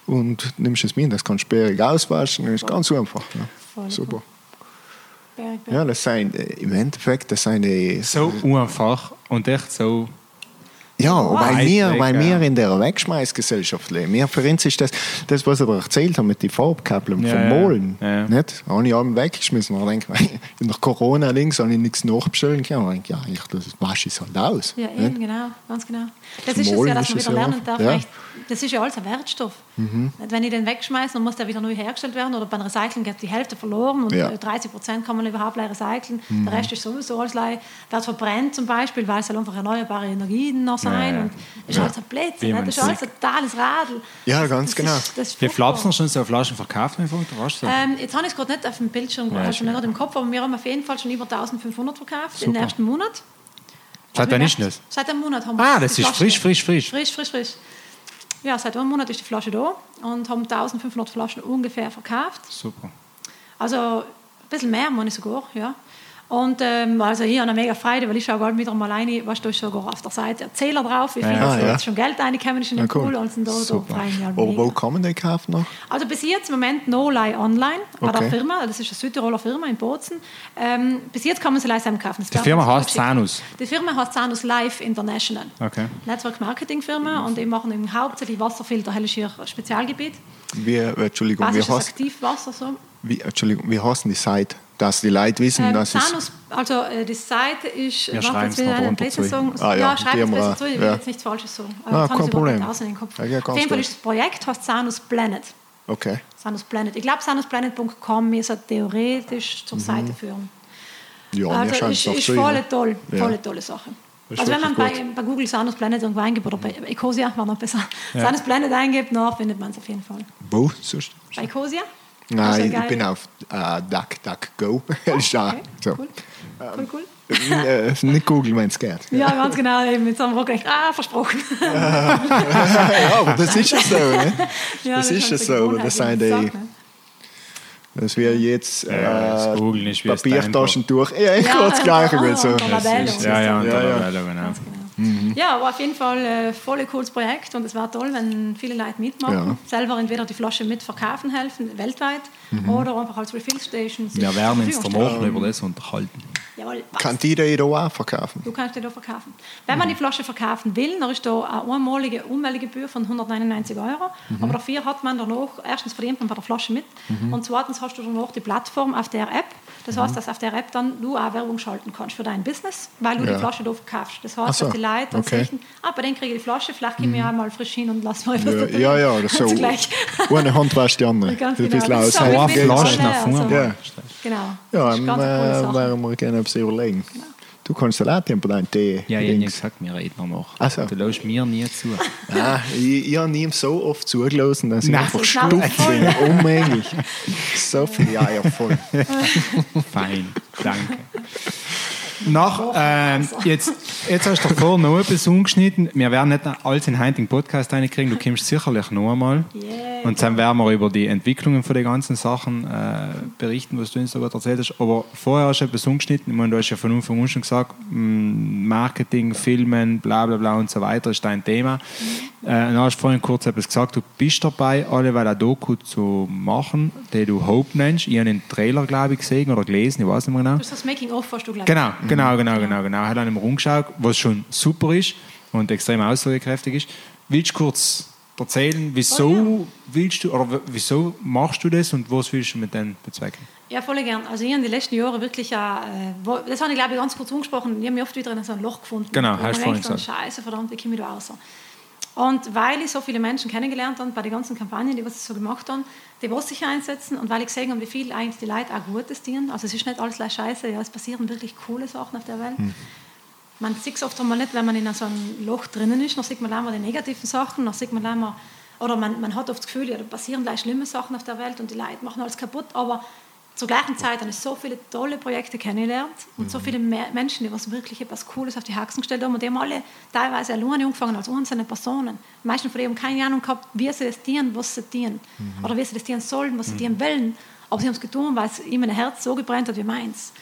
A: und nimmst es mit. Das kannst du später auswaschen. Das ist ganz einfach. Ja.
C: Voll
A: Super. Ja, das sind äh, im Endeffekt, das sind die.
B: So einfach und echt so.
A: Ja, weil
B: Weit
A: wir,
B: weg,
A: weil
B: ja.
A: wir in der Wegschmeißgesellschaft leben. Wir, für uns ist das, das, was ich dir erzählt habe mit den Farbkabeln
B: Ja,
A: vom
B: ja.
A: Molen.
B: Ja.
A: Nicht? Habe ich abends weggeschmissen. Und denke, in der Corona-Links habe ich nichts nachbestellen können. Und denke, ja, ich, das wasche ich halt aus.
C: Ja,
A: nicht?
C: eben, genau, ganz genau. Das
A: Zum
C: ist es
A: Malen
C: ja, dass man
A: es
C: wieder
A: ja
C: lernen
A: auch-
C: darf.
A: ja.
C: Das ist ja alles ein Wertstoff.
A: Mhm.
C: Wenn ich den wegschmeiße, dann muss der wieder neu hergestellt werden. Oder beim Recyceln geht die Hälfte verloren und
A: Ja. Mhm.
C: äh, 30 Prozent kann man überhaupt nicht recyceln. Der Rest ist sowieso alles leer. wird verbrennt zum Beispiel, weil es halt einfach erneuerbare Energien noch sein.
B: Ja.
C: Und das ist alles ein Blödsinn.
B: Man
C: Das ist alles ein totales Radl.
A: Ja,
C: Das-
A: ganz
C: das
A: genau.
C: Ist, das ist
B: Wie
C: furchtbar.
B: Flaps noch schon so Flaschen im du?
C: Ähm, jetzt habe ich es gerade nicht auf dem Bildschirm,
B: Ja,
C: also
B: ist
C: nicht im Kopf, aber wir haben auf jeden Fall schon über 1500 verkauft im
B: Super.
C: ersten Monat.
B: Seit wann ist das?
C: Seit einem Monat haben wir
B: Ah, das ist frisch, frisch, frisch.
C: Frisch, frisch, frisch. Ja, seit einem Monat ist die Flasche da und haben 1500 Flaschen ungefähr verkauft.
B: Super.
C: Also ein bisschen mehr, meine ich sogar, ja. Und ähm, also ich habe eine mega Freude, weil ich schaue gerade wieder mal rein, was da ist sogar auf der Seite Erzähler drauf, wie viel
B: Ja.
C: ja. Schon Geld reinkommen ist in den
A: Ja, cool.
C: Pool und sind da, da
B: Super.
C: mich halt
A: Wo, wo kann man den kaufen noch?
C: Also bis jetzt im Moment No Lie Online bei
A: Okay.
C: der Firma, das ist eine Südtiroler Firma in Bozen. Ähm, bis jetzt kann man sie leise kaufen. Das
B: Die Firma heißt. Sanus.
C: Die Firma heißt Sanus Life International.
B: Okay.
C: Network Marketing Firma und die machen eben hauptsächlich Wasserfilter, hell ist ihr Spezialgebiet.
A: Wie, äh, Entschuldigung, wie heißt,
C: Aktivwasser so.
A: wie, Entschuldigung, wie heißt denn die Seite? Dass die Leute wissen,
C: Ähm,
A: dass es...
C: Sanus, also äh, die Seite ist,
B: Wir
C: will ich
B: noch
C: Blödsinn
B: zu.
A: Ah, ja,
C: ja,
A: die
C: schreibt es besser
A: auch,
C: zu, ich will
A: ja.
C: jetzt nichts Falsches sagen.
A: Ah,
C: Äh, kann
A: kein Problem.
C: nicht aus in den Kopf.
A: Ja, ja,
C: Auf jeden Fall ist das Projekt heißt Sanus Planet.
A: Okay.
C: Sanus Planet. Ich glaube, sanusplanet.com ist er theoretisch zur Seite führen.
A: Ja, mir
C: Also
A: scheint
C: ist,
A: es doch
C: ist
A: zu.
C: voll toll,
A: Ja.
C: voll tolle Sache.
A: Ist
C: Also wenn man bei, bei Google Sanus Planet irgendwo eingibt oder bei Ecosia, war noch besser, Sanus Planet eingibt, dann findet man es auf jeden Fall.
A: Wo?
C: Bei Ecosia?
A: Nein,
C: Also
A: ich
C: geil.
A: bin auf äh, DuckDuckGo. ist da.
C: Okay,
A: So.
C: cool. Cool, cool.
A: äh, nicht Google, wenn es geht.
C: Ja, ganz genau. Eben Jetzt haben wir auch gedacht, ah, versprochen.
A: ja, aber das ist es so. Ne?
C: Ja,
A: Das ist
C: halt
A: es
C: so
A: so, aber
C: Gewohnheit,
A: das
C: wie man
A: sind die-
C: sagt, ne?
A: Das wäre jetzt
B: Ja,
A: äh,
B: das Googeln ist wie das
A: Papiertaschentuch. Ja, ich
C: Ja,
A: kann das Gleiche
C: ah,
A: gut so.
C: und der Labelle
B: Das ist,
C: und
B: ja,
C: so.
B: ja, und
A: Ja,
B: der
A: ja.
B: Labelle, genau.
C: Ja, aber auf jeden Fall ein voll cooles Projekt und es wäre toll, wenn viele Leute mitmachen.
A: Ja.
C: Selber entweder die Flasche mitverkaufen helfen, weltweit, oder einfach als Refill Station. sich
B: Wir werden uns. Woche über das unterhalten.
C: Jawohl, was?
A: Kann die da auch verkaufen?
C: Du kannst die da verkaufen. Wenn man die Flasche verkaufen will, dann ist da eine einmalige Umweltgebühr von 199 Euro. Aber dafür hat man danach, erstens verdient man bei der Flasche mit und zweitens hast du danach die Plattform auf der App. Das heißt, dass auf der App dann du auch Werbung schalten kannst für dein Business, weil du
A: Ja.
C: die Flasche da verkaufst. Das heißt,
A: so,
C: dass die Leute dann
A: okay.
C: sehen, ah, bei denen kriege ich die Flasche, vielleicht gehen wir einmal frisch hin und lassen wir etwas
A: Ja, ja, ja, das ist so.
C: Zugleich.
A: Eine Hand wäscht die andere.
C: Ganz
A: Ein
C: genau.
A: bisschen
C: Das ist
A: aus.
C: so
B: Ein
C: mit
B: Flaschen
C: Flaschen
B: nach vorne.
C: also.
A: Ja.
C: Genau.
A: Ja, werden wir gerne etwas überlegen. Du kannst ja auch deinem Tee.
B: Ja, ich habe gesagt, wir reden noch.
A: So.
B: Du lässt mir nie zu.
A: Ah, ich, ich habe ihm so oft zugelassen, dass ich
B: Nein,
A: einfach stumpf bin. Unmöglich. So viele Eier voll.
B: Fein, danke. Nach, ähm, jetzt, jetzt hast du davor noch etwas umgeschnitten. Wir werden nicht alles in den heutigen Podcast reinkriegen. Du kommst sicherlich noch einmal.
C: Yeah.
B: Und dann werden wir über die Entwicklungen von den ganzen Sachen äh, berichten, was du uns gerade erzählt hast. Aber vorher hast du etwas umgeschnitten. Ich meine, du hast ja von Anfang an schon gesagt, mh, Marketing, Filmen, bla bla bla und so weiter ist dein Thema. Äh, dann hast du vorhin kurz etwas gesagt, du bist dabei, alle weil eine Doku zu machen, die du Hope nennst. Ich habe einen Trailer, glaube ich, gesehen oder gelesen, ich weiß nicht mehr genau.
C: Das ist das Making-of, hast du gleich.
B: Genau, genau, genau, genau, genau. Hat einem rumgeschaut, was schon super ist und extrem aussagekräftig ist. Willst du kurz erzählen, wieso
C: Oh
B: willst du oder wieso machst du das und was willst du mit dem bezwecken?
C: Ja, voll gern. Also ich habe die letzten Jahre wirklich, äh, wo- das habe ich glaube ich ganz kurz angesprochen, ich habe mich oft wieder in so ein Loch gefunden.
B: Genau, hast du vorhin gesagt.
C: Scheiße, verdammt, wie komme ich da raus? Und weil ich so viele Menschen kennengelernt habe bei den ganzen Kampagnen, die was sie so gemacht haben, die was sich einsetzen und weil ich gesehen habe, wie viel eigentlich die Leute auch Gutes tun. Also es ist nicht alles gleich Scheiße, ja, es passieren wirklich coole Sachen auf der Welt. Man sieht es oft einmal nicht, wenn man in so einem Loch drinnen ist, dann sieht man einmal die negativen Sachen, dann sieht man einmal, oder man, man hat oft das Gefühl, ja, da passieren gleich schlimme Sachen auf der Welt und die Leute machen alles kaputt, aber zur gleichen Zeit habe ich so viele tolle Projekte kennengelernt und so viele Me- Menschen, die was wirklich etwas Cooles auf die Haxen gestellt haben und die haben alle teilweise alleine angefangen als einzelne Personen. Die meisten von denen haben keine Ahnung gehabt, wie sie das tun, was sie tun oder wie sie das tun sollen, was sie tun wollen, aber sie haben es getan, weil es ihm ein Herz so gebrannt hat wie meins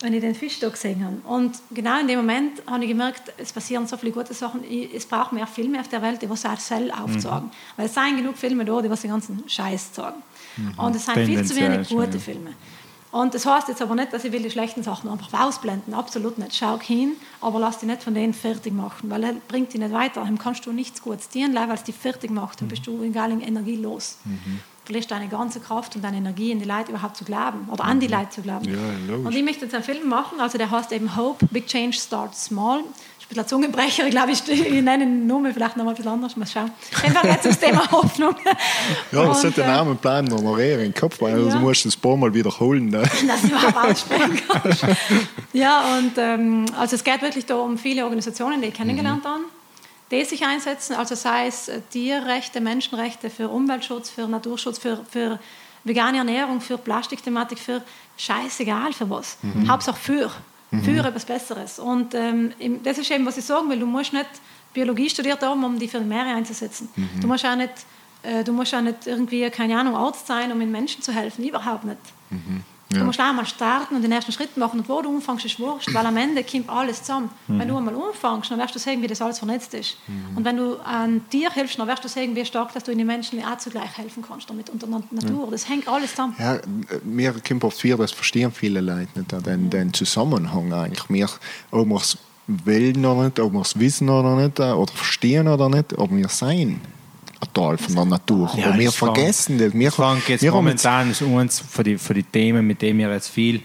C: wenn ich den Fisch da gesehen habe. Und genau in dem Moment habe ich gemerkt, es passieren so viele gute Sachen. Ich, es braucht mehr Filme auf der Welt, die was auch selbst aufzeigen. Weil es seien genug Filme da, die was den ganzen Scheiß zeigen. Und es sind viel zu wenig gute
B: ja.
C: Filme. Und das heißt jetzt aber nicht, dass ich will die schlechten Sachen einfach ausblenden. Absolut nicht. Schau hin, aber lass dich nicht von denen fertig machen, weil er bringt dich nicht weiter. Dann kannst du nichts Gutes tun, weil es dich fertig macht. Dann bist du egal in Energie los. Du verlierst deine ganze Kraft und deine Energie in die Leute überhaupt zu glauben oder an die Leute zu glauben.
A: Ja,
C: und ich möchte jetzt einen Film machen, also der heißt eben Hope, Big Change Starts Small. Ist ein bisschen Zungenbrecher, ich glaube, ich, ich nenne den Namen vielleicht noch mal ein bisschen anders, mal schauen. Geht es ums Thema Hoffnung.
A: Ja, das sollte der
C: äh,
A: Name bleiben noch mal eher im Kopf, weil
C: Ja.
A: du musst das paar Mal wiederholen. Ne?
C: dass du überhaupt aussprechen kannst. Ja, und ähm, also es geht wirklich da um viele Organisationen, die ich kennengelernt habe, die sich einsetzen, also sei es äh, Tierrechte, Menschenrechte, für Umweltschutz, für Naturschutz, für, für vegane Ernährung, für Plastikthematik, für scheißegal für was. Hauptsache für. Für etwas Besseres. Und ähm, das ist eben, was ich sagen will, du musst nicht Biologie studiert darum, um die für die Meere einzusetzen.
A: Mhm.
C: Du musst auch nicht, äh, du musst auch nicht irgendwie, keine Ahnung, Arzt sein, um den Menschen zu helfen. Überhaupt nicht.
A: Mhm.
C: Du musst auch mal starten und den ersten Schritt machen. Und wo du anfängst, ist wurscht, weil am Ende kommt alles zusammen.
A: Mhm.
C: Wenn du einmal anfängst, dann wirst du sehen, wie das alles vernetzt ist. Und wenn du an dir hilfst, dann wirst du sehen, wie stark dass du den Menschen auch zugleich helfen kannst damit und der Natur. Das hängt alles zusammen.
A: Ja, mir kommt oft vor, das verstehen viele Leute nicht, den, den Zusammenhang eigentlich. Wir, ob wir es wollen oder nicht, ob wir es wissen oder nicht, oder verstehen oder nicht, ob wir sein Teil von der Natur.
B: Ja,
A: Und wir vergessen das. Wir,
B: Frank, jetzt
A: wir jetzt,
B: momentan ist uns für die, für die Themen, mit denen wir jetzt viel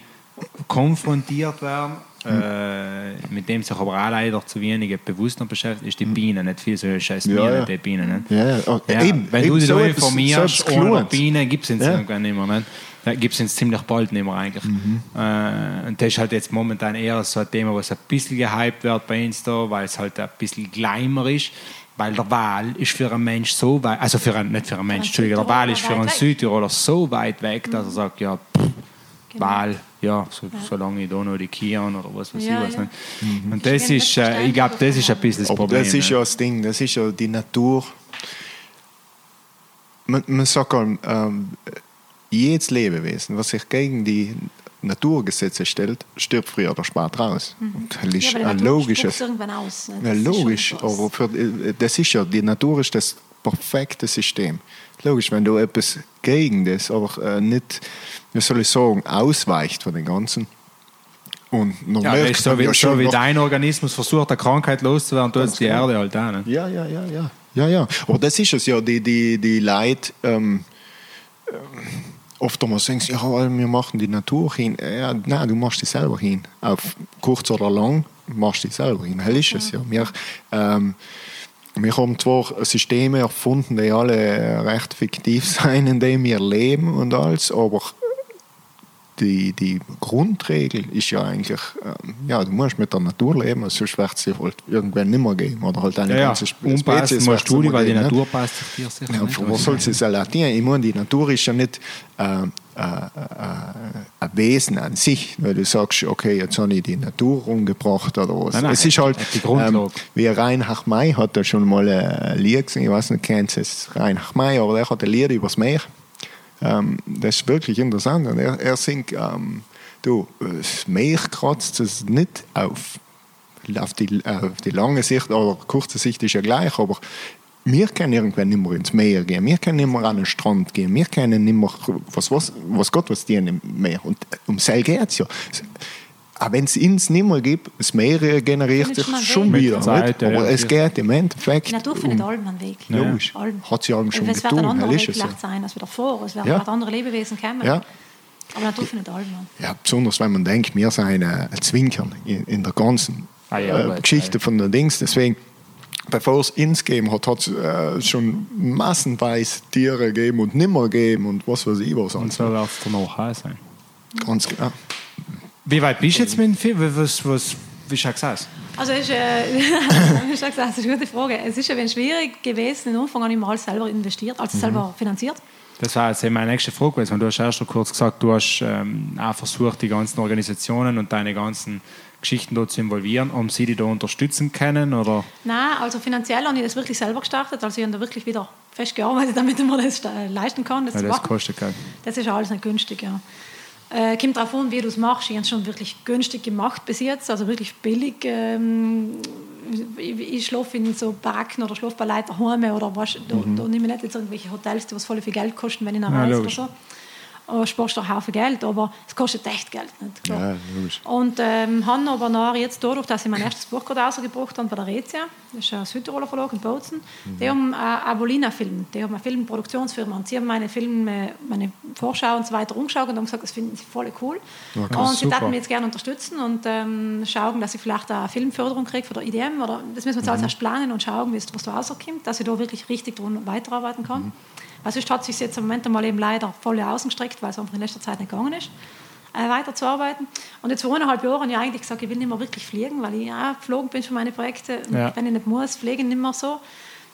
B: konfrontiert werden, äh, mit dem sich aber auch leider zu wenige bewusst noch beschäftigt, ist die Biene. Nicht viel so scheiß
A: Ja,
B: Bienen,
A: ja.
B: die Bienen. Nicht?
A: Ja, ja. Oh,
B: Ja,
A: eben,
B: wenn
A: eben
B: du dich
A: so so
B: informierst,
A: etwas
B: ohne. Bienen gibt es ihn
A: Ja.
B: irgendwann nicht mehr. Nicht? Da gibt es ihn ziemlich bald nicht mehr eigentlich.
A: Mhm.
B: Äh, und das ist halt jetzt momentan eher so ein Thema, was ein bisschen gehypt wird bei uns da, weil es halt ein bisschen gleimer ist. Weil der Wahl ist für einen Mensch so weit, also für einen, nicht für einen Mensch, Entschuldigung, der Wahl ist für einen. Südtiroler so weit weg, dass er sagt, ja, pff,
C: Genau.
B: Wahl, ja, so, solange ich da noch die Kian oder was weiß
C: Ja,
B: ich was.
C: ja.
B: Nicht. Und das
C: bin
B: ist, äh, ich glaube, das ist ein bisschen das
A: Aber
B: Problem.
A: das ist
B: nicht?
A: ja das Ding, das ist ja die Natur. Man, man sagt ähm, jedes Lebewesen, was sich gegen die Naturgesetze stellt, stirbt früher oder später raus. Und Das ist
C: Ja,
A: ein
C: Natur
A: logisches.
C: irgendwann aus. ne? Das ist
A: logisch,
C: etwas.
A: aber für, äh, das ist ja, die Natur ist das perfekte System. Logisch, wenn du etwas gegen das, aber äh, nicht, wie soll ich sagen, ausweicht von den Ganzen. Und noch
B: Ja,
A: mehr
B: ist so wie,
A: ja schon
B: so wie dein Organismus versucht, eine Krankheit loszuwerden, tut es die
A: genau.
B: Erde halt auch. Ne?
A: Ja, ja, ja, ja. ja, ja. Aber das ist es ja, die, die, die Leute ähm, ähm, oft einmal sie, ja, wir machen die Natur hin. Ja, nein, du machst die selber hin. Auf kurz oder lang machst du die selber hin. Hell ist es ja. Wir, ähm, wir haben zwar Systeme erfunden, die alle recht fiktiv sein, in denen wir leben und alles, aber die, die Grundregel ist ja eigentlich, ähm, ja, du musst mit der Natur leben, sonst wird es halt irgendwann nicht mehr geben. Oder halt eine
B: Ja, ja,
A: ganze
B: unpassen
A: Spezies
B: musst du die, weil die
A: geben, ne?
B: Natur passt sich dir sicher
A: Ja,
B: nicht
A: was soll sie es erlatieren? Ich meine, die Natur ist ja nicht äh, äh, äh, ein Wesen an sich, weil du sagst, okay, jetzt habe ich die Natur umgebracht oder was.
B: Nein, nein,
A: es ist halt,
B: die
A: ähm, wie Reinhard May hat da schon mal ein Lied gesungen, ich weiß nicht, kennt es Reinhard May, aber der hat ein Lied über das Meer. Ähm, das ist wirklich interessant. Und er, er singt, ähm, du, das Meer kratzt es nicht auf. Auf die, auf die lange Sicht oder kurze Sicht ist ja gleich, aber wir können irgendwann nicht mehr ins Meer gehen, wir können nicht mehr an den Strand gehen, wir können nicht mehr, was, was, was Gott was dir im Meer. Und um das geht es ja. Auch wenn es uns nicht mehr gibt, das Meer regeneriert
C: Findet
A: sich
C: schon
A: wieder.
B: Der? Zeit, ja,
A: aber
B: ja,
A: es geht im Endeffekt
C: Die Natur
A: um
C: findet allem einen Weg.
A: Logisch.
C: Allem.
A: Hat sie allem schon
C: Es wird ein
A: getan,
C: anderer Weg vielleicht sein als wieder vor. Es werden
A: Ja.
C: andere Lebewesen kommen.
A: Ja.
C: Aber Natur findet allem einen.
A: Ja, besonders wenn man denkt, wir sind ein Zwinkern in, in der ganzen
B: Ah ja,
A: äh, Geschichte von den Dings. Deswegen, bevor es ins gegeben hat, hat es äh, schon massenweise Tiere gegeben und nimmer gegeben und was weiß ich was.
B: Und
A: sonst.
B: so wird es danach auch sein.
A: Ganz genau.
B: Wie weit bist du jetzt mit dem Film? Was, was, wie schaut es aus?
C: Also ist, äh, wie gesagt, das ist eine gute Frage. Es ist ein wenig schwierig gewesen. Am Anfang habe ich mal selber investiert, also
A: Mhm.
C: selber finanziert.
B: Das war jetzt meine nächste Frage gewesen. Du hast erst schon kurz gesagt, du hast ähm, auch versucht, die ganzen Organisationen und deine ganzen Geschichten dort zu involvieren, um sie die da unterstützen können? Oder?
C: Nein, also finanziell habe ich das wirklich selber gestartet. Also ich habe da wirklich wieder fest gearbeitet, damit mir das äh, leisten kann. Das, zu
B: das kostet Geld.
C: Das ist alles nicht günstig, ja. Äh, kommt darauf an, wie du es machst. Ich habe es schon wirklich günstig gemacht bis jetzt, also wirklich billig. Ähm, ich, ich schlafe in so Baracken oder schlafe bei Leuten oder was. Da, da nehme ich nicht jetzt irgendwelche Hotels, die was voll viel Geld kosten, wenn ich nach reise oder so. Oder sparst einen Haufen Geld, aber es kostet echt Geld. Nicht? Klar.
A: Ja, logisch.
C: Und ähm, habe aber nach jetzt dadurch, dass ich mein erstes Buch gerade rausgebracht habe bei der Rezia, das ist ein Südtiroler Verlag in Bozen, die haben äh, Abolina Film, die haben eine Filmproduktionsfirma und sie haben meine Filme, meine Vorschau und so weiter umgeschaut und haben gesagt, das finden sie voll cool.
B: Okay,
C: und sie
B: super.
C: mich jetzt gerne unterstützen und ähm, schauen, dass ich vielleicht eine Filmförderung kriege von der IDM oder das müssen wir jetzt alles erst planen und schauen, wie es- was da rauskommt, dass ich da wirklich richtig dran weiterarbeiten kann. Weil sonst hat sich jetzt im Moment einmal eben leider voll ausgestreckt, weil es einfach in letzter Zeit nicht gegangen ist äh, weiterzuarbeiten. Und jetzt vor eineinhalb Jahren habe ich eigentlich gesagt, ich will nicht mehr wirklich fliegen, weil ich ja geflogen bin für meine Projekte.
B: Ja.
C: Wenn ich nicht muss, fliegen nicht mehr so.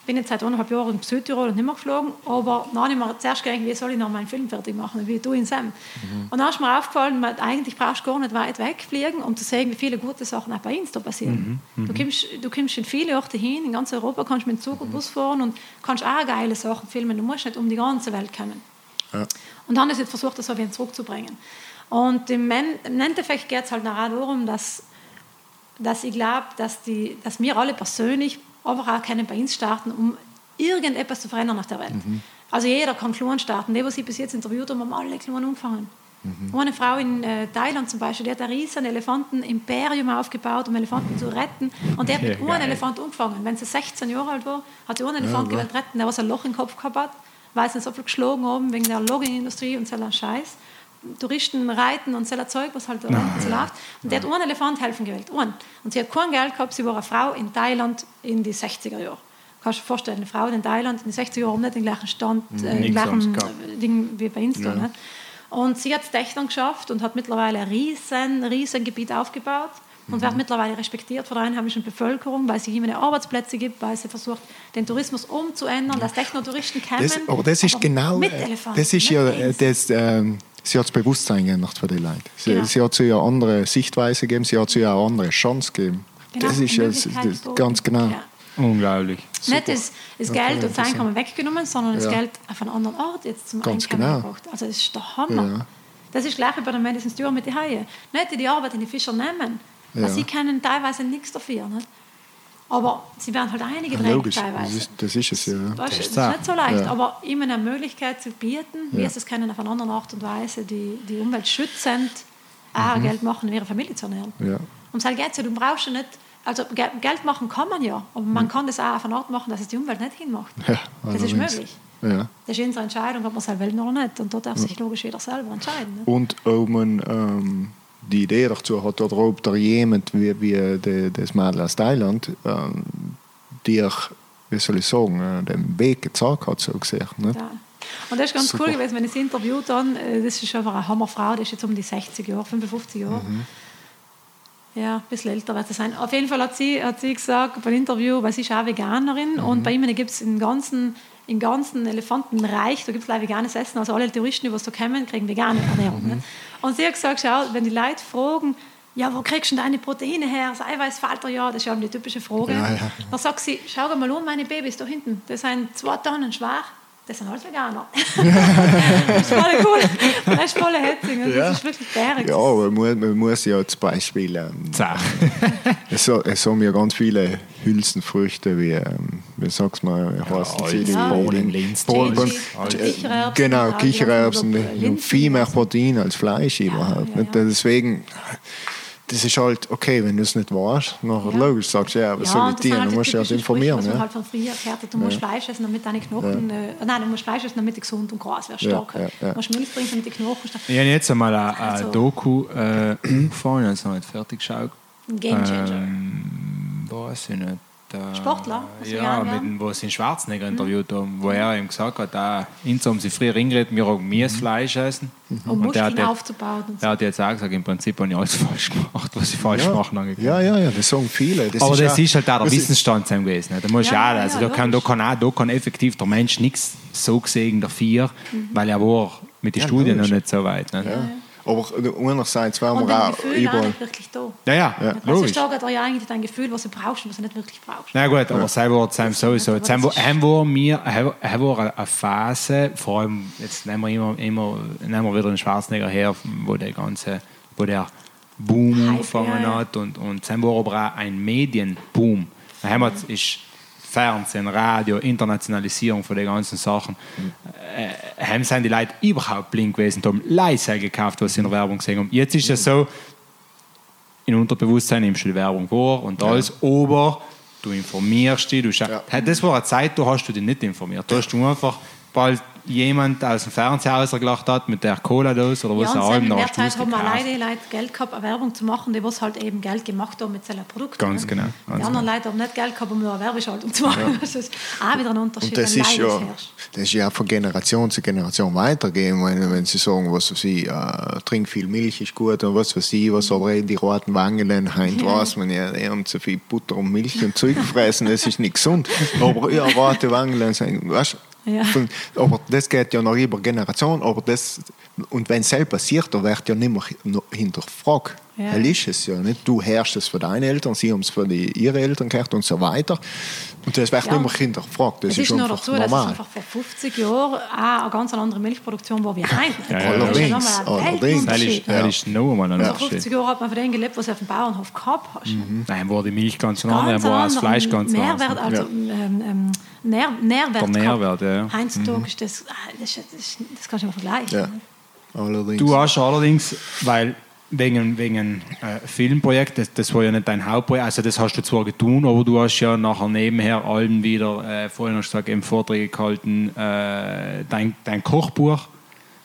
C: Bin jetzt seit anderthalb Jahren in Südtirol und nicht mehr geflogen, aber dann habe ich mir zuerst gedacht, wie soll ich noch meinen Film fertig machen, wie du in Sam. Mhm. Und dann ist mir aufgefallen, eigentlich brauchst du gar nicht weit wegfliegen, um zu sehen, wie viele gute Sachen auch bei uns da passieren. Mhm. Mhm. Du, kommst, du kommst in viele Orte hin, in ganz Europa kannst du mit dem Zug und Bus fahren und kannst auch geile Sachen filmen. Du musst nicht um die ganze Welt kommen. Ja. Und dann ist jetzt versucht, das wieder zurückzubringen. Und im, Endeffekt geht es halt auch darum, dass, dass ich glaube, dass, dass wir alle persönlich aber auch können bei uns starten, um irgendetwas zu verändern auf der Welt. Mhm. Also jeder kann klein starten. Die, was ich bis jetzt interviewt habe, haben alle klein angefangen. Mhm. Eine Frau in äh, Thailand zum Beispiel, die hat ein riesen Elefanten-Imperium aufgebaut, um Elefanten zu retten. Und der hat mit einem Elefant angefangen. Wenn sie 16 Jahre alt war, hat sie einen Elefant ja, retten, der was ein Loch im Kopf gehabt hat, weil sie so viel geschlagen haben wegen der Logging-Industrie und so ein Scheiß. Touristen reiten und ein Zeug, was halt da so läuft. Und der hat einen Elefant helfen gewählt. Einen. Und sie hat kein Geld gehabt, sie war eine Frau in Thailand in die 60er Jahre. Kannst du dir vorstellen, eine Frau in Thailand in den 60er Jahren nicht den gleichen Stand, äh, den gleichen Ding wie bei uns. Ja. Da, und sie hat es dann geschafft und hat mittlerweile ein riesen, riesen Gebiet aufgebaut und wird mhm. mittlerweile respektiert von der einheimischen Bevölkerung, weil sie ihm Arbeitsplätze gibt, weil sie versucht, den Tourismus umzuändern, dass Technotouristen kommen.
A: Das, aber das ist aber genau, das ist ja das, ähm, sie hat das Bewusstsein geändert für die Leute. Sie, genau. sie hat sie ja andere Sichtweise gegeben, sie hat sie ja eine andere Chance gegeben. Genau, das ist ja das, ganz genau. Ja.
B: Unglaublich.
C: Super. Nicht das, das Geld und das Einkommen weggenommen, sondern das ja. Geld auf einen anderen Ort jetzt zum Ganz Einkommen genau. gebracht. Also das ist der Hammer. Ja. Das ist gleich wie bei der Medicine Steward mit den Haien. Nicht die, die Arbeit in die Fischer nehmen. Ja. Sie können teilweise nichts dafür. Nicht? Aber sie werden halt einige ja, teilweise.
A: Das ist, das ist es, ja.
C: Das, das ist nicht so leicht, ja. aber ihm eine Möglichkeit zu bieten, wie ja. es können auf eine andere Art und Weise, die, die Umwelt schützend auch mhm. Geld machen, um ihre Familie zu ernähren. Ja. Um es geht du brauchst ja nicht, also Geld machen kann man ja, aber man mhm. kann das auch auf eine Art machen, dass es die Umwelt nicht hinmacht. Ja, das ist möglich. Ja. Das ist unsere Entscheidung, ob man es will oder nicht. Und da darf sich logisch jeder selber entscheiden.
A: Ne? Und ob man ähm die Idee dazu hat, oder ob da jemand wie, wie de, das Mädel aus Thailand ähm, dir, wie soll ich sagen, äh, den Weg gezeigt hat, so gesagt. Ne? Ja.
C: Und das ist ganz Super. cool gewesen, wenn ich sie interviewt habe. Äh, das ist einfach eine Hammerfrau, die ist jetzt um die 60 Jahre, 55 Jahre. Mhm. Ja, ein bisschen älter wird sie sein. Auf jeden Fall hat sie, hat sie gesagt beim Interview, weil sie ist auch Veganerin mhm. und bei ihnen gibt es im ganzen im ganzen Elefantenreich, da gibt es leider veganes Essen, also alle Touristen, die so kommen, kriegen vegane Ernährung. Mhm. Ne? Und sie hat gesagt, schau, wenn die Leute fragen, ja, wo kriegst du deine Proteine her? Das Eiweiß fällt dir ja, das ist ja die typische Frage. Ja, ja. Dann sagt sie, schau mal an, meine Babys da hinten, die sind zwei Tonnen schwer, das sind alles Veganer. das ist voll cool. Das ist voll hetzig. Das ja. ist wirklich bärig.
A: Ja, aber man, man muss ja zum Beispiel... Ähm, es, es haben ja ganz viele Hülsenfrüchte wie, ähm, wie sagst du mal, heißen ja, sie? Ja, Bohnen, Bohnen, Kichererbsen. Genau, Kichererbsen. Viel mehr Protein als Fleisch überhaupt. Deswegen das ist halt okay, wenn du es nicht weißt, nachher ja. logisch sagst du, ja, was ja, soll ich dir? Halt du musst dich halt informieren.
C: Sprüche, ja. halt von früher gehört, du musst ja. Fleisch essen, damit deine Knochen, ja. äh, nein, du musst Fleisch essen, damit du gesund und groß wirst, stark. Ja. Du musst Milch trinken, damit die Knochen stark
B: Ich habe jetzt einmal eine, eine also. Doku äh, angefangen, ich habe es noch nicht fertig geschaut.
C: Ein Game Changer.
B: Ähm, weiß ich nicht
C: der, Sportler?
B: Ja, mit dem, wo sie Schwarzenegger mhm. interviewt haben, wo er ihm gesagt hat, ah, uns haben sie früher hingeredet, wir haben Miesfleisch essen.
C: Mhm. Um und der hat, aufzubauen.
B: Und so. Der hat jetzt auch gesagt, im Prinzip habe ich alles falsch gemacht, was ich falsch
A: ja.
B: machen
A: Ja, ja, ja, das sagen viele.
B: Das Aber ist das ja, ist halt auch der Wissensstand gewesen. Da, muss ja, ja, also da, kann, da, kann auch, da kann effektiv der Mensch nichts so gesehen dafür, mhm. weil er war mit den Studien noch nicht so weit. Ne?
A: Aber andererseits wären wir auch überall...
C: Nicht wirklich da.
B: Ja, ja, ja
C: logisch. Also da ja eigentlich dein Gefühl, was du brauchst und was du nicht wirklich brauchst.
B: Na gut, aber ja. selber Sam sowieso. Jetzt haben wir, haben wir, haben wir eine Phase, vor allem, jetzt nehmen wir immer, immer nehmen wir wieder den Schwarzenegger her, wo der ganze, wo der Boom angefangen ja, hat und, und jetzt haben wir aber auch einen Medienboom. Haben wir, ist Fernsehen, Radio, Internationalisierung von den ganzen Sachen, äh, haben sind die Leute überhaupt blind gewesen, haben leise gekauft, was sie in der Werbung gesehen haben. Jetzt ist es so, in Unterbewusstsein nimmst du die Werbung vor und alles, ja. aber du informierst dich, du ja. Das war eine Zeit, da hast du dich nicht informiert. Da hast du einfach bald jemand aus dem Fernseher rausgelacht hat mit der Cola-Dose oder was
C: Ja,
B: auch
C: und in
B: immer.
C: der Zeit haben wir alleine Leute Geld gehabt, eine Werbung zu machen, die was halt eben Geld gemacht haben mit seinen Produkten.
B: Ganz genau,
C: Die
B: ganz
C: anderen Leute haben nicht Geld gehabt, um nur eine Werbeschaltung zu machen. Das ist auch wieder ein Unterschied,
A: Und das ist, ja,
C: herrscht.
A: das ist ja von Generation zu Generation weitergehen. Wenn, wenn sie sagen, was weiß ich, äh, trink viel Milch ist gut und was weiß ich, was aber die roten Wangen heint
C: Ja.
A: weiß man ja, die haben zu viel Butter und Milch und Zeug gefressen, das ist nicht gesund. Aber ja, rote Wangen sind, weißt du,
C: Ja.
A: von- aber das geht ja noch über Generation, aber das, und wenn es selbst passiert, dann wird ja nicht mehr hinterfragt.
C: Ja.
A: Hell ist es ja nicht. Du herrschst es für deine Eltern, sie haben es für die, ihre Eltern gehört und so weiter. Und das wird
C: Ja.
A: nicht mehr hinterfragt. Das
C: Es
A: ist,
C: ist nur dazu, dass es
A: normal.
C: einfach vor 50 Jahren auch eine ganz andere Milchproduktion war wie heute.
B: Ja, ja.
C: Ja
A: Allerdings, allerdings.
B: Das ist, das ist noch einmal ein
C: Vor
B: Unterschied.
C: 50 Jahren hat man von dem gelebt, was du auf dem Bauernhof gehabt hast.
B: Nein, war die Milch ganz anders,
C: Ganz
B: dann war das Fleisch ganz
C: Mehrwert,
B: anders.
C: also ähm, ähm, Nähr, Nährwert.
B: Der
C: gehabt.
B: Nährwert, ja, ja.
C: Heutzutage ist das, ah, das, das, das kannst du nicht mehr vergleichen.
A: Ja. Allerdings.
B: Du hast allerdings, weil wegen, wegen äh, Filmprojekt, das, das war ja nicht dein Hauptprojekt, also das hast du zwar getan, aber du hast ja nachher nebenher allen wieder, äh, vorhin hast du gesagt, eben Vorträge gehalten, äh, dein, dein Kochbuch,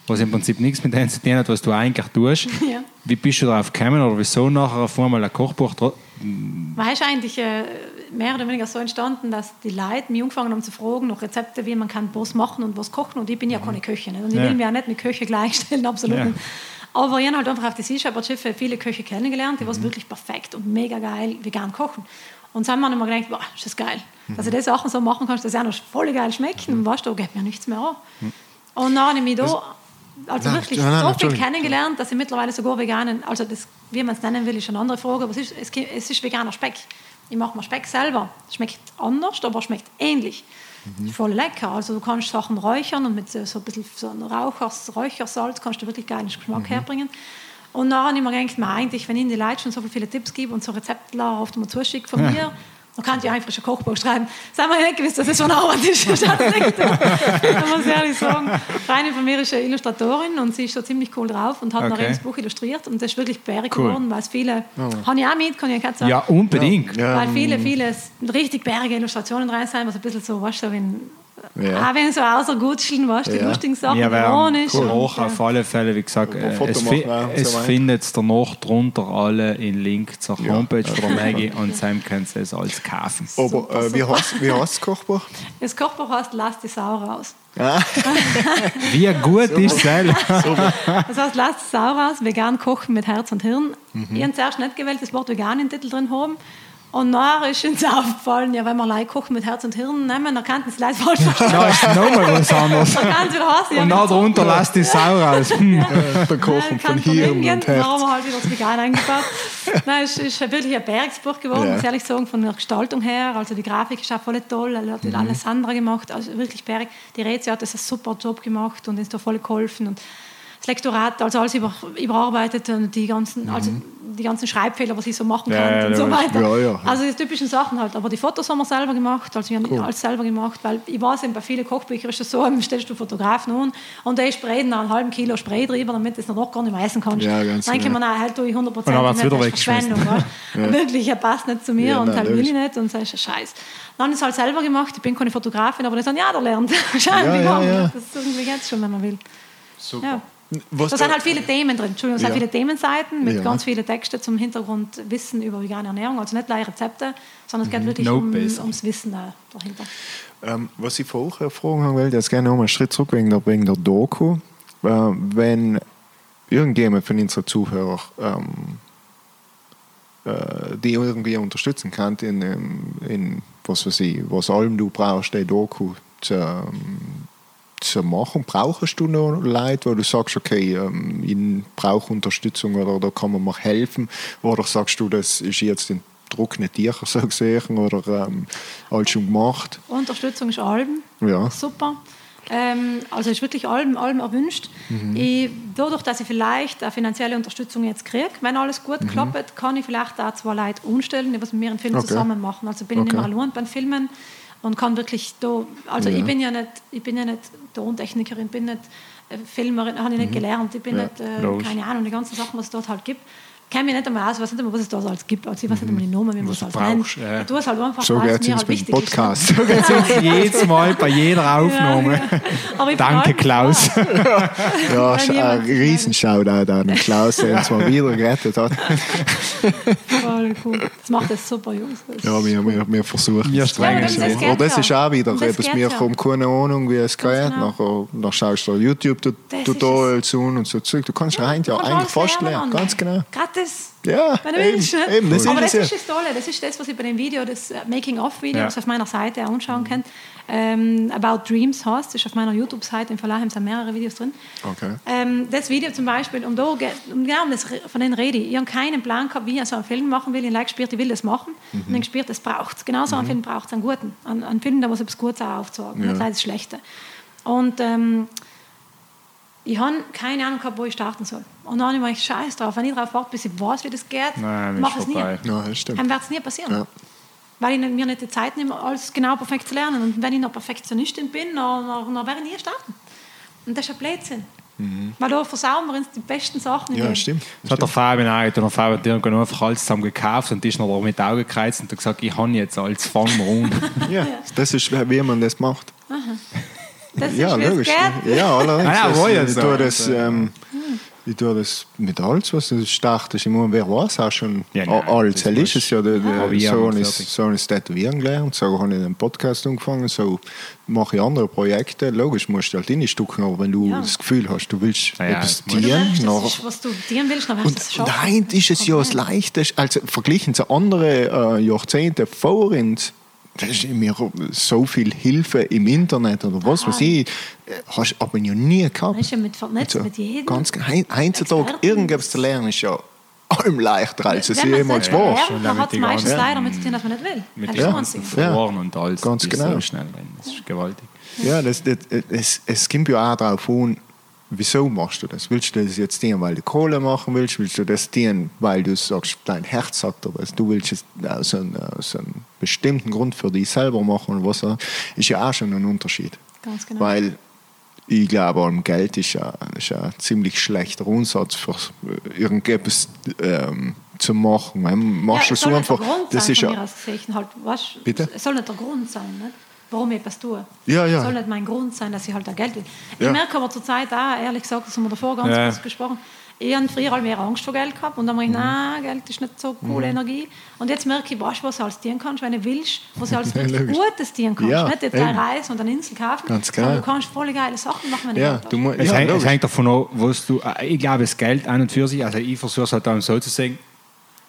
B: was im Prinzip nichts mit dem zu tun hat, was du eigentlich tust.
C: Ja.
B: Wie bist du darauf gekommen oder wieso nachher auf einmal ein Kochbuch?
C: War ist eigentlich äh, mehr oder weniger so entstanden, dass die Leute mich angefangen haben zu fragen nach Rezepte, wie man kann was machen und was kochen. Und ich bin ja keine Köchin. Und ich
B: Ja.
C: will mich auch nicht mit Köche gleichstellen, absolut
B: Ja.
C: nicht. Aber ich habe halt einfach auf die Sea Shepherd Schiffe viele Köche kennengelernt, die was wirklich perfekt und mega geil vegan kochen. Und dann haben wir immer gedacht, boah, ist das geil. Dass ich die Sachen so machen kann, dass das auch noch voll geil schmecken. Und weißt du, da geht mir nichts mehr an. Und dann habe ich mich da also
A: Nein,
C: wirklich
A: nein, nein,
C: so viel kennengelernt, dass ich mittlerweile sogar veganen, also das, wie man es nennen will, ist eine andere Frage, aber es ist, es ist veganer Speck. Ich mache mir Speck selber. Schmeckt anders, aber schmeckt ähnlich.
A: Mhm.
C: Voll lecker. Also du kannst Sachen räuchern und mit so ein bisschen so einem Rauchers, Räuchersalz kannst du wirklich geilen Geschmack
A: Mhm.
C: herbringen. Und dann habe ich mir gedacht, eigentlich, wenn Ihnen die Leute schon so viele Tipps geben und so Rezepte oft mal zuschickt von mir, dann kann ich einfach ein Kochbuch schreiben. Das haben wir nicht gewusst, dass es so eine Arbeit ist. Das. Da muss ich ehrlich sagen. Freundin von mir ist eine Illustratorin und sie ist so ziemlich cool drauf und hat
B: Okay.
C: okay. das Buch illustriert und das ist wirklich bärig
B: Cool.
C: geworden, weil es viele, habe ich auch mit, kann ich ja sagen,
B: Ja, unbedingt.
A: Ja.
C: weil viele, viele richtig bärige Illustrationen drin sind, was ein bisschen so, weißt du, so wenn,
A: Ja.
C: auch wenn so außergutscheln, weißt du, die
A: Ja.
C: lustigen Sachen,
B: Ja,
C: ironisch.
B: Koch
C: ja.
B: auf alle Fälle, wie gesagt, äh, es, fi es
A: so
B: findet danach drunter alle in Link zur
A: Ja.
B: Homepage von Maggie und Sam können sie es alles kaufen.
A: Aber äh, wie, heißt, wie heißt das Kochbuch?
C: Das Kochbuch heißt Lass die Sau raus.
B: Wie gut ist es?
C: Das heißt, lasst die Sau raus, vegan kochen mit Herz und Hirn.
A: Mhm.
C: Ich habe zuerst nicht gewählt, das Wort vegan im Titel drin haben. Und nachher ist uns aufgefallen, ja, wenn wir Leute kochen mit Herz und Hirn nehmen, dann könnten sie Leute falsch verstehen.
B: Da ist nochmal was anderes.
C: Dann kann es wieder ja,
B: Und da drunter lasst die Sau raus. Hm.
A: Der Kochen von
C: Hirn
A: und
C: Dann haben
A: Herz.
C: wir halt wieder das Vegan eingebaut. Nein, es ist wirklich ein Bergsbuch geworden,
A: Ja.
C: muss ich ehrlich sagen, von der Gestaltung her. Also die Grafik ist auch voll toll, er hat
A: Mhm.
C: Alessandra gemacht, also wirklich berg. Die Rezi hat das einen super Job gemacht und ist da voll geholfen. Und das Lektorat, also alles über, überarbeitet und die ganzen, also die ganzen Schreibfehler, was ich so machen
B: Ja,
C: kann
B: ja,
C: und so weiter.
A: Ja, ja.
C: Also die typischen Sachen halt. Aber die Fotos haben wir selber gemacht, also wir haben alles selber gemacht, weil ich weiß eben, bei vielen Kochbüchern ist es so, dann stellst du Fotografen an und der dann einen halben Kilo Spray drüber, damit du es noch gar nicht mehr essen kannst.
A: Ja, ganz
C: dann
A: genau.
C: kann man auch, halt tue ich 100
B: Und dann wieder
C: das ist Verschwendung. Wirklich, er passt nicht zu mir
A: Ja,
C: und
A: nein,
C: halt will ich nicht und das ist ein Scheiß. Dann ich es halt selber gemacht, ich bin keine Fotografin, aber die sagen, ja, der lernt. Schau,
A: Ja, ja, ja.
C: Das ist irgendwie jetzt schon, wenn man will.
B: Super.
A: Was
C: Da sind halt viele Themen drin. Entschuldigung, es sind
A: Ja.
C: viele Themenseiten mit
A: Ja.
C: ganz vielen Texten zum Hintergrundwissen über vegane Ernährung. Also nicht gleich Rezepte, sondern es geht wirklich
B: No
C: um, ums Wissen dahinter.
A: Ähm, was ich vorher fragen haben wollte, jetzt gerne noch mal einen Schritt zurück wegen der, wegen der Doku. Äh, wenn irgendjemand von unseren Zuhörern ähm, äh, die irgendwie unterstützen kann in, ähm, in was weiß ich, was allem du brauchst, die Doku zu, ähm, zu machen, brauchst du noch Leute, wo du sagst, okay, ähm, ich brauche Unterstützung oder da kann man mir helfen, oder sagst du, das ist jetzt in trockenen Tücher so gesehen oder ähm, alles schon gemacht?
C: Unterstützung ist allem.
A: Ja.
C: Super. Ähm, also ist wirklich allem, allem erwünscht. Ich, dadurch, dass ich vielleicht eine finanzielle Unterstützung jetzt kriege, wenn alles gut klappt, kann ich vielleicht auch zwei Leute umstellen, die was mit mir einen Film
A: Okay.
C: zusammen machen. Also bin ich nicht
A: Okay.
C: mehr allein beim Filmen und kann wirklich da, also
A: Ja.
C: ich bin ja nicht, ich bin ja nicht Tontechnikerin, bin nicht äh, Filmerin, habe ich nicht gelernt, ich bin
A: Ja,
C: nicht, äh, keine Ahnung, die ganzen Sachen, was es dort halt gibt. Kenne mich nicht einmal aus, ich weiß nicht einmal, was es da alles gibt. Also ich weiß nicht einmal die Namen, wie man
B: Was
C: es
B: du
C: alles nennt.
B: ja.
C: Ich tue es halt einfach,
A: So
C: es
A: geht
C: mir
A: es
C: halt
A: mit dem
C: wichtig ist.
A: Podcast.
B: So geht's uns jedes Mal bei jeder Aufnahme.
C: Ja, ich bin
B: Danke, Klaus.
A: Ja,
C: Wenn
A: ein Riesenshoutout an den Klaus, der uns mal wieder gerettet hat.
C: Voll cool. Das macht das super, Jungs. Das
A: Ja, wir, wir, wir versuchen
B: Wir
A: es.
C: Ja, das
A: Aber das
C: geht
A: ist
C: ja.
A: auch wieder
C: das
A: etwas,
C: geht
A: wir
C: ja.
A: haben keine Ahnung, wie es geht.
C: genau.
A: Nachher, dann schaust du YouTube-Tutorials an und so Zeug. Du kannst rein ja
C: Du kannst
A: eigentlich fast lernen.
C: lernen.
A: Ganz genau.
C: Gratis.
A: Ja,
C: Wenn du
A: eben,
C: willst. ne?
A: eben, das
C: Aber
A: ist
C: das
A: es
C: ist das Tolle. Das ist das, was ihr bei dem Video, das äh, Making-of-Video,
B: Ja.
C: das auf meiner Seite auch anschauen könnt. Ähm, About Dreams heißt, das ist auf meiner YouTube-Seite. Im Verlag sind mehrere Videos drin.
A: Okay.
C: Ähm, das Video zum Beispiel, um, da, um genau um das, von den rede ich. Ich habe keinen Plan gehabt, wie ich so einen Film machen will. Ich habe gespürt, ich will das machen.
A: Mhm.
C: Und dann gespürt, das braucht es. Genau so einen Film braucht es, einen guten. Einen, einen Film, der muss etwas Gutes auch aufzeigen,
A: Ja.
C: nicht das Schlechte. Und ähm, ich habe keine Ahnung gehabt, wo ich starten soll. Und dann habe ich mir scheiß drauf. Wenn ich darauf warte, bis ich weiß, wie das geht, mache ich es nie.
A: Ja.
C: Dann wird es nie passieren.
A: Ja.
C: Weil ich mir nicht die Zeit nehme, alles genau perfekt zu lernen. Und wenn ich noch Perfektionistin bin, dann, dann, dann werde ich nie starten. Und das ist ein Blödsinn. Weil da versauen wir uns die besten Sachen.
A: Mhm. Ja, stimmt.
B: Das hat der Fabian auch gesagt. Der Fabian hat irgendwann einfach alles zusammen gekauft und ist noch mit den Augen gekreuzt und hat gesagt, ich habe jetzt alles, fangen wir an.
A: Ja, das ist, wie man das macht.
C: Das
A: Ja,
C: ist,
A: logisch.
C: geht.
A: Ja, allerdings.
B: Ah, ja,
A: Das-
B: war ja
A: ich
B: so.
A: tue das, ähm, ich tue das mit alles, was du startest. Ich meine, wer weiß auch schon
B: Ja, nein,
A: alles.
B: das
A: Das ist es ja. Der, der
B: Probieren
A: Sohn
B: und
A: ist. Sohn ist Tätowieren gelernt, so habe ich den Podcast angefangen, so mache ich andere Projekte. Logisch musst du halt reinstucken, aber wenn du
C: Ja.
A: das Gefühl hast, du willst
B: Ja, ja,
A: etwas
B: das
C: Du
A: dienen, nach-
C: das ist, was du dienen willst, dann wirst du
A: und,
C: es schaffen.
A: nein, ist es ja das Leichteste, also verglichen zu anderen äh, Jahrzehnten vor uns, da ist mir so viel Hilfe im Internet oder was weiß ich, hast aber ja nie gehabt.
C: Das ist ja mit vernetzt
A: Also,
C: mit jedem.
A: Ganz, heutzutage irgendwas zu lernen ist ja allem leichter, als es
C: Wenn man
A: jemals war.
C: dann
B: damit
C: hat meistens leider damit zu tun, dass man nicht will.
B: Mit
C: Das
B: den
A: Ja.
B: ganzen.
A: Ja.
B: Foren und alles.
A: Ganz genau.
B: so schnell rennen. Das ist gewaltig.
A: Ja, das, das, es, es kommt ja auch darauf an, wieso machst du das? Willst du das jetzt dienen, weil du Kohle machen willst? Willst du das dienen, weil du sagst, dein Herz sagt dir das? Du willst es aus einem, aus einem bestimmten Grund für dich selber machen und was auch. Ist ja auch schon ein Unterschied.
C: Ganz genau.
A: Weil ich glaube, am Geld ist ja, ist ein ziemlich schlechter Ansatz für äh, irgendetwas ähm, zu machen. Machst
C: ja,
A: du
C: es
A: so
C: soll nicht
A: einfach.
C: der Grund
A: Das
C: sein,
A: ist
C: von
A: ja.
C: Halt, weißt,
A: Bitte?
C: Es soll nicht der Grund sein, nicht? Warum ich etwas tue.
A: Ja, ja.
C: Es soll nicht mein Grund sein, dass ich halt da Geld will. Ich
A: Ja.
C: merke aber zur Zeit auch, ehrlich gesagt, das haben wir davor ganz
B: Ja.
C: kurz gesprochen, ich habe früher halt mehr Angst vor Geld gehabt und dann habe ich,
A: Mhm.
C: nein, Geld ist nicht so coole Energie. Und jetzt merke ich, weißt du, was du alles dienen kannst, wenn du willst, was du alles
A: logisch.
C: Gutes dienen kannst.
A: Ja,
C: nicht jetzt eine. Reise und eine Insel kaufen,
A: Ganz
C: sondern
A: genau.
C: du kannst voll geile Sachen machen, wenn du
A: Ja, du, mu-
B: Es,
A: ja,
B: hängt, es hängt davon ab, was du. äh, Ich glaube, das Geld an und für sich, also ich versuche es halt dann so zu sagen,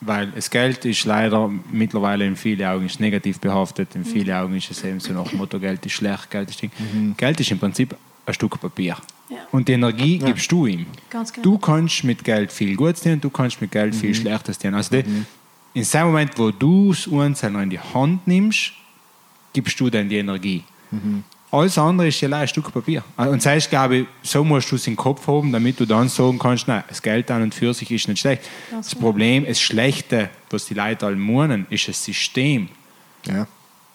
B: weil das Geld ist leider mittlerweile in vielen Augen ist negativ behaftet, in vielen Augen ist es eben so nach dem Motto, Geld ist schlecht, Geld ist Ding. Geld ist im Prinzip ein Stück Papier.
C: Ja.
B: Und die Energie gibst du ihm.
C: Ganz genau.
B: Du kannst mit Geld viel Gutes dienen, du kannst mit Geld viel Schlechtes dienen. Also die, in dem Moment, wo du das Unzähler in die Hand nimmst, gibst du dann die Energie. Alles andere ist ja leider ein Stück Papier. Und das heißt, glaube ich, so musst du es im Kopf haben, damit du dann sagen kannst, nein, das Geld an und für sich ist nicht schlecht.
C: Ganz
B: das. Problem, das Schlechte, was die Leute alle meinen, ist das System,
A: Ja.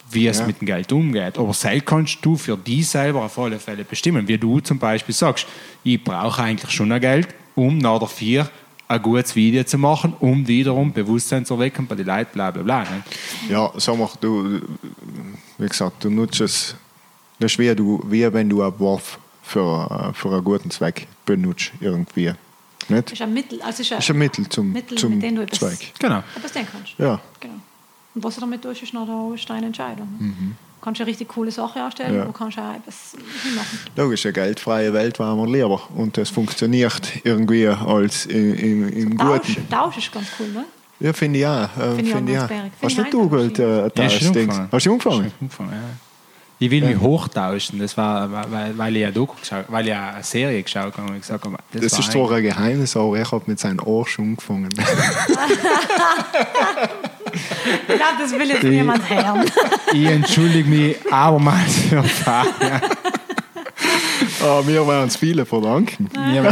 B: wie es
A: Ja.
B: mit dem Geld umgeht. Aber selbst kannst du für dich selber auf alle Fälle bestimmen. Wie du zum Beispiel sagst, ich brauche eigentlich schon ein Geld, um nach der vier ein gutes Video zu machen, um wiederum Bewusstsein zu erwecken bei den Leuten, bla bla bla. ne?
A: Ja, sag mal, du, wie gesagt, du nutzt es, das ist wie, du, wie wenn du einen Wurf für, äh, für einen guten Zweck benutzt, irgendwie. Nicht?
C: Das ist ein Mittel, also ist ein,
A: Das ist ein Mittel zum,
C: Mittel,
A: zum
C: mit dem du etwas-
A: Zweck.
B: Genau.
C: etwas denken kannst.
A: Ja.
C: Genau. Und was du damit tust, ist noch da ist deine Entscheidung. Du kannst eine richtig coole Sache anstellen,
A: Mhm. Ja.
C: du kannst auch etwas machen.
A: Logisch, eine geldfreie Welt war wir lieber. Und das funktioniert irgendwie als im, im, im
C: Tausch,
A: Guten.
C: Tausch ist ganz cool, ne?
A: Ja, finde ich auch. Äh,
C: Finde ich
A: finde ich
C: auch ganz sperrig.
A: Hast du Geld, äh,
B: Ja, ist schon
A: Tauschdings?
B: umgefangen.
A: Hast du umgefangen,
B: ja. Ich will mich hochtauschen, das war, weil, weil ich eine Doku geschaut, weil ich eine Serie geschaut habe und ich gesagt habe, das,
A: Das
B: war
A: ist zwar ein Geheimnis, aber ich habe mit seinem Ohr schon umgefangen.
C: Ich glaube, das will jetzt niemand hören.
B: Ich entschuldige mich abermals für Fabian.
A: ah, wir werden es viele verdanken.
B: Wir,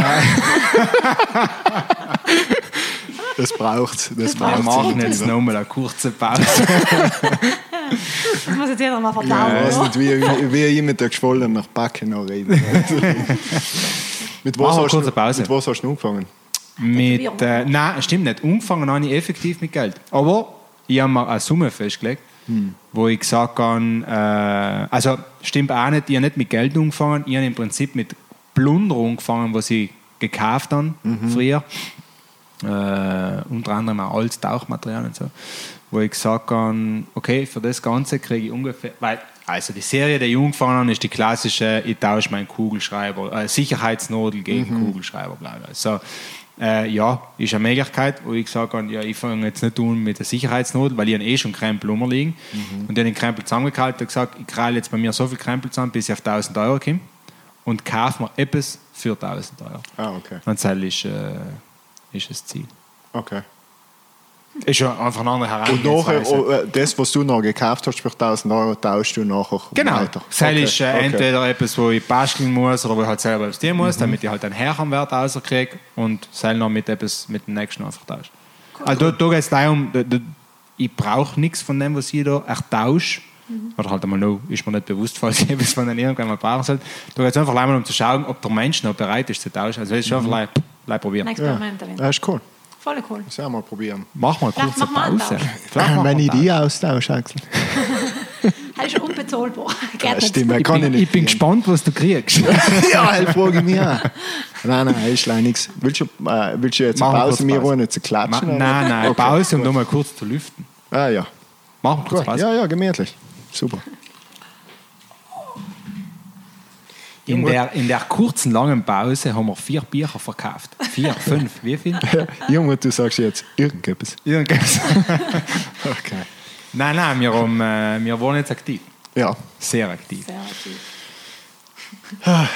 A: Das braucht Das
B: wir
A: braucht's
B: machen
A: immer
B: jetzt nochmal eine kurze Pause.
C: Das muss jetzt jeder mal
A: Ja,
C: verdauen.
A: weiß nicht, wie, wie ich mit der geschwollenen Backen noch reden. mit, was hast
B: kurze
A: du,
B: Pause.
A: mit was hast du angefangen?
B: Mit, äh, nein, stimmt nicht. Angefangen habe ich effektiv mit Geld. Aber ich habe mir eine Summe festgelegt, wo ich gesagt habe, äh, also stimmt auch nicht, ich habe nicht mit Geld angefangen, ich habe im Prinzip mit Plunder angefangen, was ich gekauft habe früher. Äh, unter anderem auch altes Tauchmaterial und so. Wo ich gesagt habe, okay, für das Ganze kriege ich ungefähr, weil also die Serie, die ich angefangen habe, ist die klassische, ich tausche meinen Kugelschreiber, äh, Sicherheitsnodel gegen Kugelschreiber. Bla bla. So, äh, ja, ist eine Möglichkeit, wo ich gesagt habe, ja, ich fange jetzt nicht an mit der Sicherheitsnodel, weil ich habe eh schon Krempel rumliegen. Und dann den Krempel zusammengehalten und gesagt, ich kreile jetzt bei mir so viel Krempel zusammen, bis ich auf 1000 Euro komme und kaufe mir etwas für 1000 Euro.
A: Ah, okay.
B: Und das ist, äh, ist das Ziel.
A: okay.
B: Ist ja einfach eine andere
A: Und nachher,
B: Herangehensweise.
A: oh, äh, das, was du noch gekauft hast für 1000 Euro, tauschst du nachher
B: Genau.
A: weiter.
B: Das ist äh, entweder etwas, wo ich basteln muss oder wo ich halt selber etwas tun muss, damit ich halt einen Herrenwert rauskriege und das noch mit etwas mit dem nächsten einfach tausche. Also da, da geht es darum, da, da, ich brauche nichts von dem, was ich da ertausche. Oder halt einmal noch, ist mir nicht bewusst, falls ich etwas von den irgendwann mal brauchen soll. Da geht es einfach einmal um zu schauen, ob der Mensch noch bereit ist zu tauschen. Also es ist einfach mhm. gleich probieren.
C: Ein Experiment darin.
A: Ja, das ist cool.
C: Voll cool.
A: Das auch mal probieren.
B: Mach mal kurz
C: Vielleicht
B: eine
C: machen wir
B: Pause. Vielleicht wir
A: Wenn ich die austausche, Axel.
C: Das ist unbezahlbar.
A: Ja, stimmt,
B: Ich
A: kann ich
B: bin,
A: nicht.
B: ich bin gespannt, was du kriegst.
A: ja, das frage ich mich auch. Nein, nein, ist leider nichts. Willst du, äh, willst du jetzt eine
B: wir
A: Pause ohne zu
B: Ma-
A: klatschen? oder?
B: nein, nein,
A: Okay,
B: Pause, um
A: gut.
B: noch mal kurz zu lüften.
A: Ah, ja.
B: Machen wir kurz. Pause.
A: Ja, ja, gemütlich. Super.
B: In der, in der kurzen, langen Pause haben wir vier Bücher verkauft. Vier, fünf, wie viel?
A: Junge, du sagst jetzt irgendetwas.
B: Irgendwas.
A: Okay.
B: nein, nein, wir, haben, äh, wir waren jetzt aktiv.
A: Ja.
B: Sehr aktiv.
C: Sehr aktiv.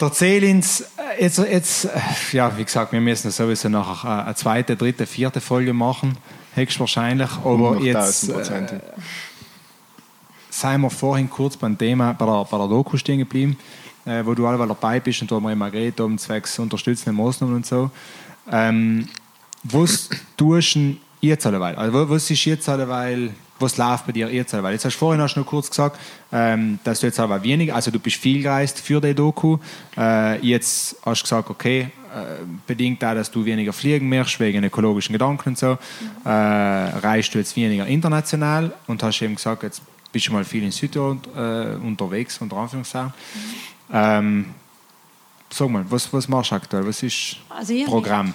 B: Der Zelins, äh, jetzt, jetzt, äh, ja, wie gesagt, wir müssen sowieso nachher äh, eine zweite, dritte, vierte Folge machen, höchstwahrscheinlich. Aber jetzt äh, seien wir vorhin kurz beim Thema, bei der, bei der Doku stehen geblieben, äh, wo du alle dabei bist und wo wir immer geredet haben, zwecks unterstützende Maßnahmen und so. Ähm, was tust du jetzt alleweil? Also, wa- was ist jetzt alleweil, was läuft bei dir jetzt alleweil? Jetzt hast du vorhin hast du noch kurz gesagt, ähm, dass du jetzt alleweil weniger, also du bist viel gereist für die Doku. Äh, jetzt hast du gesagt, okay, äh, bedingt auch, dass du weniger fliegen möchtest, wegen ökologischen Gedanken und so, äh, reist du jetzt weniger international und hast eben gesagt, jetzt bist du mal viel in Südtirol äh, unterwegs, unter Anführungszeichen. Ähm, sag mal, was, was machst du aktuell? Was ist
C: Also
B: Programm?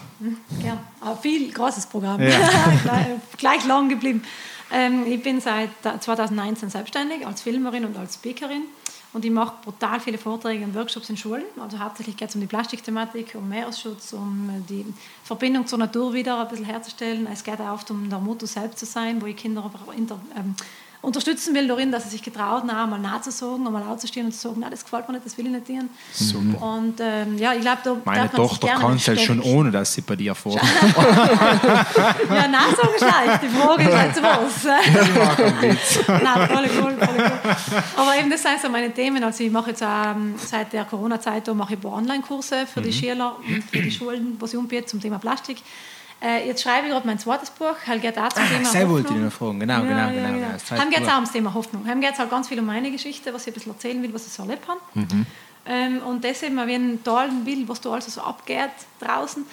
C: Ja, aber viel großes Programm.
B: Ja.
C: gleich, gleich lang geblieben. Ähm, ich bin seit 2019 selbstständig als Filmerin und als Speakerin und ich mache brutal viele Vorträge und Workshops in Schulen. Also hauptsächlich geht es um die Plastikthematik, um Meeresschutz, um die Verbindung zur Natur wieder ein bisschen herzustellen. Es geht auch oft um der Motto selbst zu sein, wo ich Kinder inter, ähm, unterstützen will darin, dass sie sich getraut, na, mal nachzusagen, einmal aufzustehen und zu sagen, na, das gefällt mir nicht, das will ich nicht tun. Super. Und ähm, ja, ich glaube, da
B: Meine Tochter kann es halt schon ohne, dass sie bei dir vor.
C: Ja, nachsagen ist leicht. Die Frage ist halt was. Nein, voll cool, voll cool. Aber eben, das sind so meine Themen. Also ich mache jetzt ähm, seit der Corona-Zeit da mache ich ein paar Online-Kurse für die Schüler und für die Schulen, was ich umbiete zum Thema Plastik. Äh, jetzt schreibe ich gerade mein zweites Buch, halt geht auch zum
B: Ah,
C: Thema
B: sehr wollte ich
C: Hoffnung.
B: noch fragen. Genau, genau,
C: ja,
B: genau.
C: Ja,
B: genau. Heißt,
C: Heim geht auch ums Thema Hoffnung. Heim geht es halt ganz viel um meine Geschichte, was ich ein bisschen erzählen will, was ich so erlebt habe.
B: Mhm.
C: Ähm, und das eben, wie ein tollen Bild, was da also so abgeht draußen.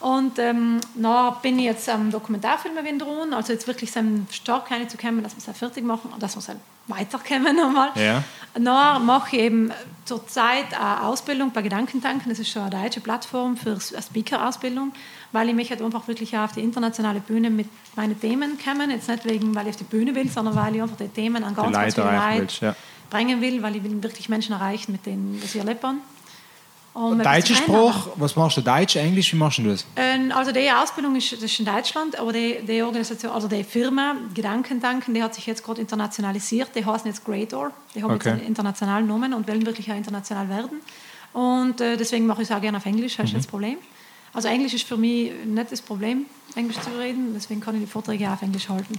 C: Und ähm, na bin ich jetzt am Dokumentarfilm wieder dran, also jetzt wirklich so stark keine zu kommen, dass wir es fertig machen und dass wir es halt weiterkommen nochmal.
B: Ja.
C: Dann mache ich eben zurzeit eine Ausbildung bei Gedankentanken. Das ist schon eine deutsche Plattform für eine Speaker-Ausbildung, weil ich mich halt einfach wirklich auch auf die internationale Bühne mit meinen Themen kommen. Jetzt nicht wegen, weil ich auf die Bühne will, sondern weil ich einfach die Themen an ganz, ganz
B: Leute
C: viele Leute
B: ja.
C: bringen will, weil ich will wirklich Menschen erreichen, mit denen was sie erleben. Zu verändern.
B: Spruch, was machst du? Deutsch, Englisch, wie machst du das?
C: Ähm, Also die Ausbildung ist, das ist in Deutschland, aber die, die Organisation, also die Firma Gedankentanken, die hat sich jetzt gerade internationalisiert. Die heißen jetzt Greydor. Die haben
B: Okay.
C: jetzt einen internationalen Namen und wollen wirklich auch international werden. Und äh, deswegen mache ich es auch gerne auf Englisch, das ist nicht das Problem. Also Englisch ist für mich nicht das Problem, Englisch zu reden. Deswegen kann ich die Vorträge auch auf Englisch halten.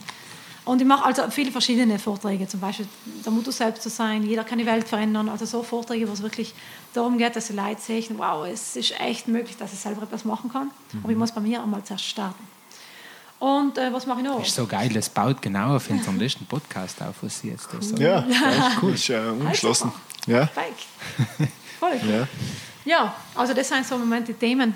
C: Und ich mache also viele verschiedene Vorträge, zum Beispiel der Mut selbst zu sein, jeder kann die Welt verändern. Also so Vorträge, wo es wirklich darum geht, dass die Leute sehen, wow, es ist echt möglich, dass ich selber etwas machen kann. Aber ich muss bei mir einmal zuerst starten. Und äh, was mache ich noch?
B: ist so geil, das baut genau auf unseren letzten Podcast auf, was sie jetzt da sagen.
A: Ja, das ist cool. Ist äh, umgeschlossen. Ja.
C: Perfekt. Voll.
A: Ja.
C: Ja, also das sind so im Moment die Themen.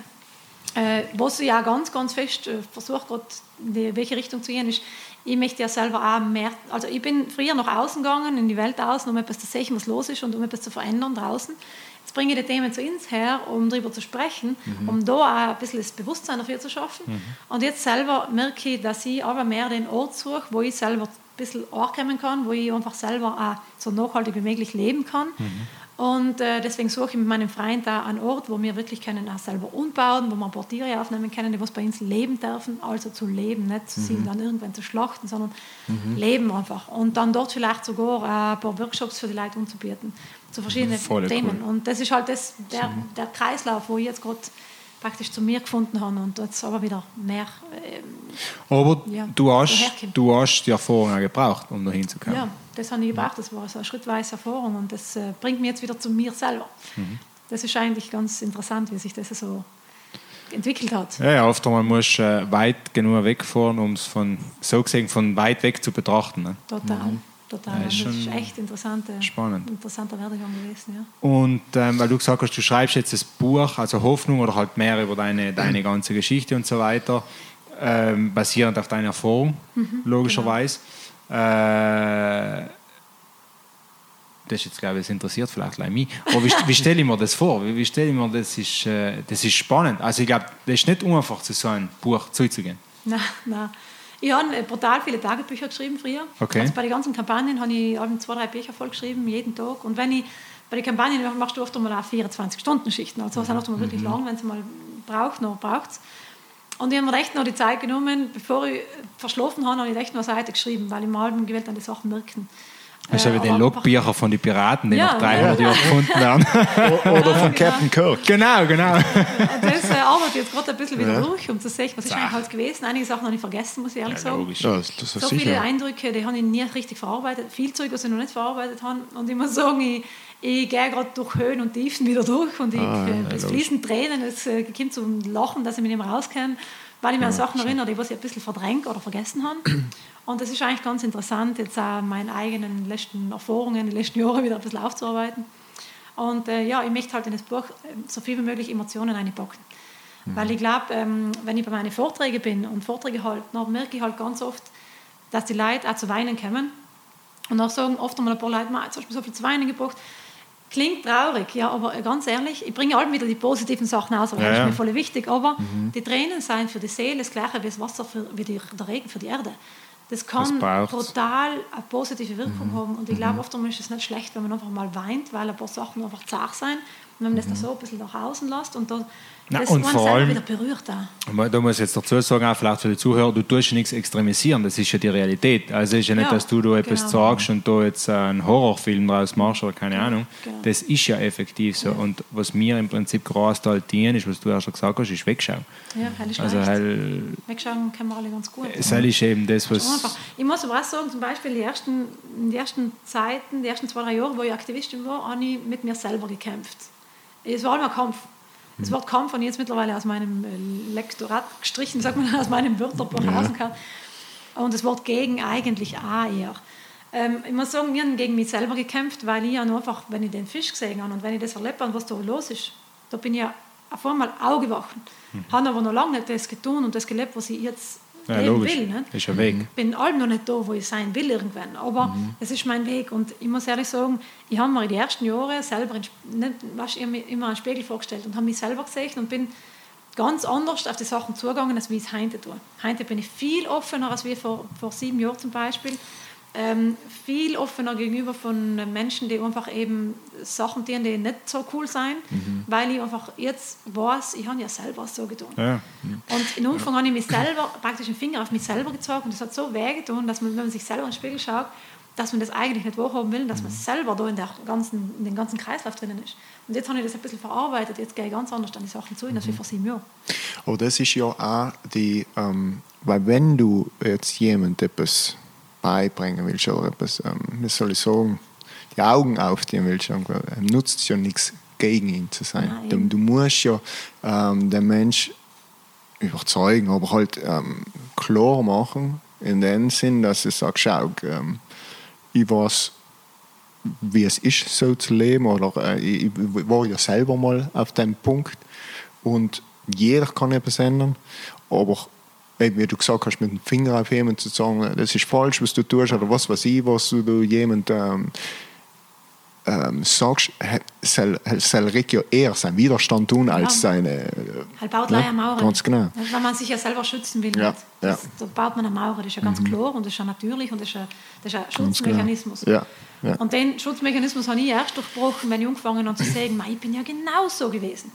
C: Äh, was ich auch ganz, ganz fest äh, versuche, gerade in welche Richtung zu gehen, ist, ich möchte ja selber auch mehr, also ich bin früher nach außen gegangen, in die Welt außen, um etwas zu sehen, was los ist und um etwas zu verändern draußen. Jetzt bringe ich die Themen zu uns her, um darüber zu sprechen, mhm. um da auch ein bisschen das Bewusstsein dafür zu schaffen. Mhm. Und jetzt selber merke ich, dass ich aber mehr den Ort suche, wo ich selber ein bisschen ankommen kann, wo ich einfach selber auch so nachhaltig wie möglich leben kann. Mhm. Und äh, deswegen suche ich mit meinem Freund da einen Ort, wo wir wirklich können auch selber umbauen, wo wir ein paar Tiere aufnehmen können, die was bei uns leben dürfen, also zu leben, nicht zu mhm. dann irgendwann zu schlachten, sondern mhm. leben einfach. Und dann dort vielleicht sogar äh, ein paar Workshops für die Leute anzubieten, zu verschiedenen Voll Themen. Cool. Und das ist halt das, der, der Kreislauf, wo ich jetzt gerade praktisch zu mir gefunden habe und jetzt aber wieder mehr. Ähm,
B: aber ja, du, hast, du hast die Erfahrung auch gebraucht, um da hinzukommen.
C: Ja, das habe ich gebraucht. Das war so eine schrittweise Erfahrung und das äh, bringt mich jetzt wieder zu mir selber. Mhm. Das ist eigentlich ganz interessant, wie sich das so entwickelt hat.
B: Ja, ja oft einmal musst du äh, weit genug wegfahren, um es von, so gesehen von weit weg zu betrachten. Ne?
C: Total. Mhm total. Ja, ist das ist echt interessante, spannend. interessanter Werdegang gewesen. Ja.
B: Und ähm, weil du gesagt hast, du schreibst jetzt das Buch, also Hoffnung oder halt mehr über deine, deine ganze Geschichte und so weiter, ähm, basierend auf deiner Erfahrung, mhm, logischerweise. Genau. Äh, das ist jetzt, glaube ich, das interessiert vielleicht mich. Aber wie, wie stelle ich mir das vor? Wie, wie stelle ich mir das? Ist, äh, das ist spannend. Also ich glaube, das ist nicht einfach, zu so ein Buch zuzugehen.
C: Nein, nein. Ich habe brutal viele Tagebücher geschrieben früher. Okay. Also bei den ganzen Kampagnen habe ich zwei, drei Bücher voll geschrieben, jeden Tag. Und wenn ich bei den Kampagnen machst du oft mal 24-Stunden-Schichten. Also das sind oft mal wirklich mhm. lang, wenn es mal braucht, noch braucht Und ich habe mir echt noch die Zeit genommen, bevor ich verschlafen habe, habe ich echt noch eine Seite geschrieben, weil ich mal gewählt an die Sachen merken.
B: Das ist ja wie die Logbücher von den Piraten, die ja, nach 300 ja. Jahren gefunden werden.
A: Oder von Captain Kirk.
B: Genau, genau.
C: Das äh, arbeitet jetzt gerade ein bisschen wieder durch, um zu sehen, was ist eigentlich halt gewesen. Einige Sachen habe ich vergessen, muss ich ehrlich sagen. Ja, das, das so sicher. viele Eindrücke, die habe ich nie richtig verarbeitet. Viel Zeug, was ich noch nicht verarbeitet habe. Und ich muss sagen, ich, ich gehe gerade durch Höhen und Tiefen wieder durch. Und ich, ah, äh, es fließen Tränen, es äh, kommt zum Lachen, dass ich mich nicht mehr rauskenne, weil ich mich an Sachen erinnere, die ich ein bisschen verdrängt oder vergessen habe. Und es ist eigentlich ganz interessant, jetzt auch meine eigenen letzten Erfahrungen, die letzten Jahre wieder ein bisschen aufzuarbeiten. Und äh, ja, ich möchte halt in das Buch ähm, so viel wie möglich Emotionen einpacken. Mhm. Weil ich glaube, ähm, wenn ich bei meinen Vorträgen bin und Vorträge halte, dann merke ich halt ganz oft, dass die Leute auch zu weinen kommen. Und auch sagen oft einmal ein paar Leute, jetzt hast du so viel zu weinen gebracht. Klingt traurig, ja, aber ganz ehrlich, ich bringe halt wieder die positiven Sachen aus, aber ja, das ist mir voll wichtig. Aber mhm. die Tränen sind für die Seele das gleiche wie das Wasser, für, wie der Regen für die Erde. Das kann total eine positive Wirkung mhm. haben. Und ich glaube, mhm. oft ist es nicht schlecht, wenn man einfach mal weint, weil ein paar Sachen einfach zart sein. Und wenn man das da mhm. so ein bisschen nach außen lässt und da
B: na, das und vor allem,
C: wieder berührt
B: auch. Da muss ich jetzt dazu sagen, auch vielleicht für die Zuhörer, du tust ja nichts extremisieren, das ist ja die Realität. Also es ist ja nicht, ja, dass du da etwas genau. sagst und da jetzt einen Horrorfilm draus machst oder keine Ahnung. Genau. Das ist ja effektiv so. Ja. Und was mir im Prinzip großteils dienen ist, was du ja schon gesagt hast, ist wegschauen.
C: Ja, hell ist also
B: hell,
C: Wegschauen können wir alle ganz gut.
B: Ist eben das, was...
C: Ich muss aber auch sagen, zum Beispiel die ersten, die ersten Zeiten, die ersten zwei, drei Jahre, wo ich Aktivistin war, habe ich mit mir selber gekämpft. Es war immer ein Kampf. Das Wort habe ich jetzt mittlerweile aus meinem äh, Lektorat gestrichen, sagt man, aus meinem Wörterbuch ja. kann. Und das Wort gegen eigentlich auch eher. Ähm, ich muss sagen, wir haben gegen mich selber gekämpft, weil ich ja nur einfach, wenn ich den Fisch gesehen habe und wenn ich das erlebt habe, was da los ist, da bin ich ja auf einmal aufgewacht. Mhm. Habe aber noch lange nicht das getan und das gelebt, was ich jetzt
B: ja, logisch. will. Nicht? Ist ein Weg.
C: Ich bin allem noch nicht da, wo ich sein will irgendwann. Aber mhm. es ist mein Weg. Und ich muss ehrlich sagen, ich habe mir in den ersten Jahren selber nicht, was, immer einen Spiegel vorgestellt und habe mich selber gesehen und bin ganz anders auf die Sachen zugegangen, als wie ich es heute tue. Heute bin ich viel offener als wie vor, vor sieben Jahren zum Beispiel ähm, viel offener gegenüber von Menschen, die einfach eben Sachen tun, die nicht so cool sind, mhm. weil ich einfach jetzt weiß, ich habe ja selber so getan. Ja. Und im Umfang ja. habe ich mich selber, praktisch den Finger auf mich selber gezogen und das hat so weh getan, dass man, wenn man sich selber in den Spiegel schaut, dass man das eigentlich nicht wahrhaben will, dass man mhm. selber da in, der ganzen, in den ganzen Kreislauf drinnen ist. Und jetzt habe ich das ein bisschen verarbeitet, jetzt gehe ich ganz anders an die Sachen zu, als mhm. wie vor sieben Jahren.
A: Aber das ist ja auch die, ähm, weil wenn du jetzt jemand etwas beibringen willst oder etwas, ähm, wie soll ich sagen, die Augen aufziehen willst, dann nutzt es ja nichts gegen ihn zu sein. Du, du, musst ja ähm, den Mensch überzeugen, aber halt ähm, klar machen, in dem Sinn, dass du sagst, schau, ähm, ich weiß, wie es ist, so zu leben, oder äh, ich, ich war ja selber mal auf dem Punkt und jeder kann etwas ändern, aber eben, wie du gesagt hast, mit dem Finger auf jemanden zu sagen, das ist falsch, was du tust, oder was weiß ich, was du jemand ähm, ähm, sagst, he- soll, soll Rick ja eher seinen Widerstand tun, als
C: Ja.
A: seine... Äh,
C: Er baut
A: Ja,
C: ja, eine Mauer.
A: ganz genau.
C: Also, wenn man sich ja selber schützen will,
A: Ja.
C: Das,
A: ja.
C: da baut man eine Mauer. Das ist ja ganz klar und das ist ja natürlich und das ist das ist ein
A: genau.
C: Schutzmechanismus.
A: Ja, ja.
C: Und den Schutzmechanismus habe ich erst durchbrochen, wenn ich angefangen habe zu sagen, "Mei, ich bin ja genauso gewesen.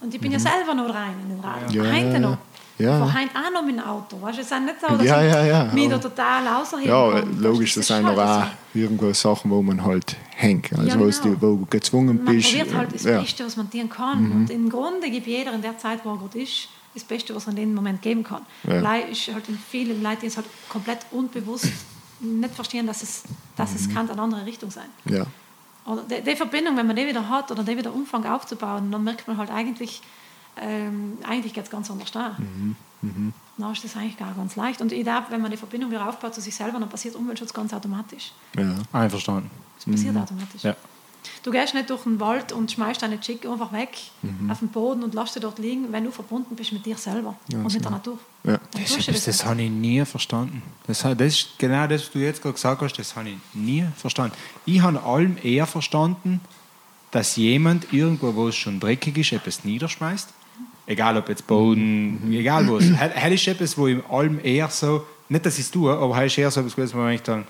C: Und ich bin ja selber noch rein in den Rad.
A: Mhm. Ja,
C: heute
A: ja,
C: noch.
A: Ja.
C: Fahre heute auch noch mit dem Auto. Weißt du, es auch nicht so, dass
A: Ja, ja, ja.
C: mich da total
A: Ja, logisch, das sind aber auch
C: so.
A: irgendwo Sachen, wo man halt hängt. Also
C: Ja,
A: wo,
C: genau.
A: die, wo du gezwungen
C: Man
A: bist.
C: probiert halt das
A: ja. Mhm.
C: Beste, was man tun kann. Und im Grunde gibt jeder in der Zeit, wo er gerade ist, das Beste, was er in dem Moment geben kann.
A: Ja.
C: Leider ist halt in vielen Leuten, die es halt komplett unbewusst nicht verstehen, dass es, dass
A: Mhm.
C: es kann eine andere Richtung sein.
A: Ja.
C: Oder die, die Verbindung, wenn man die wieder hat oder die wieder Umfang aufzubauen, dann merkt man halt eigentlich, ähm, eigentlich geht es ganz anders da.
A: Mhm.
C: Dann ist das eigentlich gar ganz leicht. Und ich glaube, wenn man die Verbindung wieder aufbaut zu sich selber, dann passiert Umweltschutz ganz automatisch.
A: Ja.
B: Einverstanden.
C: Das passiert automatisch.
B: Ja.
C: Du gehst nicht durch den Wald und schmeißt deine Chick einfach weg
A: Mhm.
C: auf den Boden und lässt sie dort liegen, wenn du verbunden bist mit dir selber und mit der Natur.
A: Ja.
B: Das, das
C: nicht.
B: habe ich nie verstanden. Das, das ist genau das, was du jetzt gerade gesagt hast, das habe ich nie verstanden. Ich habe allem eher verstanden, dass jemand irgendwo, wo es schon dreckig ist, etwas niederschmeißt. Egal ob jetzt Boden, egal was. Hell ist etwas, wo ich allem eher so, nicht dass ich es tue, aber hell ist eher so etwas, gewesen, wo ich dann,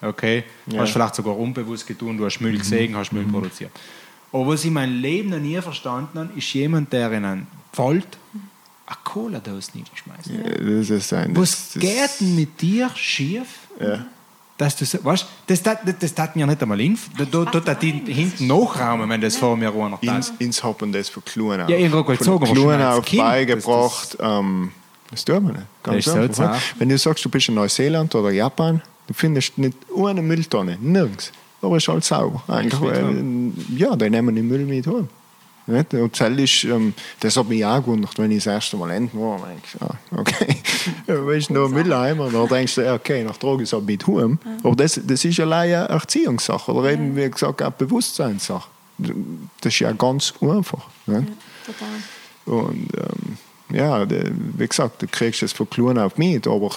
B: okay,
A: Ja.
B: hast vielleicht sogar unbewusst getan, du hast Müll gesehen, hast Müll produziert. Aber was ich mein Leben noch nie verstanden habe, ist jemand, der in einen Wald eine Cola-Dose niederschmeißt.
A: Das ist ein.
B: Was
A: das,
B: geht denn mit dir schief?
A: Ja.
B: Dass du, so- weißt, das tat, das, das tat mir nicht einmal in. Da, da, da, da die hinten nachraumen, wenn das vor mir
A: Ins,
B: tat.
A: ins Hoppen das von Kluhen auf.
B: Ja, ich gezogen,
A: Von
B: Kind,
A: beigebracht. ähm, das tut nicht. Ganz
B: Das so
A: einfach.
B: zart.
A: Wenn du sagst, du bist in Neuseeland oder Japan, du findest nicht eine Mülltonne, nirgends. Aber es ist halt sauber. Eigentlich, äh, ja, die nehmen den Müll mit heim. Nicht? Und das ist, ähm, das hat mich auch gewundert, wenn ich das erste Mal enden war. Ich, ah, okay, wo ist noch? Und dann denkst du, ja, okay, nach Drogen ist mit heim. Aber das, das ist allein eine Erziehungssache oder eben, wie gesagt, eine Bewusstseinssache. Das ist ja ganz einfach. Nicht?
C: Total.
A: Und ähm, ja, wie gesagt, du kriegst es von klein auf mit, aber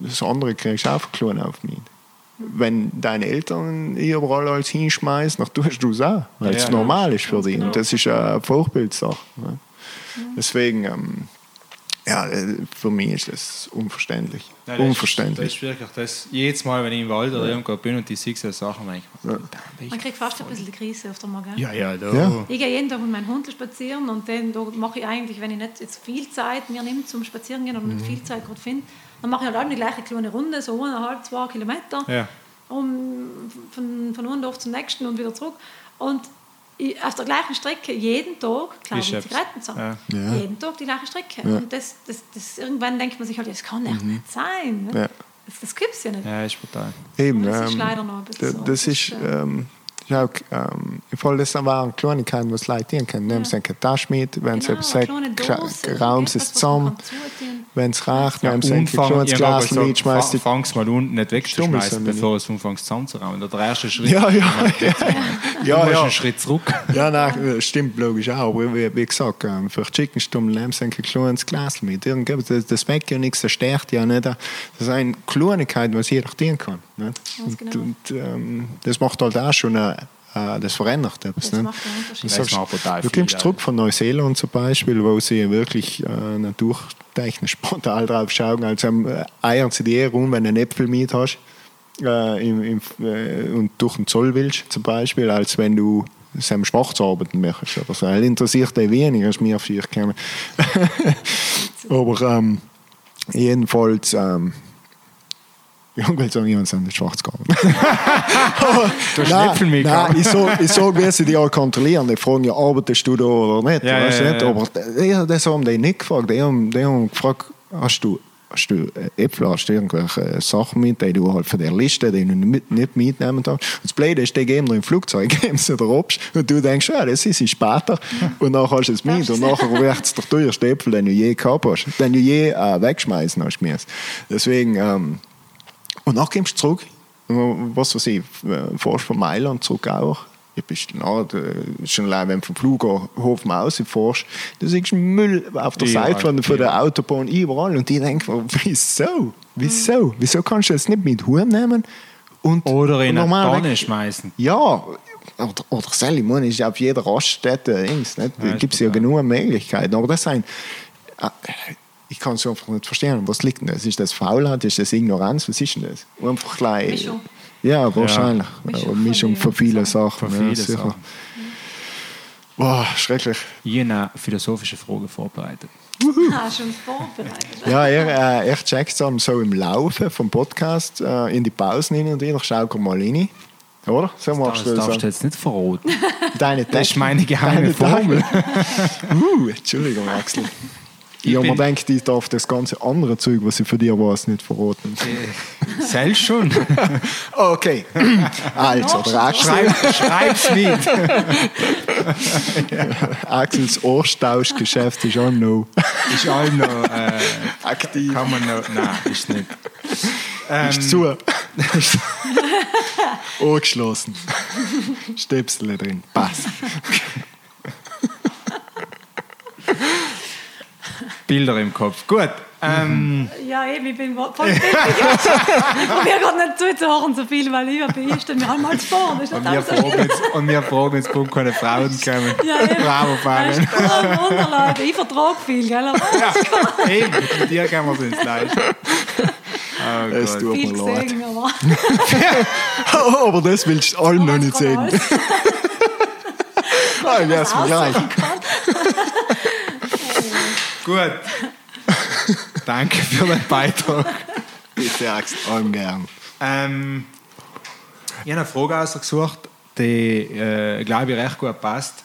A: das andere kriegst du auch von klein auf mit. Wenn deine Eltern überall alles hinschmeißen, dann tust du es auch, weil es
B: Ja,
A: normal ist für
C: genau.
A: Und das ist eine Vorbildsache. Ne? Deswegen, ähm, ja, für mich ist das unverständlich.
B: Nein, das
A: unverständlich.
B: Ist, das ist wirklich das. Jedes Mal, wenn ich im Wald oder irgendwo bin und die sehe so Sachen, denke ich,
C: Man kriegt fast ein bisschen die Krise auf der Magen.
B: ja, ja, da.
A: Ja.
C: Ich gehe jeden Tag mit meinem Hund spazieren und dann da mache ich eigentlich, wenn ich nicht jetzt viel Zeit mir nehme zum Spazierengehen oder
A: Mhm.
C: nicht viel Zeit gerade finde, dann mache ich halt auch die gleiche kleine Runde, so eineinhalb, zwei Kilometer,
B: Ja.
C: um, von, von einem Dorf zum nächsten und wieder zurück. Und ich, auf der gleichen Strecke jeden Tag ich
B: Ist
C: Zigaretten zusammen.
A: Ja. Ja.
C: Jeden Tag die gleiche Strecke.
A: Ja.
C: Und das, das, das, irgendwann denkt man sich halt, das kann echt nicht sein.
A: Mhm. Ja.
C: Das, das gibt es ja nicht.
B: ja, ist brutal.
A: Eben,
C: Das ist
A: ähm,
C: leider noch ein bisschen so.
A: Das ist,
C: ist, äh,
A: ähm, ja, auch, ähm, im Fall das waren Kleinigkeiten, was Leute tun können. Nehmen sie eine Tasche mit, wenn sie
C: Genau,
A: etwas
C: eine kleine
A: sie
C: irgendetwas,
A: es
C: was man
A: zusammen.
C: zutun.
A: Wenn es reicht, ein
B: Umfang,
A: kleines
B: ich habe
A: Glas
B: gesagt,
A: mit, schmeißt
B: fa-
A: die
B: fang's mal unten nicht wegzuschmeißen, bevor es anfängt zusammenzuraumen. Der erste Schritt.
A: Ja, ja, ja.
B: Du
A: ja, ja.
B: einen Schritt zurück.
A: Ja, nein, äh, stimmt logisch auch. Aber wie, wie gesagt, ähm, für Chicken Stummel nehmen sie Glas mit. Irgendetwas, Das, das schmeckt ja nichts, das stärkt ja nicht. Das sind Kleinigkeiten, was jeder tun kann. Nicht? Und,
C: genau.
A: und ähm, das macht halt auch schon, äh, das verändert etwas.
C: Das
A: nicht?
C: macht einen Unterschied.
A: Du,
B: Das
A: sagst, du
B: viel,
A: kommst
B: ja.
A: zurück von Neuseeland zum Beispiel, wo sie wirklich äh, naturtechnisch brutal drauf schauen. Also ähm, eiern sie dir rum, wenn du einen Äpfel mit hast äh, im, im, äh, und durch den Zoll willst, zum Beispiel, als wenn du Sam schwarz arbeiten möchtest. Oder so. Das interessiert dich weniger, als mir vier kennen. Aber ähm, jedenfalls, ähm, ich will sagen, jemand sind nicht schwarz gearbeitet.
B: Du Äpfel mitgehabt.
A: nein, ich sage, ich sag, wie sie die alle kontrollieren. Die fragen ja, arbeitest du da oder nicht?
B: Ja,
A: weißt
B: ja,
A: nicht?
B: ja.
A: Aber die, das haben die nicht gefragt. Die haben, die haben gefragt, hast du, hast du äh, Äpfel, hast du irgendwelche Sachen mit, die du halt von der Liste, die du nicht, nicht mitnehmen darfst? Und das Blöde ist, die geben dir im Flugzeug, geben sie dir ab und du denkst, ja, das ist es später. Und dann hast du es mit und nachher wird es der teuerste Äpfel, den du je gehabt hast, den du je äh, wegschmeißen hast müssen. Deswegen, ähm, und dann kommst du zurück, was weiß ich, fährst von Mailand zurück auch. Du bist du- schon allein, wenn du vom Flughafen rausfährst, du siehst Müll auf der
B: Überall,
A: Seite von, von der. Autobahn überall und die denken, wieso? Wieso? Wieso kannst du das nicht mit Hut nehmen? Und
B: Oder in eine Tonne schmeißen.
A: Ja, oder, oder Sally, ich meine, ist auf jeder Raststätte, Dings, nicht? Da gibt es ja genug Möglichkeiten. Aber das sind, äh, ich kann es einfach nicht verstehen. Was liegt denn das? Ist das Faulheit? Ist das Ignoranz? Was ist denn das? Einfach gleich.
C: Mischung.
A: Ja, wahrscheinlich.
C: Mischung
A: Eine
C: von
A: Mischung von vielen
C: Sachen.
B: Von
A: ja,
B: vielen
A: sicher.
B: Sachen.
A: Boah, schrecklich.
B: Ich habe eine philosophische Frage vorbereitet.
C: Ah, schon vorbereitet.
A: Ja, er, äh, er checkt es so im Laufe vom Podcast äh, in die Pausen hin und wieder. Schau mal rein. Oder? So
B: Das
A: machst du
B: darfst
A: das.
B: du jetzt nicht verraten.
A: Deine
B: Das ist meine geheime
A: Deine
B: Formel.
A: uh, Entschuldigung, Axel. Ich mir
B: bin-
A: gedacht, ich darf das ganze andere Zeug, was ich für dich weiß, nicht verraten.
B: Selbst schon.
A: Okay. Also,
C: Noch
A: der Axel,
B: Schreib, schreib's mit.
A: Axels Ohrstauschgeschäft ist auch noch
B: Ist allem noch. Äh,
A: aktiv.
B: kann man noch. Nein, ist nicht.
A: Ist zu. Ohr geschlossen. Stöpsel drin. Passt.
B: Bilder im Kopf. Gut. Ähm,
C: Ja, eben, ich bin voll fertig. ich probiere gerade nicht zuzuhören so viel, weil ich bin, ich stelle mir einmal vor. Das ist
B: und, wir
C: so
B: fragen jetzt, und wir fragen jetzt, warum keine Frauen kommen.
C: Ja, eben.
B: Bravo, Fabian.
C: ist Wunder, Leute. Ich vertrage viel, gell? Aber
B: Ja, eben, mit dir können wir es uns leisten. Oh
A: Es tut mir leid.
C: gesehen, aber...
A: Aber das willst du allen noch nicht sehen.
C: Alles
A: Ah, ja, ist mir gleich.
B: Gut. Danke für den Beitrag.
A: Bitte, Axel, allem gern.
B: Ähm, ich habe eine Frage ausgesucht, die, äh, glaube ich, recht gut passt.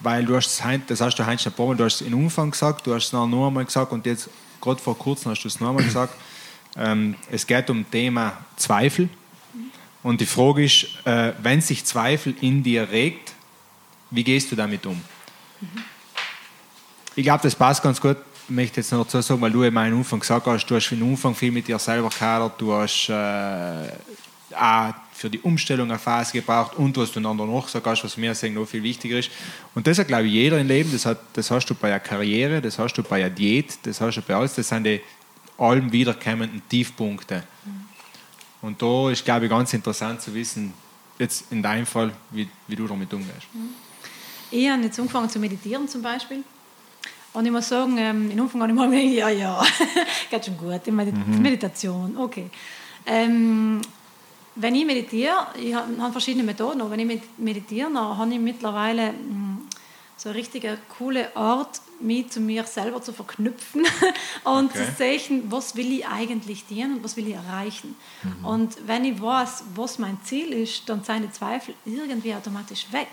B: Weil du hast das hast du heute schon ein paar Mal, du hast es in Umfang gesagt, du hast es noch einmal gesagt und jetzt, gerade vor kurzem hast du es noch einmal gesagt. Ähm, es geht um das Thema Zweifel. Und die Frage ist, äh, wenn sich Zweifel in dir regt, wie gehst du damit um? Ich glaube, das passt ganz gut. Ich möchte jetzt noch dazu sagen, weil du eben am Anfang gesagt hast, du hast im Umfang viel mit dir selber gehadert, du hast äh, auch für die Umstellung eine Phase gebraucht und was du dann noch gesagt hast, was mir sagen, noch viel wichtiger ist. Und das hat, glaube ich, jeder im Leben, das, hat, das hast du bei der Karriere, das hast du bei der Diät, das hast du bei alles, das sind die allem wiederkommenden Tiefpunkte. Und da ist, glaube ich, ganz interessant zu wissen, jetzt in deinem Fall, wie, wie du damit umgehst.
C: Ich habe jetzt angefangen zu meditieren zum Beispiel. Und ich muss sagen, ähm, im Anfang habe ich mal gedacht, ja, ja, geht schon gut, die Medit Meditation, okay. Ähm, wenn ich meditiere, ich habe verschiedene Methoden, aber wenn ich med- meditiere, dann habe ich mittlerweile mh, so eine richtige coole Art, mich zu mir selber zu verknüpfen und
B: Okay.
C: zu sehen, was will ich eigentlich dienen und was will ich erreichen. Und wenn ich weiß, was mein Ziel ist, dann sind die Zweifel irgendwie automatisch weg.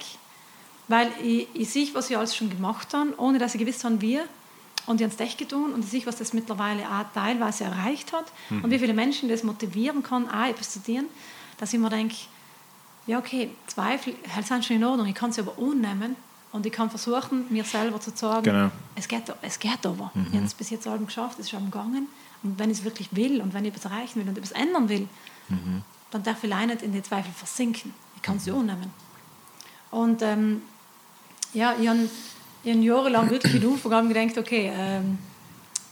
C: Weil ich, ich sehe, was ich alles schon gemacht habe, ohne dass ich gewusst habe, wie. Und ich habe es echt getan und ich sehe, was das mittlerweile auch teilweise erreicht hat und wie viele Menschen das motivieren kann, auch etwas zu tun, dass ich mir denke, ja okay, Zweifel halt sind schon in Ordnung, ich kann sie aber annehmen und ich kann versuchen, mir selber zu sagen,
B: Genau.
C: es, geht, es geht aber. Ich habe es bis jetzt allem geschafft, es ist schon gegangen. Und wenn ich es wirklich will und wenn ich etwas erreichen will und etwas ändern will, dann darf ich leider nicht in die Zweifel versinken. Ich kann sie annehmen. Und ähm, ja, ich habe hab jahrelang wirklich in Anfang gedacht, okay, ähm,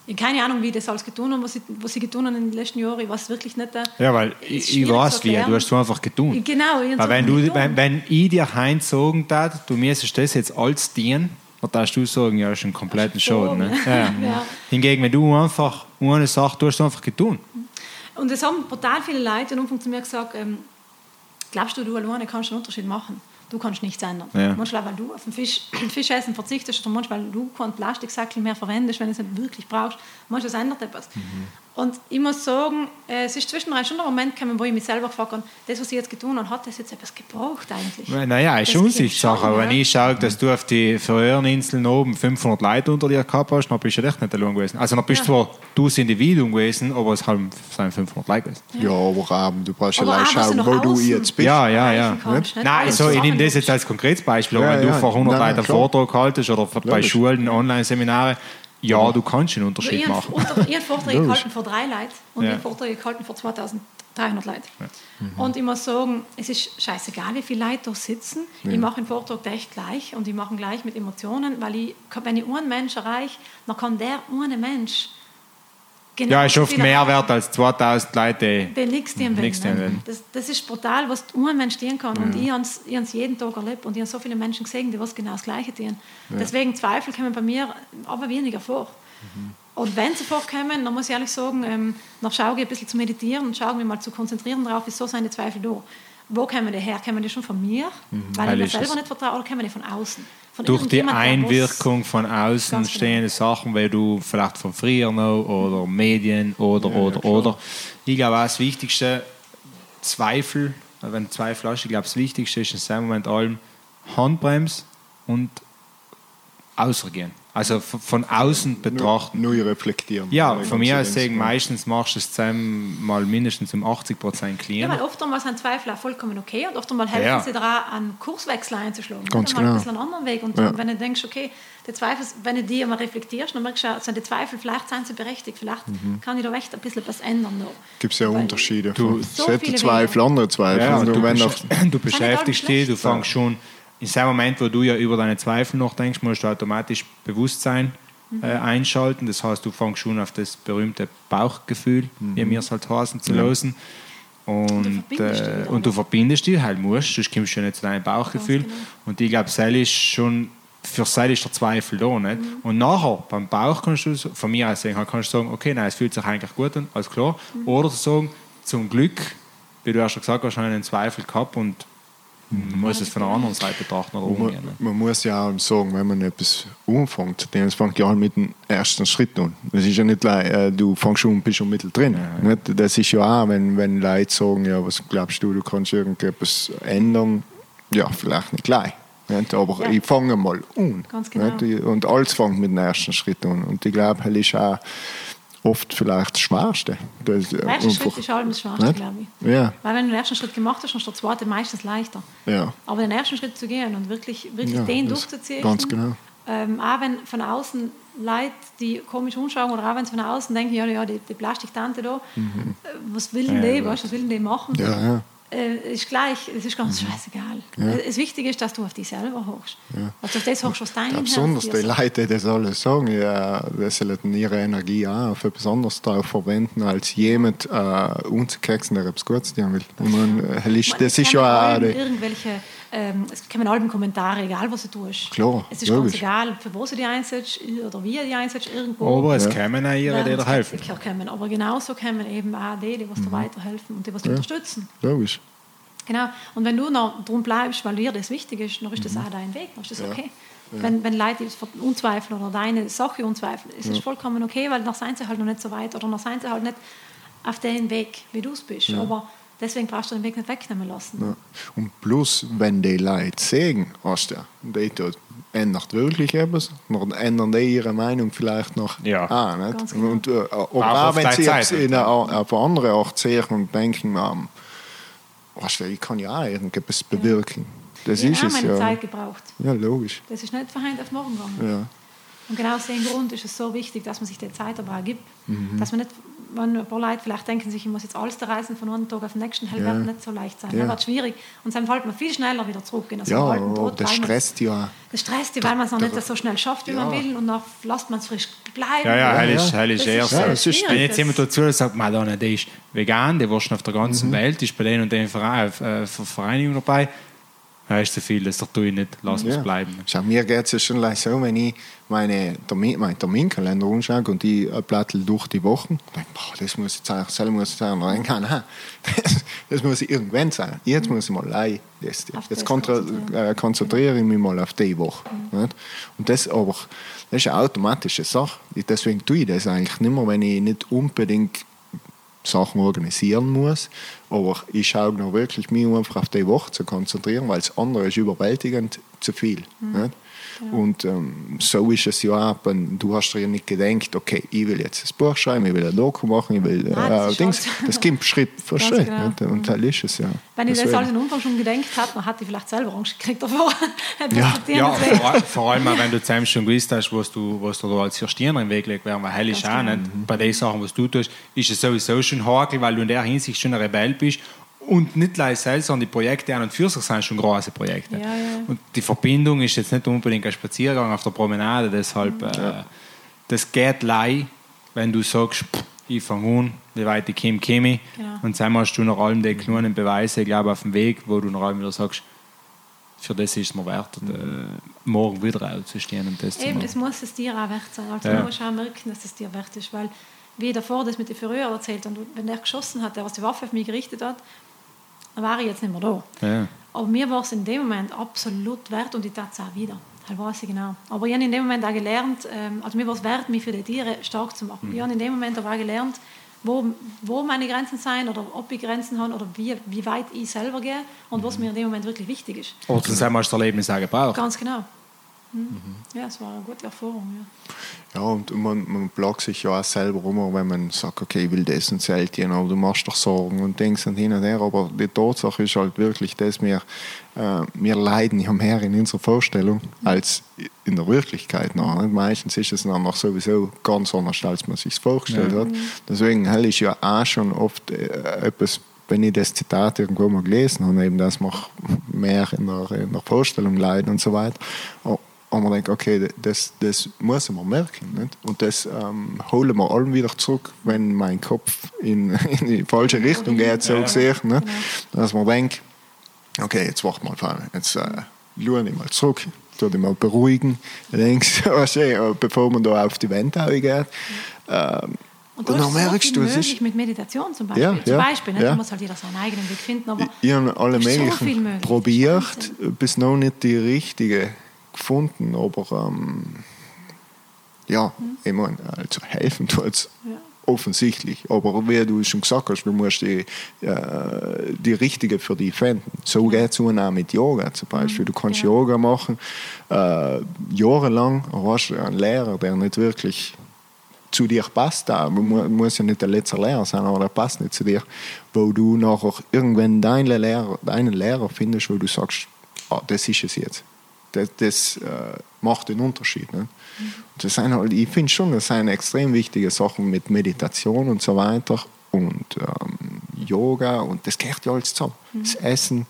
C: ich habe keine Ahnung, wie ich das alles getan habe, was ich, was ich getan habe in den letzten Jahren. Ich weiß wirklich nicht. äh,
B: Ja, weil ich, ich weiß wie, du hast es einfach getan.
C: Genau, ich
B: Weil wenn, du, wenn, wenn ich dir Heinz sagen tat, du müsstest das jetzt alles dienen, dann darfst du sagen, ja, das ist ein kompletten Schaden. Ne? Ja. ja. Hingegen, wenn du einfach eine Sache du hast, einfach getan.
C: Und es haben brutal viele Leute am Anfang zu mir gesagt, ähm, glaubst du, du alleine kannst einen Unterschied machen? Du kannst nichts ändern.
B: Ja.
C: Manchmal, weil du auf den Fisch, Fischessen verzichtest oder manchmal, weil du keinen Plastiksackel mehr verwendest, wenn du es nicht wirklich brauchst. Manchmal ändert etwas. Und ich muss sagen, äh, es ist zwischendrin schon ein Moment gekommen, wo ich mich selber gefragt habe, das, was ich jetzt getan habe, hat das jetzt etwas gebraucht eigentlich?
B: Naja, ist Aber wenn
C: ja.
B: ich schaue, dass du auf die Färöerinseln oben 500 Leute unter dir gehabt hast, dann bist du echt nicht allein gewesen. Also dann bist
C: Ja.
B: zwar du das Individuum gewesen, aber es haben- sind 500 Leute gewesen.
A: Ja, aber ähm, du brauchst
C: Aber
A: ja
C: du
A: schauen, wo du jetzt bist.
B: Ja, ja, ja.
C: nicht?
B: Nein, also ich nehme das jetzt als konkretes Beispiel.
A: Ja,
B: wenn
A: ja.
B: du vor 100
A: Nein,
B: Leuten einen. Vortrag haltest oder bei
A: Logisch.
B: Schulen, Online-Seminare, ja, du kannst einen Unterschied
C: Ich habe
B: machen.
C: einen Vortrag gehalten vor drei Leuten und
B: Ja.
C: ich habe einen Vortrag gehalten vor 2000 300 Leute. Und ich muss sagen, es ist scheißegal, wie viele Leute da sitzen. Ich mache den Vortrag echt gleich und ich mache ihn gleich mit Emotionen, weil ich, wenn ich einen Menschen erreiche, dann kann der eine Mensch genau
B: Ja, oft
C: viel
B: mehr wert als 2000 Leute.
C: Den nichts ne?
B: will.
C: das, das ist brutal, was ein Mensch tun kann. Und ich habe es jeden Tag erlebt und ich habe so viele Menschen gesehen, die was genau das Gleiche tun. Deswegen Zweifel kommen bei mir aber weniger vor. Und wenn sie vorkommen, dann muss ich ehrlich sagen, ähm, dann schaue ich ein bisschen zu meditieren und schaue mich mal zu konzentrieren darauf, wieso sind die Zweifel da. Wo kommen die her? Kommen die schon von mir, weil
B: Weil
C: ich mir selber nicht vertraue, oder kommen die von außen? Von
B: Durch die Einwirkung von außen
C: Ganz genau.
B: stehende Sachen, weil du vielleicht von früher noch oder Medien oder, oder, oder. Ich glaube auch das Wichtigste, Zweifel, wenn Zweifel hast, ich glaube das Wichtigste ist in diesem Moment allem Handbremse und ausgehen. Also von von außen betrachten.
A: Neu reflektieren.
B: Ja, von mir aus sagen,
A: genau.
B: meistens machst du es zusammen mal mindestens um 80 Prozent
C: Ja,
B: cleaner.
C: weil oft einmal sind Zweifel auch vollkommen okay und oft einmal helfen
B: Ja.
C: sie daran, einen Kurswechsel einzuschlagen.
A: Ganz
C: Oder mal ein
A: genau.
C: bisschen einen anderen Weg. Und
A: Ja.
C: wenn du denkst, okay, die Zweifel, wenn du die einmal reflektierst, dann merkst du, sind die Zweifel, vielleicht sind sie berechtigt, vielleicht
A: Mhm.
C: kann ich da echt ein bisschen was ändern. Noch.
A: Gibt es ja
C: Weil-
A: Unterschiede.
B: Du-
A: von
C: So viele
A: Zweifel,
C: Wege.
A: andere Zweifel.
B: Ja, du, du beschäftigst dich, du fängst schon, in dem Moment, wo du ja über deine Zweifel nachdenkst, musst du automatisch Bewusstsein äh, einschalten. Das heißt, du fängst schon auf das berühmte Bauchgefühl, wie wir es halt heißen, zu lösen. Und,
C: verbindest dich
B: äh, und du verbindest dich halt musst, sonst kommst du ja nicht zu deinem Bauchgefühl.
C: genau.
B: Und ich glaube, das ist schon, für das ist der Zweifel da. Nicht?
C: Mhm.
B: Und nachher, beim Bauch kannst du, von mir aus sagen, kannst du sagen, okay, nein, es fühlt sich eigentlich gut an, alles klar.
C: Mhm.
B: Oder zu sagen, zum Glück, wie du ja schon gesagt hast, habe ich einen Zweifel gehabt und man muss es von der anderen Seite betrachten oder
A: man,
B: umgehen. ne?
A: man muss ja auch sagen, wenn man etwas anfängt, dann fängt ja mit dem ersten Schritt an. Das ist ja nicht gleich, äh, du fängst schon und bist schon mittendrin. Nicht? Das ist ja auch, wenn, wenn Leute sagen, ja, was glaubst du, du kannst irgendetwas ändern, ja, vielleicht nicht gleich. Nicht? Aber
C: Ja.
A: ich fange mal an.
C: Ganz genau.
A: Nicht? Und alles fängt mit dem ersten Schritt an. Und ich glaube, das ist auch oft vielleicht das Schwerste. Das,
C: Der erste Schritt ist allem das Schwerste,
A: Nicht?
C: glaube ich.
A: Ja,
C: Weil wenn du den ersten Schritt gemacht hast, dann ist der zweite meistens leichter.
A: ja.
C: Aber den ersten Schritt zu gehen und wirklich, wirklich
A: Ja,
C: den durchzuziehen.
A: ganz genau.
C: Ähm, auch wenn von außen Leute, die komisch umschauen oder auch wenn sie von außen denken, ja, ja die, die Plastiktante da, äh, was will denn
B: Ja,
C: die,
B: ja.
C: weißt, du, was will denn die machen?
A: Mhm. Ja, ja.
C: Äh, ist gleich, es ist ganz scheißegal. Äh, Das Wichtige ist, dass du auf dich selber hochst. Also auf das hochst, was dein
A: Ja, besonders die. Leute, die das alles sagen, ja, die sollen ihre Energie auch auf etwas anderes drauf verwenden, als jemand äh, unzukriegen, der etwas Gutes tun will. Und man, äh, das
C: es
A: ist ja auch...
C: irgendwelche, ähm, es kommen allem Kommentare, egal was du tust.
A: Klar,
C: es ist
A: logisch.
C: ganz egal, für was du die einsetzt oder wie du die einsetzt, irgendwo.
B: Aber es
A: Ja.
B: kämen auch ihre, die dir helfen.
C: Skeptiker kommen. Aber genauso kommen eben auch die, die was
A: Mhm.
C: dir weiterhelfen und die was dir unterstützen.
A: Logisch.
C: Genau. Und wenn du noch drum bleibst, weil dir das wichtig ist, dann ist das auch dein Weg, dann ist das
A: Mhm. Ja.
C: okay. Wenn, wenn Leute das unzweifeln oder deine Sache unzweifeln, ist es vollkommen okay, weil dann sind sie halt noch nicht so weit oder dann sind sie halt nicht auf den Weg, wie du es bist. Aber deswegen brauchst du den Weg nicht wegnehmen lassen.
A: Ja. Und plus, wenn die Leute sagen, hast du, die tut, ändert wirklich etwas, dann ändern die ihre Meinung vielleicht noch
B: Ja.
A: auch. Nicht?
C: Genau.
A: Und, äh,
B: Auch
A: wenn sie
B: nicht?
A: in eine, auf eine andere Art sehen und denken, ähm, weißt du, ich kann ja auch irgendetwas bewirken. Das
C: ich
A: ist
C: habe
A: es
C: meine
A: ja.
C: Zeit gebraucht.
A: Ja, logisch.
C: Das ist nicht von heute auf morgen gegangen.
A: Ja.
C: Und genau aus dem Grund ist es so wichtig, dass man sich die Zeit aber auch gibt.
A: Mhm.
C: Dass man nicht, wenn ein paar Leute vielleicht denken sich, ich muss jetzt alles reisen von einem Tag auf den nächsten, das
A: Ja.
C: wird nicht so leicht sein.
A: Ja.
C: Das wird schwierig. Und dann fällt man viel schneller wieder zurück in
A: Ja,
C: Tod,
A: das stresst ja.
C: Das stresst dich, weil man es noch nicht so schnell schafft, wie man will. Und dann lässt man es frisch bleiben.
B: Ja, ja,
A: ja.
C: Das
B: eher
C: ist
B: so. Wenn jetzt jemand dazu sagt, Madonna, der ist vegan, der wurst auf der ganzen Welt, ist bei denen und den Verein, äh, Vereinigung dabei, ja, ist zu viel, das tue ich nicht, lass uns
A: Ja.
B: bleiben.
A: Schau, mir geht es ja schon leicht so, wenn ich meine Termin, meinen Terminkalender anschaue und die ein Blattl durch die Wochen, denke boah, das muss jetzt eigentlich, das muss jetzt sein. Dann denke ich, nein, das, das muss irgendwann sein. Jetzt muss ich mal allein das. Jetzt
C: das
A: kontra-
C: konzentrieren.
A: äh, konzentriere ich mich mal auf die Woche. Nicht? Und das aber, das ist eine automatische Sache. Deswegen tue ich das eigentlich nicht mehr, wenn ich nicht unbedingt Sachen organisieren muss. Aber ich schaue noch wirklich mich einfach auf die Woche zu konzentrieren, weil das andere ist überwältigend zu viel. Und ähm, so ist es ja auch, wenn du hast dir ja nicht gedacht, okay, ich will jetzt ein Buch schreiben, ich will ein Doku machen, ich will
C: Nein, das
A: äh, Dings. Das gibt Schritt für Schritt.
C: genau.
A: Nicht? Und das ist es ja.
C: Wenn ich das alles am Anfang schon gedacht habe, dann hätte ich vielleicht selber Angst gekriegt davor.
A: Ja.
B: Ja, vor, vor allem, auch wenn du zusammen schon gewusst hast, was du, was du da als Verstehen im Weg legst, weil hell ist auch
C: genau.
B: nicht. Bei den Sachen, was du tust, ist es sowieso schon hakel, weil du in der Hinsicht schon ein Rebell bist. Und nicht allein selbst, sondern die Projekte an und für sich sind schon große Projekte.
C: Ja, ja.
B: Und die Verbindung ist jetzt nicht unbedingt ein Spaziergang auf der Promenade, deshalb, äh, das geht lei, wenn du sagst, pff, ich fange an, wie weit ich komme, komme ich.
C: Genau.
B: Und dann hast du nach allem die kleinen Beweise, ich glaube, auf dem Weg, wo du nach allem wieder sagst, für das ist es mir wert, äh, morgen wieder aufzustehen und das zu
C: Eben,
B: machen.
C: es muss es dir auch wert sein. Also
B: Ja.
C: du musst auch merken, dass es dir wert ist. Weil, wie davor das mit den Verrührer erzählt und wenn der geschossen hat, der was die Waffe auf mich gerichtet hat, dann war ich jetzt nicht mehr da.
B: Ja.
C: Aber mir war es in dem Moment absolut wert und ich tat es auch wieder. Das weiß ich genau. Aber ich habe in dem Moment auch gelernt, ähm, also mir war es wert, mich für die Tiere stark zu machen. Ich habe in dem Moment aber auch gelernt, wo, wo meine Grenzen sind oder ob ich Grenzen habe oder wie, wie weit ich selber gehe und was mir in dem Moment wirklich wichtig ist.
B: Oder das haben wir das Erlebnis auch gebraucht.
C: Ganz genau. Mhm. Ja, es war eine gute Erfahrung. Ja.
A: Ja, und man, man plagt sich ja auch selber um, wenn man sagt, okay, ich will das und selten, aber du machst doch Sorgen und denkst und hin und her. Aber die Tatsache ist halt wirklich, dass wir, äh, wir leiden ja mehr in unserer Vorstellung als in der Wirklichkeit. Noch, nicht? Meistens ist es dann noch sowieso ganz anders, als man sich vorgestellt
B: Ja.
A: hat. Deswegen hell ist ja auch schon oft äh, etwas, wenn ich das Zitat irgendwo mal gelesen habe, eben, dass wir mehr in der, in der Vorstellung leiden und so weiter. Und man denkt, okay, das, das muss man merken. Nicht? Und das ähm, holen wir allem wieder zurück, wenn mein Kopf in, in die falsche Richtung geht, so
B: Ja.
A: gesehen. Nicht? Dass man denkt, okay, jetzt warte mal, jetzt äh, schaue ich mal zurück, tu dich mal beruhigen, links, weißt du, äh, bevor man da auf die Wand geht. Ähm,
C: Und,
A: und
C: da
A: dann
C: ist so
A: merkst du, es ist,
C: mit Meditation zum Beispiel.
A: Ja,
C: zum
A: ja,
C: Beispiel,
A: ja.
C: da muss halt jeder seinen eigenen Weg finden. Aber
A: ich habe alle
C: so
A: möglichen
C: möglich.
A: probiert, bis noch nicht die richtige gefunden, aber ähm, ja, ich meine, also helfen tut es
C: Mhm. Ja.
A: offensichtlich. Aber wie du schon gesagt hast, du musst die, äh, die richtige für dich finden. So geht es auch mit Yoga zum Beispiel. Du kannst
C: genau.
A: Yoga machen, äh, jahrelang, hast du einen Lehrer, der nicht wirklich zu dir passt. Da. Man mu- muss ja nicht der letzte Lehrer sein, aber der passt nicht zu dir. Wo du nachher irgendwann deinen Lehrer, deinen Lehrer findest, wo du sagst, ah, das ist es jetzt. Das, das äh, macht den Unterschied. Ne? Das sind halt, ich finde schon, das sind extrem wichtige Sachen mit Meditation und so weiter und ähm, Yoga und das gehört ja alles zusammen. Das Essen,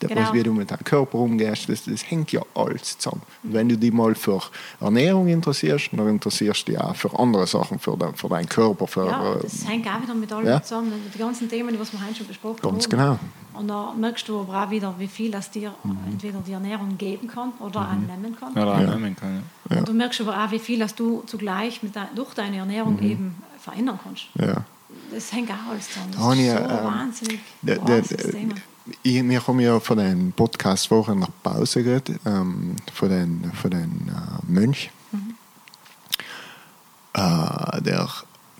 A: das,
C: Genau.
A: wie du mit deinem Körper umgehst, das, das hängt ja alles zusammen. Und wenn du dich mal für Ernährung interessierst, dann interessierst du dich auch für andere Sachen, für, dein, für deinen Körper, für,
C: Ja,
A: äh,
C: das hängt auch wieder mit allem
A: ja.
C: zusammen. Die ganzen Themen, die wir heute schon besprochen
A: Ganz
C: haben.
A: genau.
C: Und da merkst du aber auch wieder, wie viel das dir
A: Mhm.
C: entweder die Ernährung geben kann oder annehmen kann.
B: Ja, da nehmen kann, ja.
C: Und du merkst aber auch, wie viel das du zugleich mit dein, durch deine Ernährung
A: Mhm.
C: eben verändern kannst.
A: ja.
C: Das hängt auch alles zusammen. Das
A: Da
C: ist so
A: ähm,
C: wahnsinnig Thema.
A: Ich, wir haben ja von den Podcast vorher der Pause geredet, ähm, von den, von den äh, Mönch. Äh, der,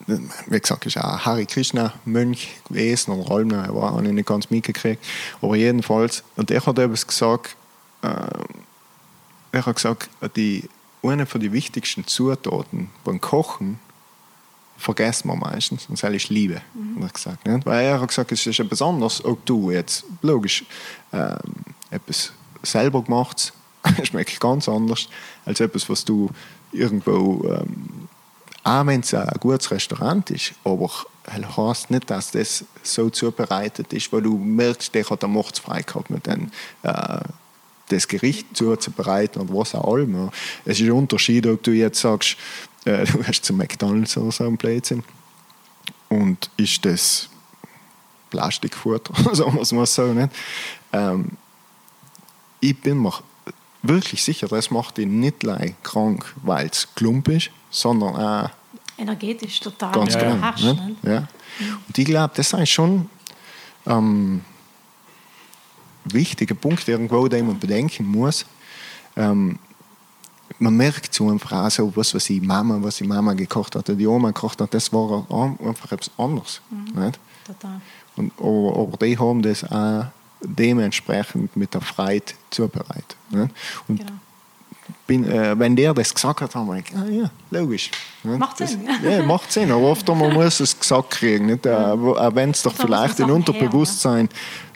A: wie gesagt, ist auch Hare Krishna Mönch gewesen oder Almner, er war ich nicht ganz mitgekriegt. Aber jedenfalls, und er hat etwas gesagt, äh, er hat gesagt, die, eine von den wichtigsten Zutaten beim Kochen vergessen wir meistens. Und das ist Liebe, hat er gesagt. Nicht? Weil er hat gesagt, es ist etwas anderes, ob du jetzt, logisch, ähm, etwas selber gemacht schmeckt ganz anders, als etwas, was du irgendwo, ähm, auch wenn es ein gutes Restaurant ist, aber es heißt nicht, dass das so zubereitet ist, weil du merkst, der hat am Mords frei gehabt mit dem, äh, das Gericht zuzubereiten und was auch immer. Es ist ein Unterschied, ob du jetzt sagst, äh, du hast zum McDonalds oder so einen Blödsinn und ist das Plastikfutter, sagen wir es mal so. Nicht? Ähm, ich bin mir wirklich sicher, das macht ihn nicht allein krank, weil es klump ist, sondern auch
C: Energetisch total
A: ganz
B: Ja,
A: genau.
C: beherrscht.
A: nicht?
C: nicht?
A: Ja. Und ich glaube, das sind schon ähm, wichtige Punkte, irgendwo, die man bedenken muss. Ähm, man merkt so auch so, was, was die Mama, was die Mama gekocht hat, die Oma gekocht hat, das war einfach etwas anderes. Nicht?
C: Total.
A: Und, aber, aber die haben das auch dementsprechend mit der Freude zubereitet. Nicht? Und
C: Genau.
A: bin, äh, wenn der das gesagt hat, haben wir gedacht, ah, ja, logisch. Ja,
C: Macht
A: das,
C: Sinn.
A: Ja, macht Sinn. Aber oft man muss es gesagt kriegen. Nicht? Äh, wo- Auch wenn es doch vielleicht im Unterbewusstsein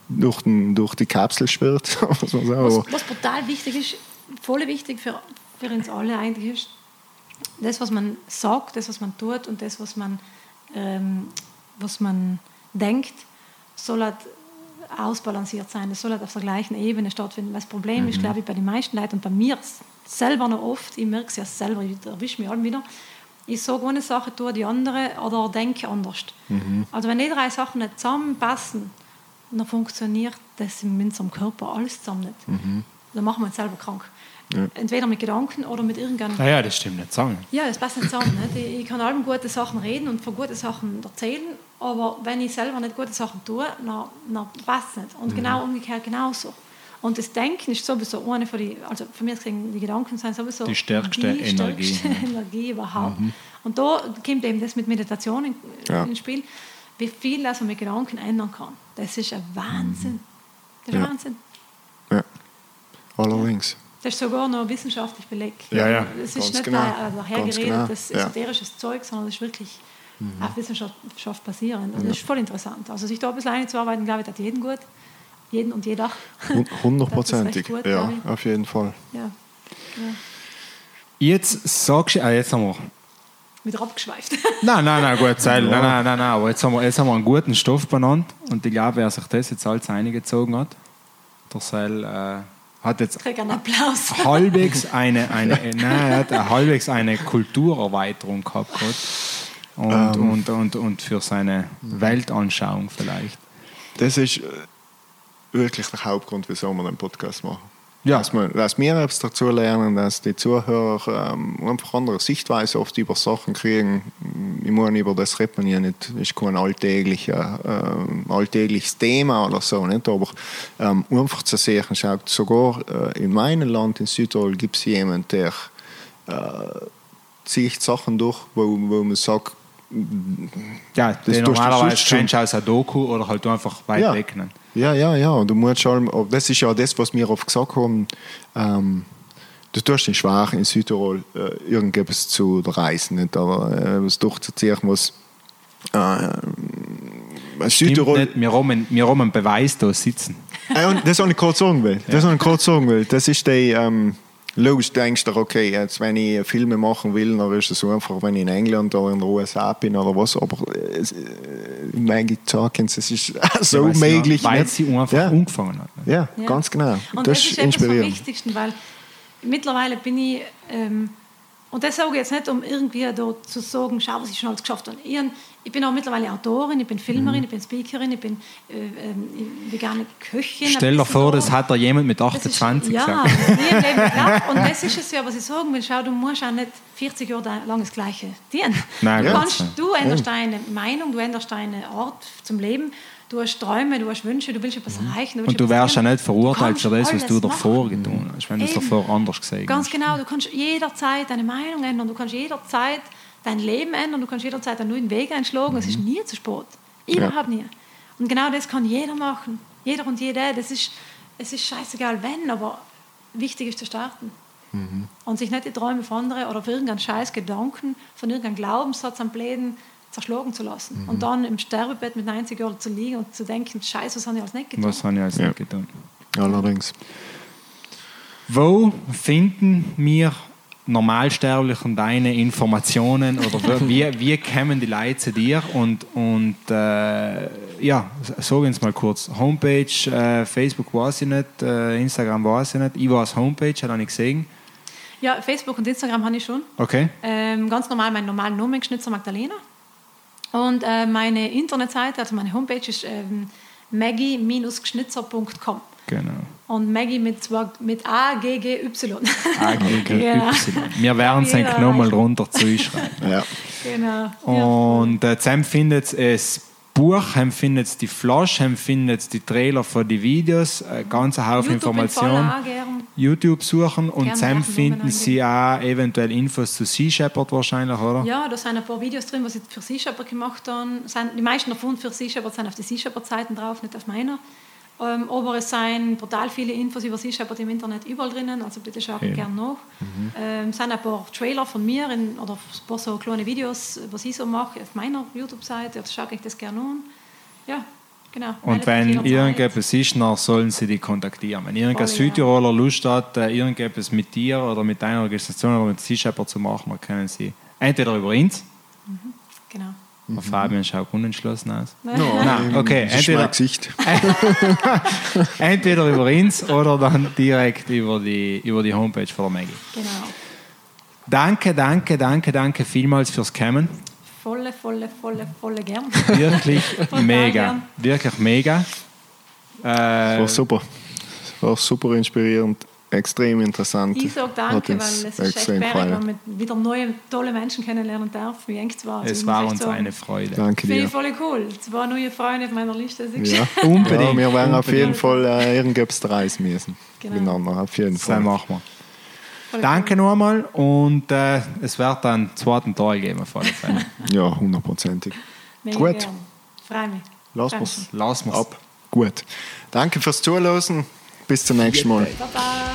A: durch, den, durch die Kapsel schwirrt.
C: Was, was brutal wichtig ist, voll wichtig für, für uns alle eigentlich ist, das, was man sagt, das, was man tut und das, was man, ähm, was man denkt, soll halt ausbalanciert sein. Das soll halt auf der gleichen Ebene stattfinden. Das Problem ist, glaube ich, bei den meisten Leuten und bei mir selber noch oft, ich merke es ja selber, ich erwische mich alle wieder, ich sage eine Sache, tue die andere oder denke anders. Also wenn die drei Sachen nicht zusammenpassen, dann funktioniert das in unserem Körper alles zusammen nicht. Dann machen wir uns selber krank. Entweder mit Gedanken oder mit irgendeinem
B: Naja, das stimmt nicht sagen.
C: ja, das passt nicht zusammen. Nicht? Ich ich kann allem gute Sachen reden und von guten Sachen erzählen, aber wenn ich selber nicht gute Sachen tue, dann, dann passt es nicht.
B: Mhm.
C: Und genau umgekehrt genauso. Und das Denken ist sowieso eine von die, also für mich gesehen, die Gedanken sind sowieso
B: Die stärkste
C: die
B: Energie,
C: stärkste
B: ja. Mhm.
C: Energie überhaupt. Und da kommt eben das mit Meditation in,
A: Ja.
C: ins Spiel, wie viel das man mit Gedanken ändern kann. Das ist ein Wahnsinn. Das ist
A: Ja.
C: Wahnsinn.
A: ja. Allerdings.
C: Das ist sogar noch wissenschaftlich belegt.
B: Ja, ja,
A: ganz
C: ist nicht
A: genau.
C: dahergeredetes
A: Ganz genau, ja.
C: esoterisches Zeug, sondern das ist wirklich
A: Mhm.
C: auf Wissenschaft basierend. Und das ist voll interessant. Also sich da ein bisschen einzuarbeiten, glaube ich, hat jeden gut. Jeden und jeder.
A: Hundertprozentig.
C: gut,
A: Ja, auf jeden Fall.
C: Ja. ja.
B: Jetzt sagst du, ah, jetzt haben wir.
C: Wieder abgeschweift.
B: Nein, nein, nein, gut, Seil. Nein, nein, nein, nein, aber jetzt haben, wir, jetzt haben wir einen guten Stoff benannt und ich glaube, wer sich das jetzt alles eingezogen hat, der Seil äh, hat jetzt
C: einen Applaus.
B: halbwegs eine, eine, nein, er hat eine halbwegs eine Kulturerweiterung gehabt. Und,
A: Ähm.
B: und, und, und für seine Weltanschauung vielleicht.
A: Das ist äh, wirklich der Hauptgrund, wieso wir den Podcast machen.
B: Ja.
A: Dass, wir, dass wir etwas dazu lernen, dass die Zuhörer ähm, einfach andere Sichtweise oft über Sachen kriegen. Ich meine, über das redet man ja nicht, das ist kein alltäglicher, ähm, alltägliches Thema oder so, nicht? aber ähm, einfach zu sehen, schaut, sogar äh, in meinem Land, in Südtirol, gibt es jemanden, der äh, zieht Sachen durch, wo, wo man sagt,
B: Ja,
A: Das
B: normalerweise kennst du aus einer Doku oder halt einfach weit
A: Ja.
B: weg. Ne?
A: Ja, ja, ja. Und Du musst schon, aber das ist ja das, was wir oft gesagt haben. Ähm, du tust nicht schwer, in Südtirol äh, irgendetwas zu reisen, nicht? aber äh, was durchzuziehen, was äh, Südtirol.
B: nicht, wir haben, einen- wir haben einen Beweis da sitzen.
A: Äh, und das habe ich gerade sagen will. Das habe ich gerade sagen will. Das ist die, ähm, logisch denkst du, okay, jetzt, wenn ich Filme machen will, dann ist es so einfach, wenn ich in England oder in den USA bin oder was, aber äh, es, äh, Maggie Talkins, es ist so
B: sie-
A: möglich.
B: Weil
A: nicht?
B: sie einfach
A: ja.
B: angefangen hat. Ne?
A: Ja,
C: Ja.
A: ganz genau.
C: Und das, ist etwas vom Wichtigsten, weil mittlerweile bin ich, ähm, und das sage ich jetzt nicht, um irgendwie da zu sagen, schau, was ich schon alles geschafft habe. Ich, ich bin auch mittlerweile Autorin, ich bin
A: Mhm.
C: Filmerin, ich bin Speakerin, ich bin äh, ich vegane Köchin.
B: Stell dir vor, das hat da jemand mit
C: Das ist-
B: 28
C: ja,
B: gesagt.
C: geglaubt. Und das ist es ja, was ich sagen will. Schau, du musst auch nicht 40 Jahre lang das Gleiche dienen.
B: Nein,
C: du, kannst, du änderst deine Meinung, du änderst deine Art zum Leben. Du hast Träume, du hast Wünsche, du willst etwas erreichen. willst
B: Mhm. Und du wärst ja nicht verurteilt
C: Du
B: für das, was du davor
C: machen.
B: getan hast, wenn du es davor anders gesehen
C: Ganz
B: hast.
C: genau, du kannst jederzeit deine Meinung ändern, du kannst jederzeit dein Leben ändern, du kannst jederzeit einen neuen Weg einschlagen, es ist
B: Mhm.
C: nie zu spät. Überhaupt nie. Und genau das kann jeder machen. Jeder und jede. Das ist, es ist scheißegal, wenn, aber wichtig ist zu starten.
B: Mhm.
C: Und sich nicht die Träume von anderen oder für irgendeinen scheiß Gedanken, von irgendeinem Glaubenssatz am Bläden zerschlagen zu lassen.
B: Mhm.
C: Und dann im Sterbebett mit 90 Jahren zu liegen und zu denken, scheiße, was habe ich alles nicht getan.
B: Was habe ich als
A: Ja.
B: nicht getan?
A: Allerdings.
B: Wo finden wir Normalsterblichen deine Informationen oder wie, wie kommen die Leute zu dir? Und, und äh, ja, sagen uns mal kurz. Homepage, äh, Facebook weiß ich nicht, äh, Instagram weiß ich nicht. Ich weiß Homepage, habe ich gesehen.
C: Ja, Facebook und Instagram habe ich schon.
B: Okay.
C: Ähm, ganz normal meinen normalen Namen, Schnitzer Magdalena. Und äh, meine Internetseite, also meine Homepage ist ähm, maggie-geschnitzer.com.
B: Genau.
C: Und Maggie mit, zwei, mit A, G, G, Y.
B: AGGY.
C: Genau.
B: Wir werden es
C: Jeder
B: nochmal drunter zuschreiben.
A: Ja.
C: genau.
B: Und äh, zusammen findet es Buch, dann findet die Flasche, dann findet die Trailer für die Videos, äh, ganz ein Haufen Informationen. YouTube suchen und
C: Sachen
B: finden Sie auch eventuell Infos zu Sea Shepherd wahrscheinlich, oder?
C: Ja, da sind ein paar Videos drin, was ich für Sea Shepherd gemacht habe. Die meisten davon für Sea Shepherd sind auf die Sea Shepherd Seiten drauf, nicht auf meiner. Ähm, aber es sind brutal viele Infos über Sea Shepherd im Internet überall drinnen, also bitte schaut
B: Ja.
C: gerne nach. Ähm, es sind ein paar Trailer von mir in, oder ein paar so kleine Videos, was ich so mache auf meiner YouTube-Seite. Also schaut euch das gerne an. Ja, genau.
B: Und wenn irgendetwas ist, dann sollen sie dich kontaktieren. Wenn irgendein
C: Voll, ja.
B: Südtiroler Lust hat, äh, irgendetwas mit dir oder mit deiner Organisation oder mit Sea Shepherd zu machen, dann können sie entweder über uns,
C: Genau.
B: Der Fabian schaut unentschlossen aus,
A: No,
B: Nein, okay,
A: Das ist mein
B: entweder-
A: Gesicht.
B: entweder über uns oder dann direkt über die, über die Homepage von der Maggie.
C: Genau.
B: Danke, danke, danke, danke vielmals fürs Kommen.
C: Volle, volle, volle, volle gern.
B: Wirklich mega. Wirklich mega. Äh,
A: War super. War super inspirierend, extrem interessant.
C: Ich sage danke, weil
A: uns
C: es ist echt sperrig, wenn man wieder neue, tolle Menschen kennenlernen darf, wie eng es war. Also
B: es war uns
C: sagen,
B: eine Freude.
A: Danke
C: Finde
A: dir.
C: ich voll cool. Zwei neue Freunde auf meiner Liste. Das ist
A: Ja.
B: Unbedingt.
A: Ja, wir werden auf jeden. Fall äh, irgendetwas reisen müssen.
C: Genau.
A: Miteinander, auf jeden
B: Das
A: Fall.
B: machen wir.
C: voll
B: Danke nochmal und äh, es wird dann einen zweiten Teil geben. Auf alle Fälle.
A: Ja, hundertprozentig. Gut.
C: Freue mich.
A: Lass
B: es.
A: ab. Gut. Danke fürs Zuhören. Bis zum nächsten Mal.
C: Baba.